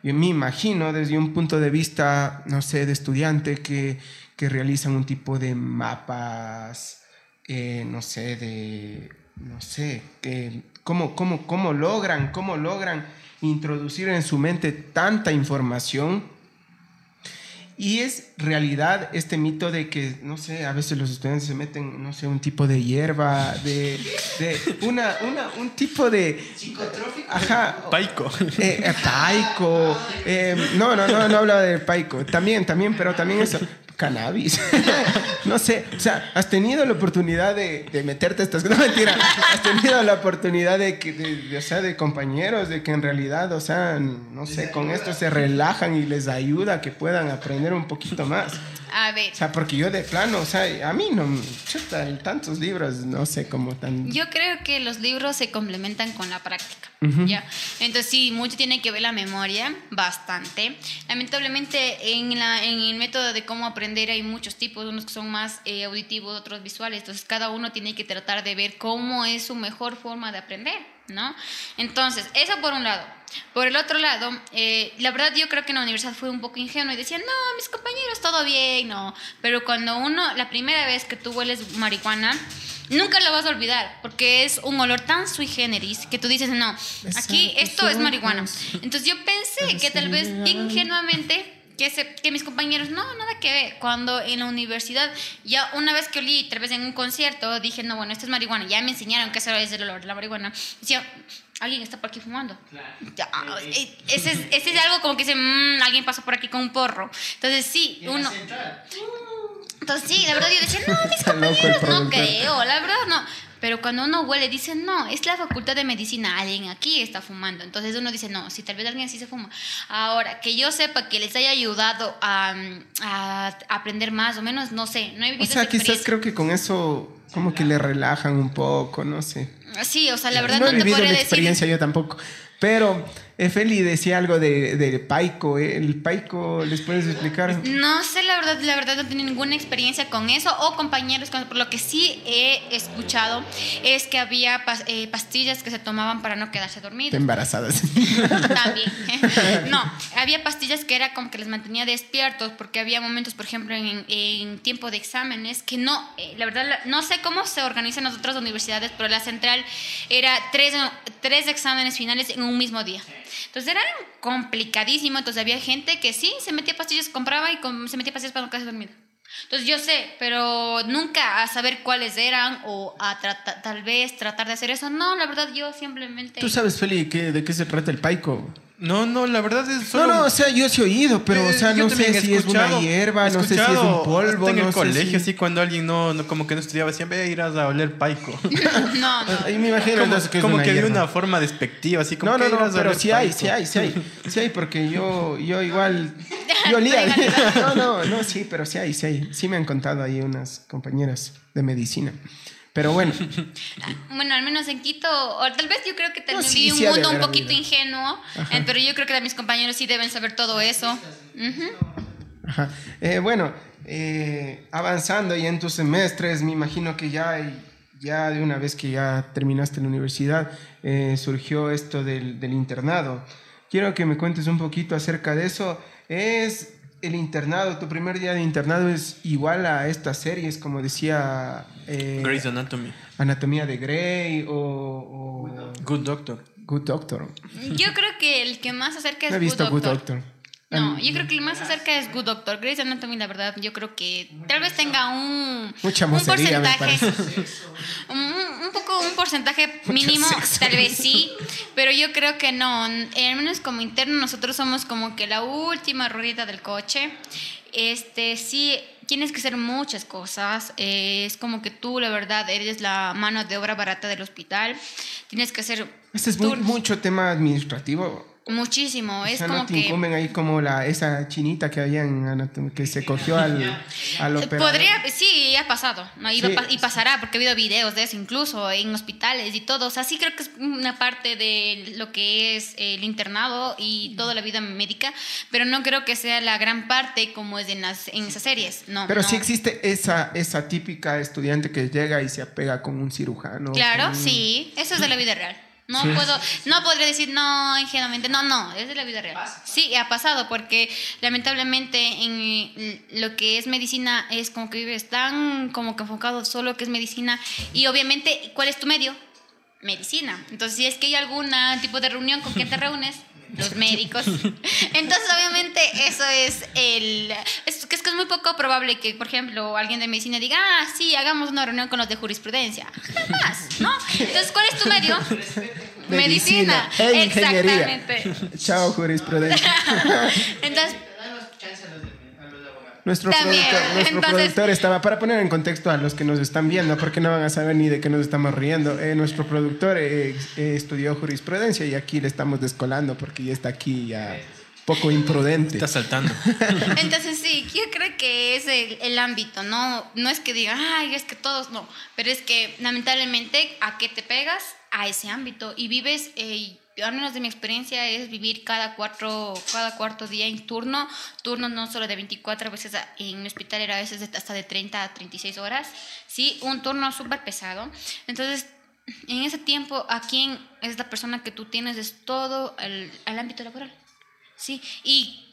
Yo me imagino desde un punto de vista, no sé, de estudiante que, que realizan un tipo de mapas, no sé, de, no sé, que, cómo, cómo, cómo logran, cómo logran introducir en su mente tanta información y es realidad este mito de que, no sé, a veces los estudiantes se meten, no sé, un tipo de hierba, de, de una, una, un tipo de... Psicotrófico. Ajá. Paico. Eh, eh, paico. eh, no, no, no, no hablaba de paico. También, también, pero también eso. Cannabis. no sé. O sea, has tenido la oportunidad de, de meterte a estas cosas. No, mentira. Has tenido la oportunidad de que, de, de, o sea, de compañeros, de que en realidad, o sea, no sé, con esto se relajan y les ayuda a que puedan aprender un poquito más. A ver. O sea, porque yo de plano, o sea, a mí no, chuta, tantos libros, no sé cómo tan... Yo creo que los libros se complementan con la práctica. Ujú. ¿ya? Entonces sí, mucho tiene que ver la memoria, bastante. Lamentablemente en, la, en el método de cómo aprender hay muchos tipos, unos que son más eh, auditivos, otros visuales. Entonces cada uno tiene que tratar de ver cómo es su mejor forma de aprender, ¿no? Entonces, eso por un lado. Por el otro lado, eh, la verdad yo creo que en la universidad fue un poco ingenuo y decía, no, mis compañeros, todo bien, no. Pero cuando uno, la primera vez que tú hueles marihuana, nunca lo vas a olvidar, porque es un olor tan sui generis que tú dices, no, aquí esto es marihuana. Entonces yo pensé que tal vez ingenuamente que, se- que mis compañeros, no, nada que ver. Cuando en la universidad, ya una vez que olí, tal vez en un concierto, dije, no, bueno, esto es marihuana. Ya me enseñaron que eso es el olor de la marihuana. Decía, alguien está por aquí fumando. Claro. Ya, eh, ese, es, ese es algo como que dice, "Mm, alguien pasó por aquí con un porro. Entonces sí, Y en la uno... central. Entonces sí, la verdad yo decía, no, mis compañeros no creo, la verdad no. Pero cuando uno huele, dice, no, es la facultad de medicina, alguien aquí está fumando. Entonces uno dice, no, si tal vez alguien sí se fuma. Ahora, que yo sepa que les haya ayudado a, a aprender más o menos, no sé, no he O vivido sea, esa quizás creo que con eso como que le relajan un poco, no sé. Sí, o sea, la verdad no no, he te vivido podría la decir... experiencia yo tampoco. Pero eh, Feli decía algo de, de Paico. ¿eh? ¿El Paico les puedes explicar? No sé, la verdad, la verdad no tenido ninguna experiencia con eso o compañeros, con, por lo que sí he escuchado es que había pas- eh, pastillas que se tomaban para no quedarse dormidos. Embarazadas. También. no, había pastillas que era como que les mantenía despiertos porque había momentos, por ejemplo, en, en tiempo de exámenes que no, eh, la verdad, no sé cómo se organizan las otras universidades, pero la central era tres, tres exámenes finales en un mismo día. Entonces era complicadísimo, entonces había gente que sí, se metía pastillas, compraba y se metía pastillas para no quedarse dormida. Entonces yo sé, pero nunca a saber cuáles eran o a tal vez tratar de hacer eso. No, la verdad yo simplemente... ¿Tú sabes, Feli, de qué se trata el Paico? No, no, la verdad es No, solo... no, o sea, yo sí he oído, pero, o Eh, sea, yo no sé si es una hierba, no sé si es un polvo, hasta en el no sé colegio, si- así cuando alguien no, no- como que no estudiaba, siempre "Eh, irás a oler paico. no, no. Ahí me imagino como que es como una que de hierba. una forma despectiva, así como No, no, que no, a pero sí hay, paico. sí hay, sí hay. Sí hay, porque yo, yo igual. Yo olía. No, no, no, sí, pero sí hay, sí hay. Sí me han contado ahí unas compañeras de medicina. Pero bueno, Bueno, al menos en Quito, o tal vez yo creo que también No, sí, un mundo un poquito habido. ingenuo, eh, pero yo creo que mis compañeros sí deben saber todo eso. Ajá. Eh, bueno eh, avanzando ya en tus semestres, me imagino que ya, ya de una vez que ya terminaste la universidad, surgió esto del, del internado. Quiero que me cuentes un poquito acerca de eso. Es el internado, tu primer día de internado es igual a estas series, como decía eh, Grey's Anatomy. Anatomía de Grey o, o Good Doctor. Good Doctor. Yo creo que el que más se acerca es No he visto Good Good Doctor. No, Ah, yo creo que el más cerca es Good Doctor. Grey's Anatomy, la verdad, yo creo que tal vez tenga un, Mucha un mocería, porcentaje, un, un poco un porcentaje mínimo, tal vez sí, pero yo creo que no. Al menos como interno, nosotros somos como que la última ruedita del coche. Este, sí, tienes que hacer muchas cosas. eh, es como que tú, la verdad, eres la mano de obra barata del hospital. Tienes que hacer Este es mu- turnos. mucho tema administrativo. Muchísimo. O Es sea, como no te que incumben ahí como la, esa chinita que había en que se cogió al, al operador. Podría, sí, ha pasado. Y, Sí. pasará, porque ha habido videos de eso incluso en hospitales y todo. O sea, sí creo que es una parte de lo que es el internado y toda la vida médica, pero no creo que sea la gran parte como es en, las, en esas series. No, Pero no. sí existe esa, esa típica estudiante que llega y se apega con un cirujano. Claro, con sí, eso es de la vida real. No Sí. puedo, no podría decir no ingenuamente, no, no, es de la vida real. Sí, ha pasado porque lamentablemente en lo que es medicina es como que vives tan como que enfocado solo que es medicina y obviamente ¿cuál es tu medio? Medicina. Entonces si es que hay algún tipo de reunión con quien te reúnes, los médicos. Entonces, obviamente, eso es el... Es que es, que es muy poco probable que, por ejemplo, alguien de medicina diga, ah, sí, hagamos una reunión con los de jurisprudencia. Jamás, ¿no? Entonces, ¿cuál es tu medio? Medicina. Exactamente. Chao, jurisprudencia. Entonces, Damos chance a los, de- a los abogados. Nuestro, productor, nuestro entonces- productor estaba, para poner en contexto a los que nos están viendo, porque no van a saber ni de qué nos estamos riendo, eh, nuestro productor eh, eh, estudió jurisprudencia y aquí le estamos descolando porque ya está aquí ya poco imprudente. Está saltando. Entonces sí, yo creo que es el, el ámbito, ¿no? No es que digan, ay, es que todos no, pero es que lamentablemente a qué te pegas a ese ámbito y vives, eh, al menos de mi experiencia es vivir cada cuatro, cada cuarto día en turno, turno no solo de 24 veces en mi hospital era a veces de- hasta de 30 a 36 horas, sí, un turno súper pesado. Entonces, en ese tiempo, ¿a quién es la persona que tú tienes? Es todo el, el ámbito laboral. Sí, y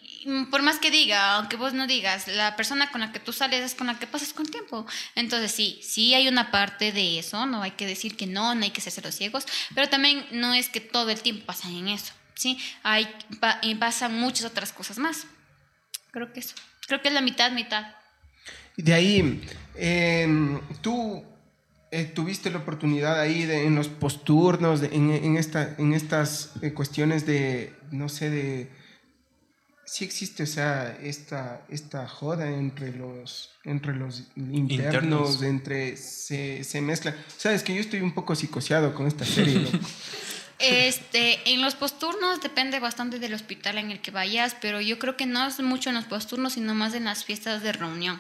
por más que diga, aunque vos no digas, la persona con la que tú sales es con la que pasas con tiempo. Entonces sí, sí hay una parte de eso, no hay que decir que no, no hay que hacerse los ciegos, pero también no es que todo el tiempo pasan en eso, ¿sí? Hay, pa- y pasan muchas otras cosas más. Creo que eso, creo que es la mitad, mitad. De ahí, em, tú eh, tuviste la oportunidad ahí de- en los posturnos, de- en, en, esta, en estas eh, cuestiones de, no sé, de... Sí existe, o sea, esta, esta joda entre los, entre los internos, Internos. entre... Se, se mezcla. Sabes que yo estoy un poco psicoseado con esta serie, loco. Este, en los posturnos depende bastante del hospital en el que vayas, pero yo creo que no es mucho en los posturnos, sino más en las fiestas de reunión.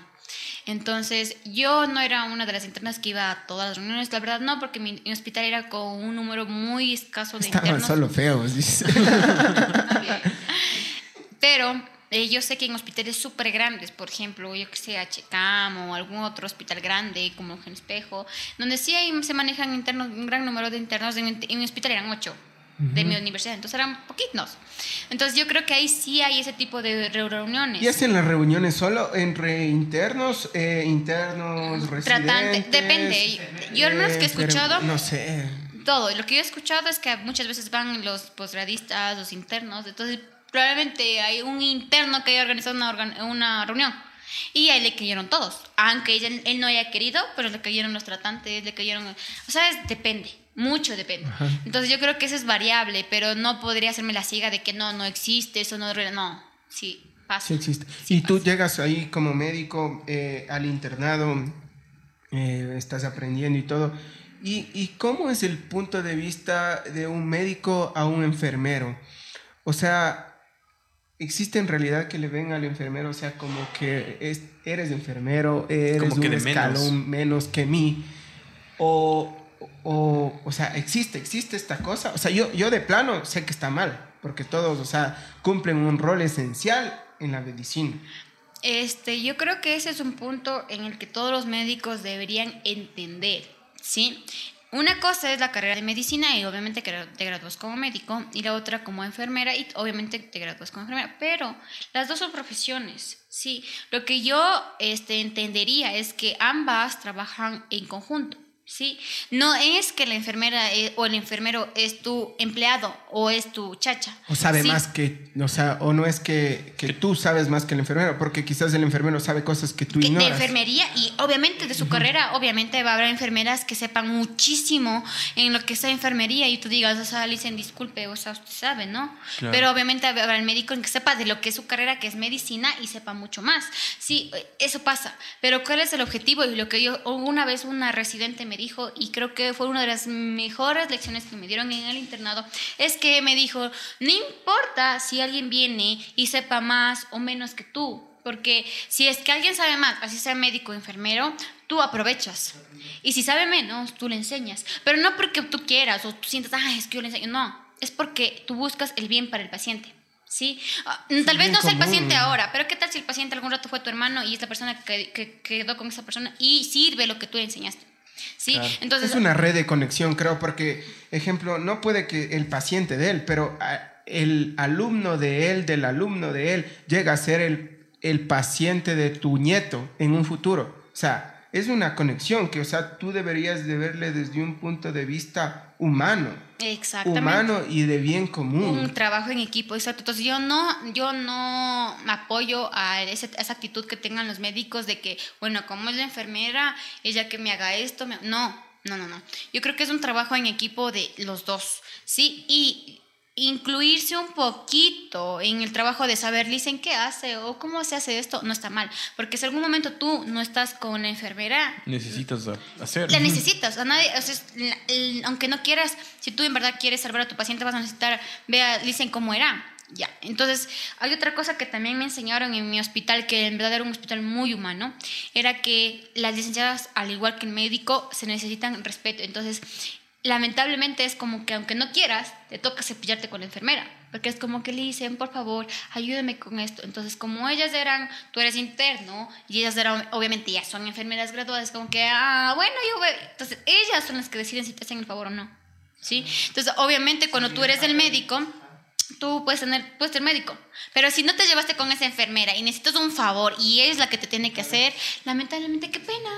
Entonces, yo no era una de las internas que iba a todas las reuniones, la verdad no, porque mi, mi hospital era con un número muy escaso de Estaban internos. solo feos, dice. Pero eh, yo sé que en hospitales súper grandes, por ejemplo, yo que sé, HCAM o algún otro hospital grande como Gen Espejo, donde sí hay, se manejan internos, un gran número de internos, en, en mi hospital eran ocho de mi universidad, entonces eran poquitos. Entonces yo creo que ahí sí hay ese tipo de re- reuniones. ¿Y hacen las reuniones solo entre internos, eh, internos, Tratante, residentes? depende. Yo al menos que he Eh, pero escuchado- no sé. Todo. Lo que yo he escuchado es que muchas veces van los posgradistas, los internos. Entonces, probablemente hay un interno que haya organizado una, una reunión. Y ahí le cayeron todos. Aunque ella- él no haya querido, pero le cayeron los tratantes, le cayeron. O sea, es- depende. Mucho depende. Entonces, yo creo que eso es variable, pero no podría hacerme la ciega de que no, no existe, eso no. No, sí, pasa. Sí existe. y tú llegas ahí como médico eh, al internado, eh, estás aprendiendo y todo. ¿Y, ¿Y cómo es el punto de vista de un médico a un enfermero? O sea, ¿existe en realidad que le ven al enfermero, o sea, como que es, eres enfermero, eres Como que un de menos. escalón menos que mí? O, o, o sea, existe, existe esta cosa. O sea, yo, yo de plano sé que está mal, porque todos, o sea, cumplen un rol esencial en la medicina. Este, yo creo que ese es un punto en el que todos los médicos deberían entender, ¿sí? Una cosa es la carrera de medicina y obviamente te gradúas como médico y la otra como enfermera y obviamente te gradúas como enfermera, pero las dos son profesiones, ¿sí? Lo que yo este, entendería es que ambas trabajan en conjunto. ¿Sí? No es que la enfermera eh, o el enfermero es tu empleado o es tu chacha. O sabe ¿sí? más que, o sea, o no es que, que tú sabes más que el enfermero, porque quizás el enfermero sabe cosas que tú que- de ignoras. enfermería y obviamente de su carrera, obviamente va a haber enfermeras que sepan muchísimo en lo que es enfermería y tú digas, o sea, le dicen disculpe, o sea, usted sabe, ¿no? Claro. Pero obviamente habrá el médico en que sepa de lo que es su carrera, que es medicina y sepa mucho más. Sí, eh, eso pasa. Pero ¿cuál es el objetivo? Y lo que yo, una vez una residente me dijo, y creo que fue una de las mejores lecciones que me dieron en el internado, es que me dijo, no importa si alguien viene y sepa más o menos que tú, porque si es que alguien sabe más, así sea médico o enfermero, tú aprovechas. Y si sabe menos, tú le enseñas. Pero no porque tú quieras o tú sientas, ah, es que yo le enseño. No, es porque tú buscas el bien para el paciente. ¿Sí? Ah, Tal vez no sea el paciente ahora, pero ¿qué tal si el paciente algún rato fue tu hermano y es la persona que, que quedó con esa persona y sirve lo que tú le enseñaste? ¿Sí? Claro. Entonces, es una red de conexión, creo, porque, ejemplo, no puede que el paciente de él, pero ah, el alumno de él, del alumno de él, llega a ser el, el paciente de tu nieto en un futuro. O sea, es una conexión que, o sea, tú deberías de verle desde un punto de vista humano. Exactamente. Humano y de bien común. Un trabajo en equipo, exacto. Entonces yo no, yo no apoyo a ese- esa actitud que tengan los médicos de que, bueno, como es la enfermera, ella que me haga esto, me- no, no, no, no. Yo creo que es un trabajo en equipo de los dos, ¿sí? Y incluirse un poquito en el trabajo de saber, dicen qué hace o cómo se hace esto, no está mal. Porque si algún momento tú no estás con la enfermera, Necesitas hacer. la necesitas, a nadie, o sea, aunque no quieras, si tú en verdad quieres salvar a tu paciente, vas a necesitar, vea, dicen cómo era. Ya, entonces hay otra cosa que también me enseñaron en mi hospital, que en verdad era un hospital muy humano, era que las licenciadas, al igual que el médico, se necesitan respeto. Entonces, lamentablemente es como que aunque no quieras, te toca cepillarte con la enfermera, porque es como que le dicen, por favor, ayúdame con esto. Entonces, como ellas eran, tú eres interno, y ellas eran, obviamente ya son enfermeras graduadas, como que, ah, bueno, yo voy. Entonces, ellas son las que deciden si te hacen el favor o no. ¿Sí? Entonces, obviamente, cuando tú eres el médico, tú puedes tener, puedes ser médico. Pero si no te llevaste con esa enfermera y necesitas un favor y es la que te tiene que hacer, lamentablemente, qué pena.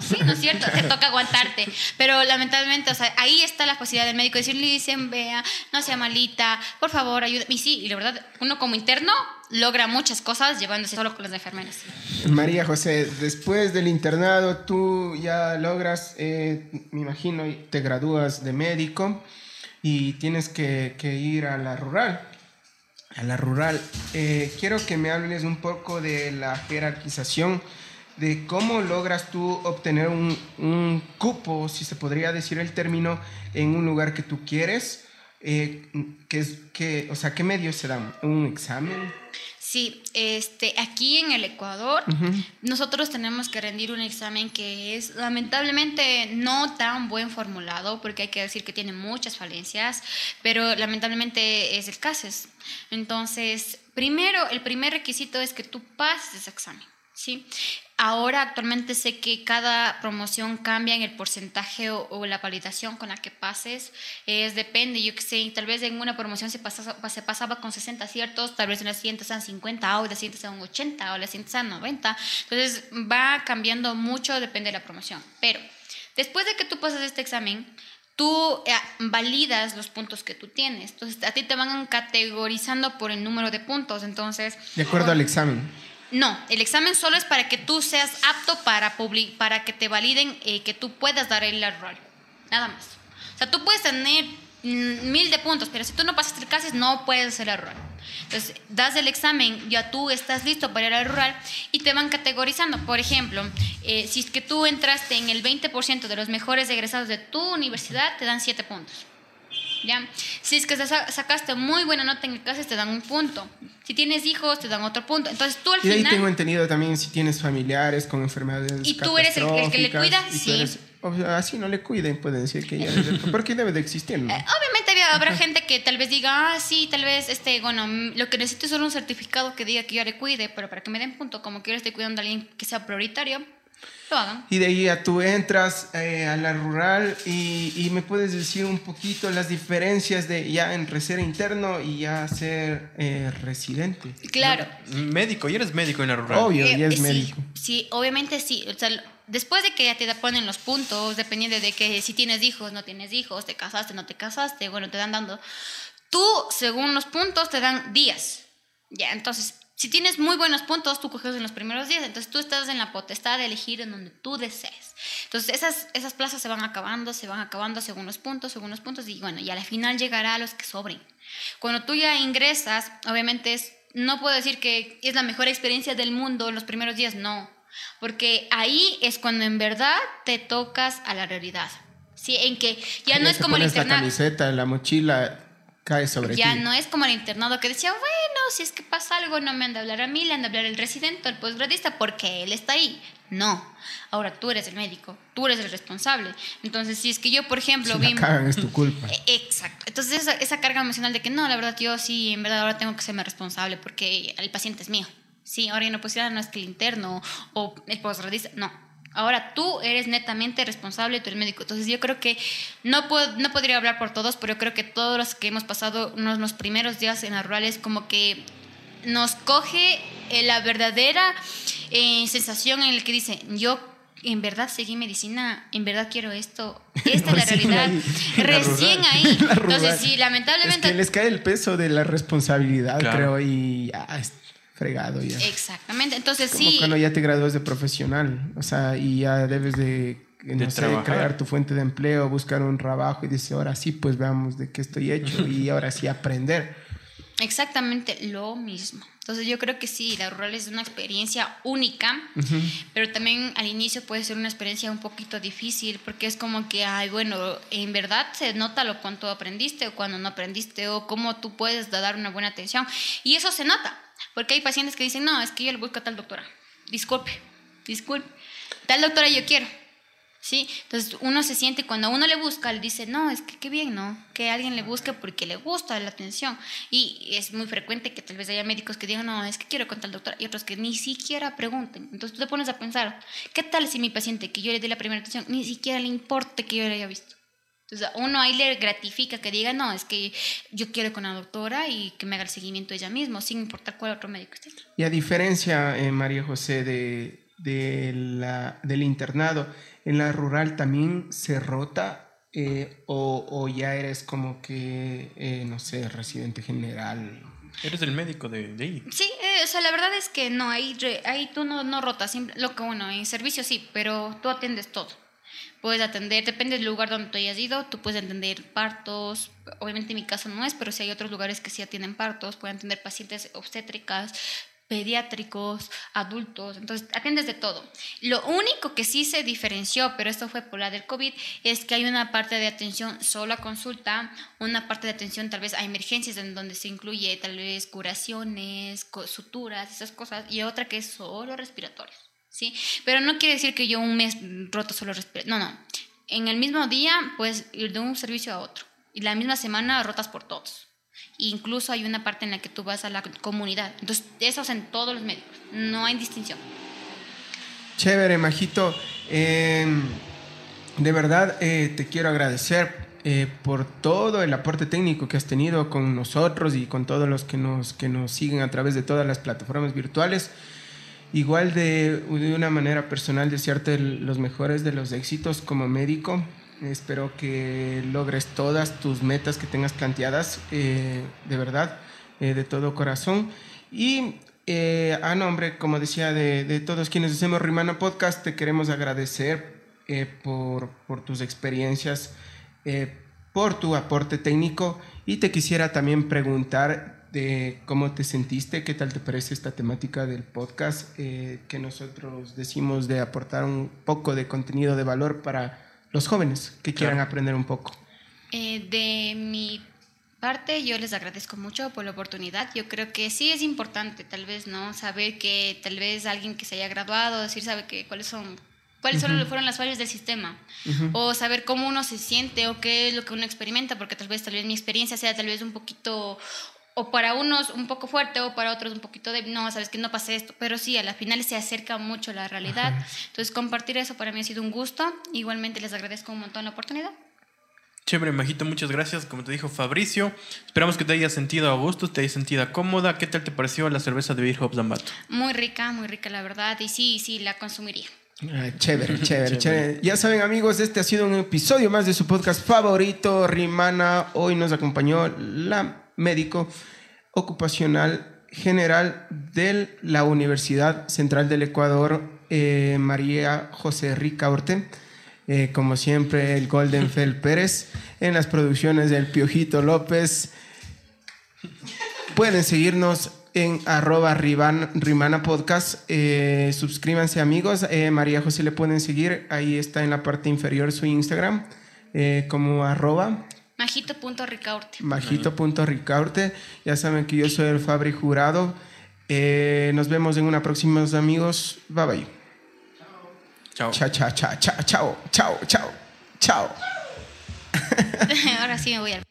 Sí, ¿no es cierto? Te toca aguantarte. Pero lamentablemente, o sea, ahí está la posibilidad del médico de decirle, dicen, vea, no sea malita, por favor, ayuda. Y sí, y la verdad, uno como interno logra muchas cosas llevándose solo con las enfermeras. María José, después del internado tú ya logras, eh, me imagino, te gradúas de médico y tienes que, ir a la rural. A la rural. Eh, quiero que me hables un poco de la jerarquización, de cómo logras tú obtener un, cupo, si se podría decir el término, en un lugar que tú quieres. Eh, que, o sea, ¿qué medios se dan? ¿Un examen? Sí, este, aquí en el Ecuador nosotros tenemos que rendir un examen que es lamentablemente no tan buen formulado, porque hay que decir que tiene muchas falencias, pero lamentablemente es el CASES. Entonces, primero, el primer requisito es que tú pases ese examen. ¿sí? Ahora actualmente sé que cada promoción cambia en el porcentaje o, o la validación con la que pases. Es depende, yo que sé, tal vez en una promoción se pasaba, se pasaba con 60 aciertos, tal vez en la siguiente sean 50 o la siguiente sean 80 o la siguiente sean 90. Entonces va cambiando mucho, depende de la promoción. Pero después de que tú pasas este examen, tú eh, validas los puntos que tú tienes. Entonces a ti te van categorizando por el número de puntos. Entonces... De acuerdo al examen. No, el examen solo es para que tú seas apto para, public para que te validen eh, que tú puedas dar el rol. Nada más. O sea, tú puedes tener mm, mil de puntos, pero si tú no pasas el CASES, no puedes hacer el rol. Entonces, das el examen, ya tú estás listo para ir al rural y te van categorizando. Por ejemplo, eh, si es que tú entraste en el 20% de los mejores egresados de tu universidad, te dan 7 puntos. ¿Ya? Si es que sa- sacaste muy buena nota en el CASES, te dan un punto. Si tienes hijos, te dan otro punto. Entonces tú al Y de ahí final... tengo entendido también si tienes familiares con enfermedades ¿Y tú eres el- el que le cuida? y Sí. eres- o sea, así no le cuiden, pueden decir que ya Porque debe de existir, ¿no? Eh, obviamente había- habrá gente que tal vez diga, ah, sí, tal vez, este, bueno, lo que necesito es solo un certificado que diga que yo le cuide, pero para que me den punto, como que yo le estoy cuidando a alguien que sea prioritario, lo hagan. Y de ahí ya tú entras eh, a la rural y, y me puedes decir un poquito las diferencias de ya entre ser interno y ya ser eh, residente. Claro. Médico, y eres médico en la rural. Obvio, Eh, ya es sí, médico. Sí, obviamente sí. O sea, después de que ya te ponen los puntos, dependiendo de que si tienes hijos, no tienes hijos, te casaste, no te casaste, bueno, te dan dando. Tú, según los puntos, te dan días. Ya, entonces, si tienes muy buenos puntos, tú coges en los primeros días. Entonces, tú estás en la potestad de elegir en donde tú desees. Entonces, esas, esas plazas se van acabando, se van acabando según los puntos, según los puntos. Y bueno, y a la final llegará a los que sobren. Cuando tú ya ingresas, obviamente es, no puedo decir que es la mejor experiencia del mundo en los primeros días, no. Porque ahí es cuando en verdad te tocas a la realidad. Sí, en que ya no es como el pones la internado. camiseta, la mochila cae sobre Ya ti. no es como el internado que decía, bueno, si es que pasa algo, no me han de hablar a mí, le han de hablar al residente, al postgradista, porque él está ahí. No. Ahora tú eres el médico, tú eres el responsable. Entonces, si es que yo, por ejemplo, Si la vi. cagan es tu culpa. Eh, Exacto. Entonces, esa, esa carga emocional de que no, la verdad, yo sí, en verdad, ahora tengo que serme responsable porque el paciente es mío. Sí, ahora ya no decir, ah, no es que el interno o el postgradista. No. Ahora tú eres netamente responsable, tú eres médico. Entonces yo creo que no, puedo, no podría hablar por todos, pero yo creo que todos los que hemos pasado unos, los primeros días en las rurales como que nos coge eh, la verdadera eh, sensación en el que dice, yo en verdad seguí medicina, en verdad quiero esto, esta es la Recién realidad, ahí, la recién ahí. la. Entonces, sí, Es lamentablemente... que les cae el peso de la responsabilidad, Claro. creo, y ya es fregado ya. Exactamente, entonces Como sí, cuando ya te gradúas de profesional, o sea, y ya debes de, no De sé, trabajar. crear tu fuente de empleo, buscar un trabajo y dices, ahora sí, pues veamos de qué estoy hecho y ahora sí aprender. exactamente lo mismo. Entonces yo creo que sí, la rural es una experiencia única, pero también al inicio puede ser una experiencia un poquito difícil porque es como que, ay, bueno, en verdad se nota lo cuánto aprendiste o cuando no aprendiste o cómo tú puedes dar una buena atención. Y eso se nota, porque hay pacientes que dicen, no, es que yo le busco a tal doctora. Disculpe, disculpe. Tal doctora yo quiero. ¿Sí? Entonces uno se siente, cuando uno le busca, le dice, no, es que qué bien, ¿no? Que alguien le busque porque le gusta la atención. Y es muy frecuente que tal vez haya médicos que digan, no, es que quiero con tal doctora, y otros que ni siquiera pregunten. Entonces tú te pones a pensar, ¿qué tal si mi paciente que yo le dé la primera atención, ni siquiera le importe que yo le haya visto? Entonces uno ahí le gratifica que diga, no, es que yo quiero con la doctora y que me haga el seguimiento ella misma, sin importar cuál otro médico esté. Y a diferencia, eh, María José, de, de la, del internado, en la rural también se rota eh, o, o ya eres como que, eh, no sé, residente general. Eres el médico de, de ahí. Sí, eh, o sea, la verdad es que no, ahí, re- ahí tú no, no rotas, lo que bueno, en servicio sí, pero tú atiendes todo. Puedes atender, depende del lugar donde tú hayas ido, tú puedes atender partos, obviamente en mi caso no es, pero sí hay otros lugares que sí atienden partos, pueden atender pacientes obstétricas, pediátricos, adultos, entonces atiendes de todo. Lo único que sí se diferenció, pero esto fue por la del COVID, es que hay una parte de atención solo a consulta, una parte de atención tal vez a emergencias en donde se incluye tal vez curaciones, suturas, esas cosas, y otra que es solo respiratorios, ¿sí? Pero no quiere decir que yo un mes roto solo respiratorios, no, no. En el mismo día puedes ir de un servicio a otro, y la misma semana rotas por todos. Incluso hay una parte en la que tú vas a la comunidad. Entonces, eso es en todos los médicos. No hay distinción. Chévere, Majito. Eh, de verdad eh, te quiero agradecer eh, por todo el aporte técnico que has tenido con nosotros y con todos los que nos, que nos siguen a través de todas las plataformas virtuales. Igual de, de una manera personal, desearte los mejores de los éxitos como médico. Espero que logres todas tus metas que tengas planteadas, eh, de verdad, eh, de todo corazón. Y eh, a nombre, como decía, de, de todos quienes hacemos Rimana Podcast, te queremos agradecer eh, por, por tus experiencias, por tu aporte técnico y te quisiera también preguntar de cómo te sentiste, qué tal te parece esta temática del podcast eh, que nosotros decimos de aportar un poco de contenido de valor para los jóvenes que quieran Claro. aprender un poco. Eh, de mi parte, yo les agradezco mucho por la oportunidad. Yo creo que sí es importante, tal vez, ¿no? Saber que tal vez alguien que se haya graduado, decir, sabe que cuáles son cuáles son- fueron las fallas del sistema o saber cómo uno se siente o qué es lo que uno experimenta porque tal vez tal vez mi experiencia sea tal vez un poquito o para unos un poco fuerte o para otros un poquito de no sabes que no pasa esto pero sí a la final se acerca mucho a la realidad entonces compartir eso para mí ha sido un gusto igualmente les agradezco un montón la oportunidad Chévere, Majito, muchas gracias. Como te dijo Fabricio, esperamos que te hayas sentido a gusto, te hayas sentido cómoda. ¿Qué tal te pareció la cerveza de Beer Hops Ambato? muy rica muy rica la verdad y sí sí la consumiría Ah, chévere, chévere, Chévere. chévere. Ya saben, amigos, este ha sido un episodio más de su podcast favorito, Rimana. Hoy nos acompañó la médico ocupacional general de la Universidad Central del Ecuador, eh, María José Ricaurte. Eh, como siempre, el Golden Fel Pérez en las producciones del Piojito López. Pueden seguirnos en arroba rimana podcast. Eh, suscríbanse amigos. María José le pueden seguir. Ahí está en la parte inferior su Instagram. como arroba majito.ricaurte majito.ricaurte. Ya saben que yo soy el Fabri Jurado. Eh, nos vemos en una próxima amigos. Bye bye. Chao. Chao, chao, chao, chao, chao, chao, chao, chao. ahora sí me voy al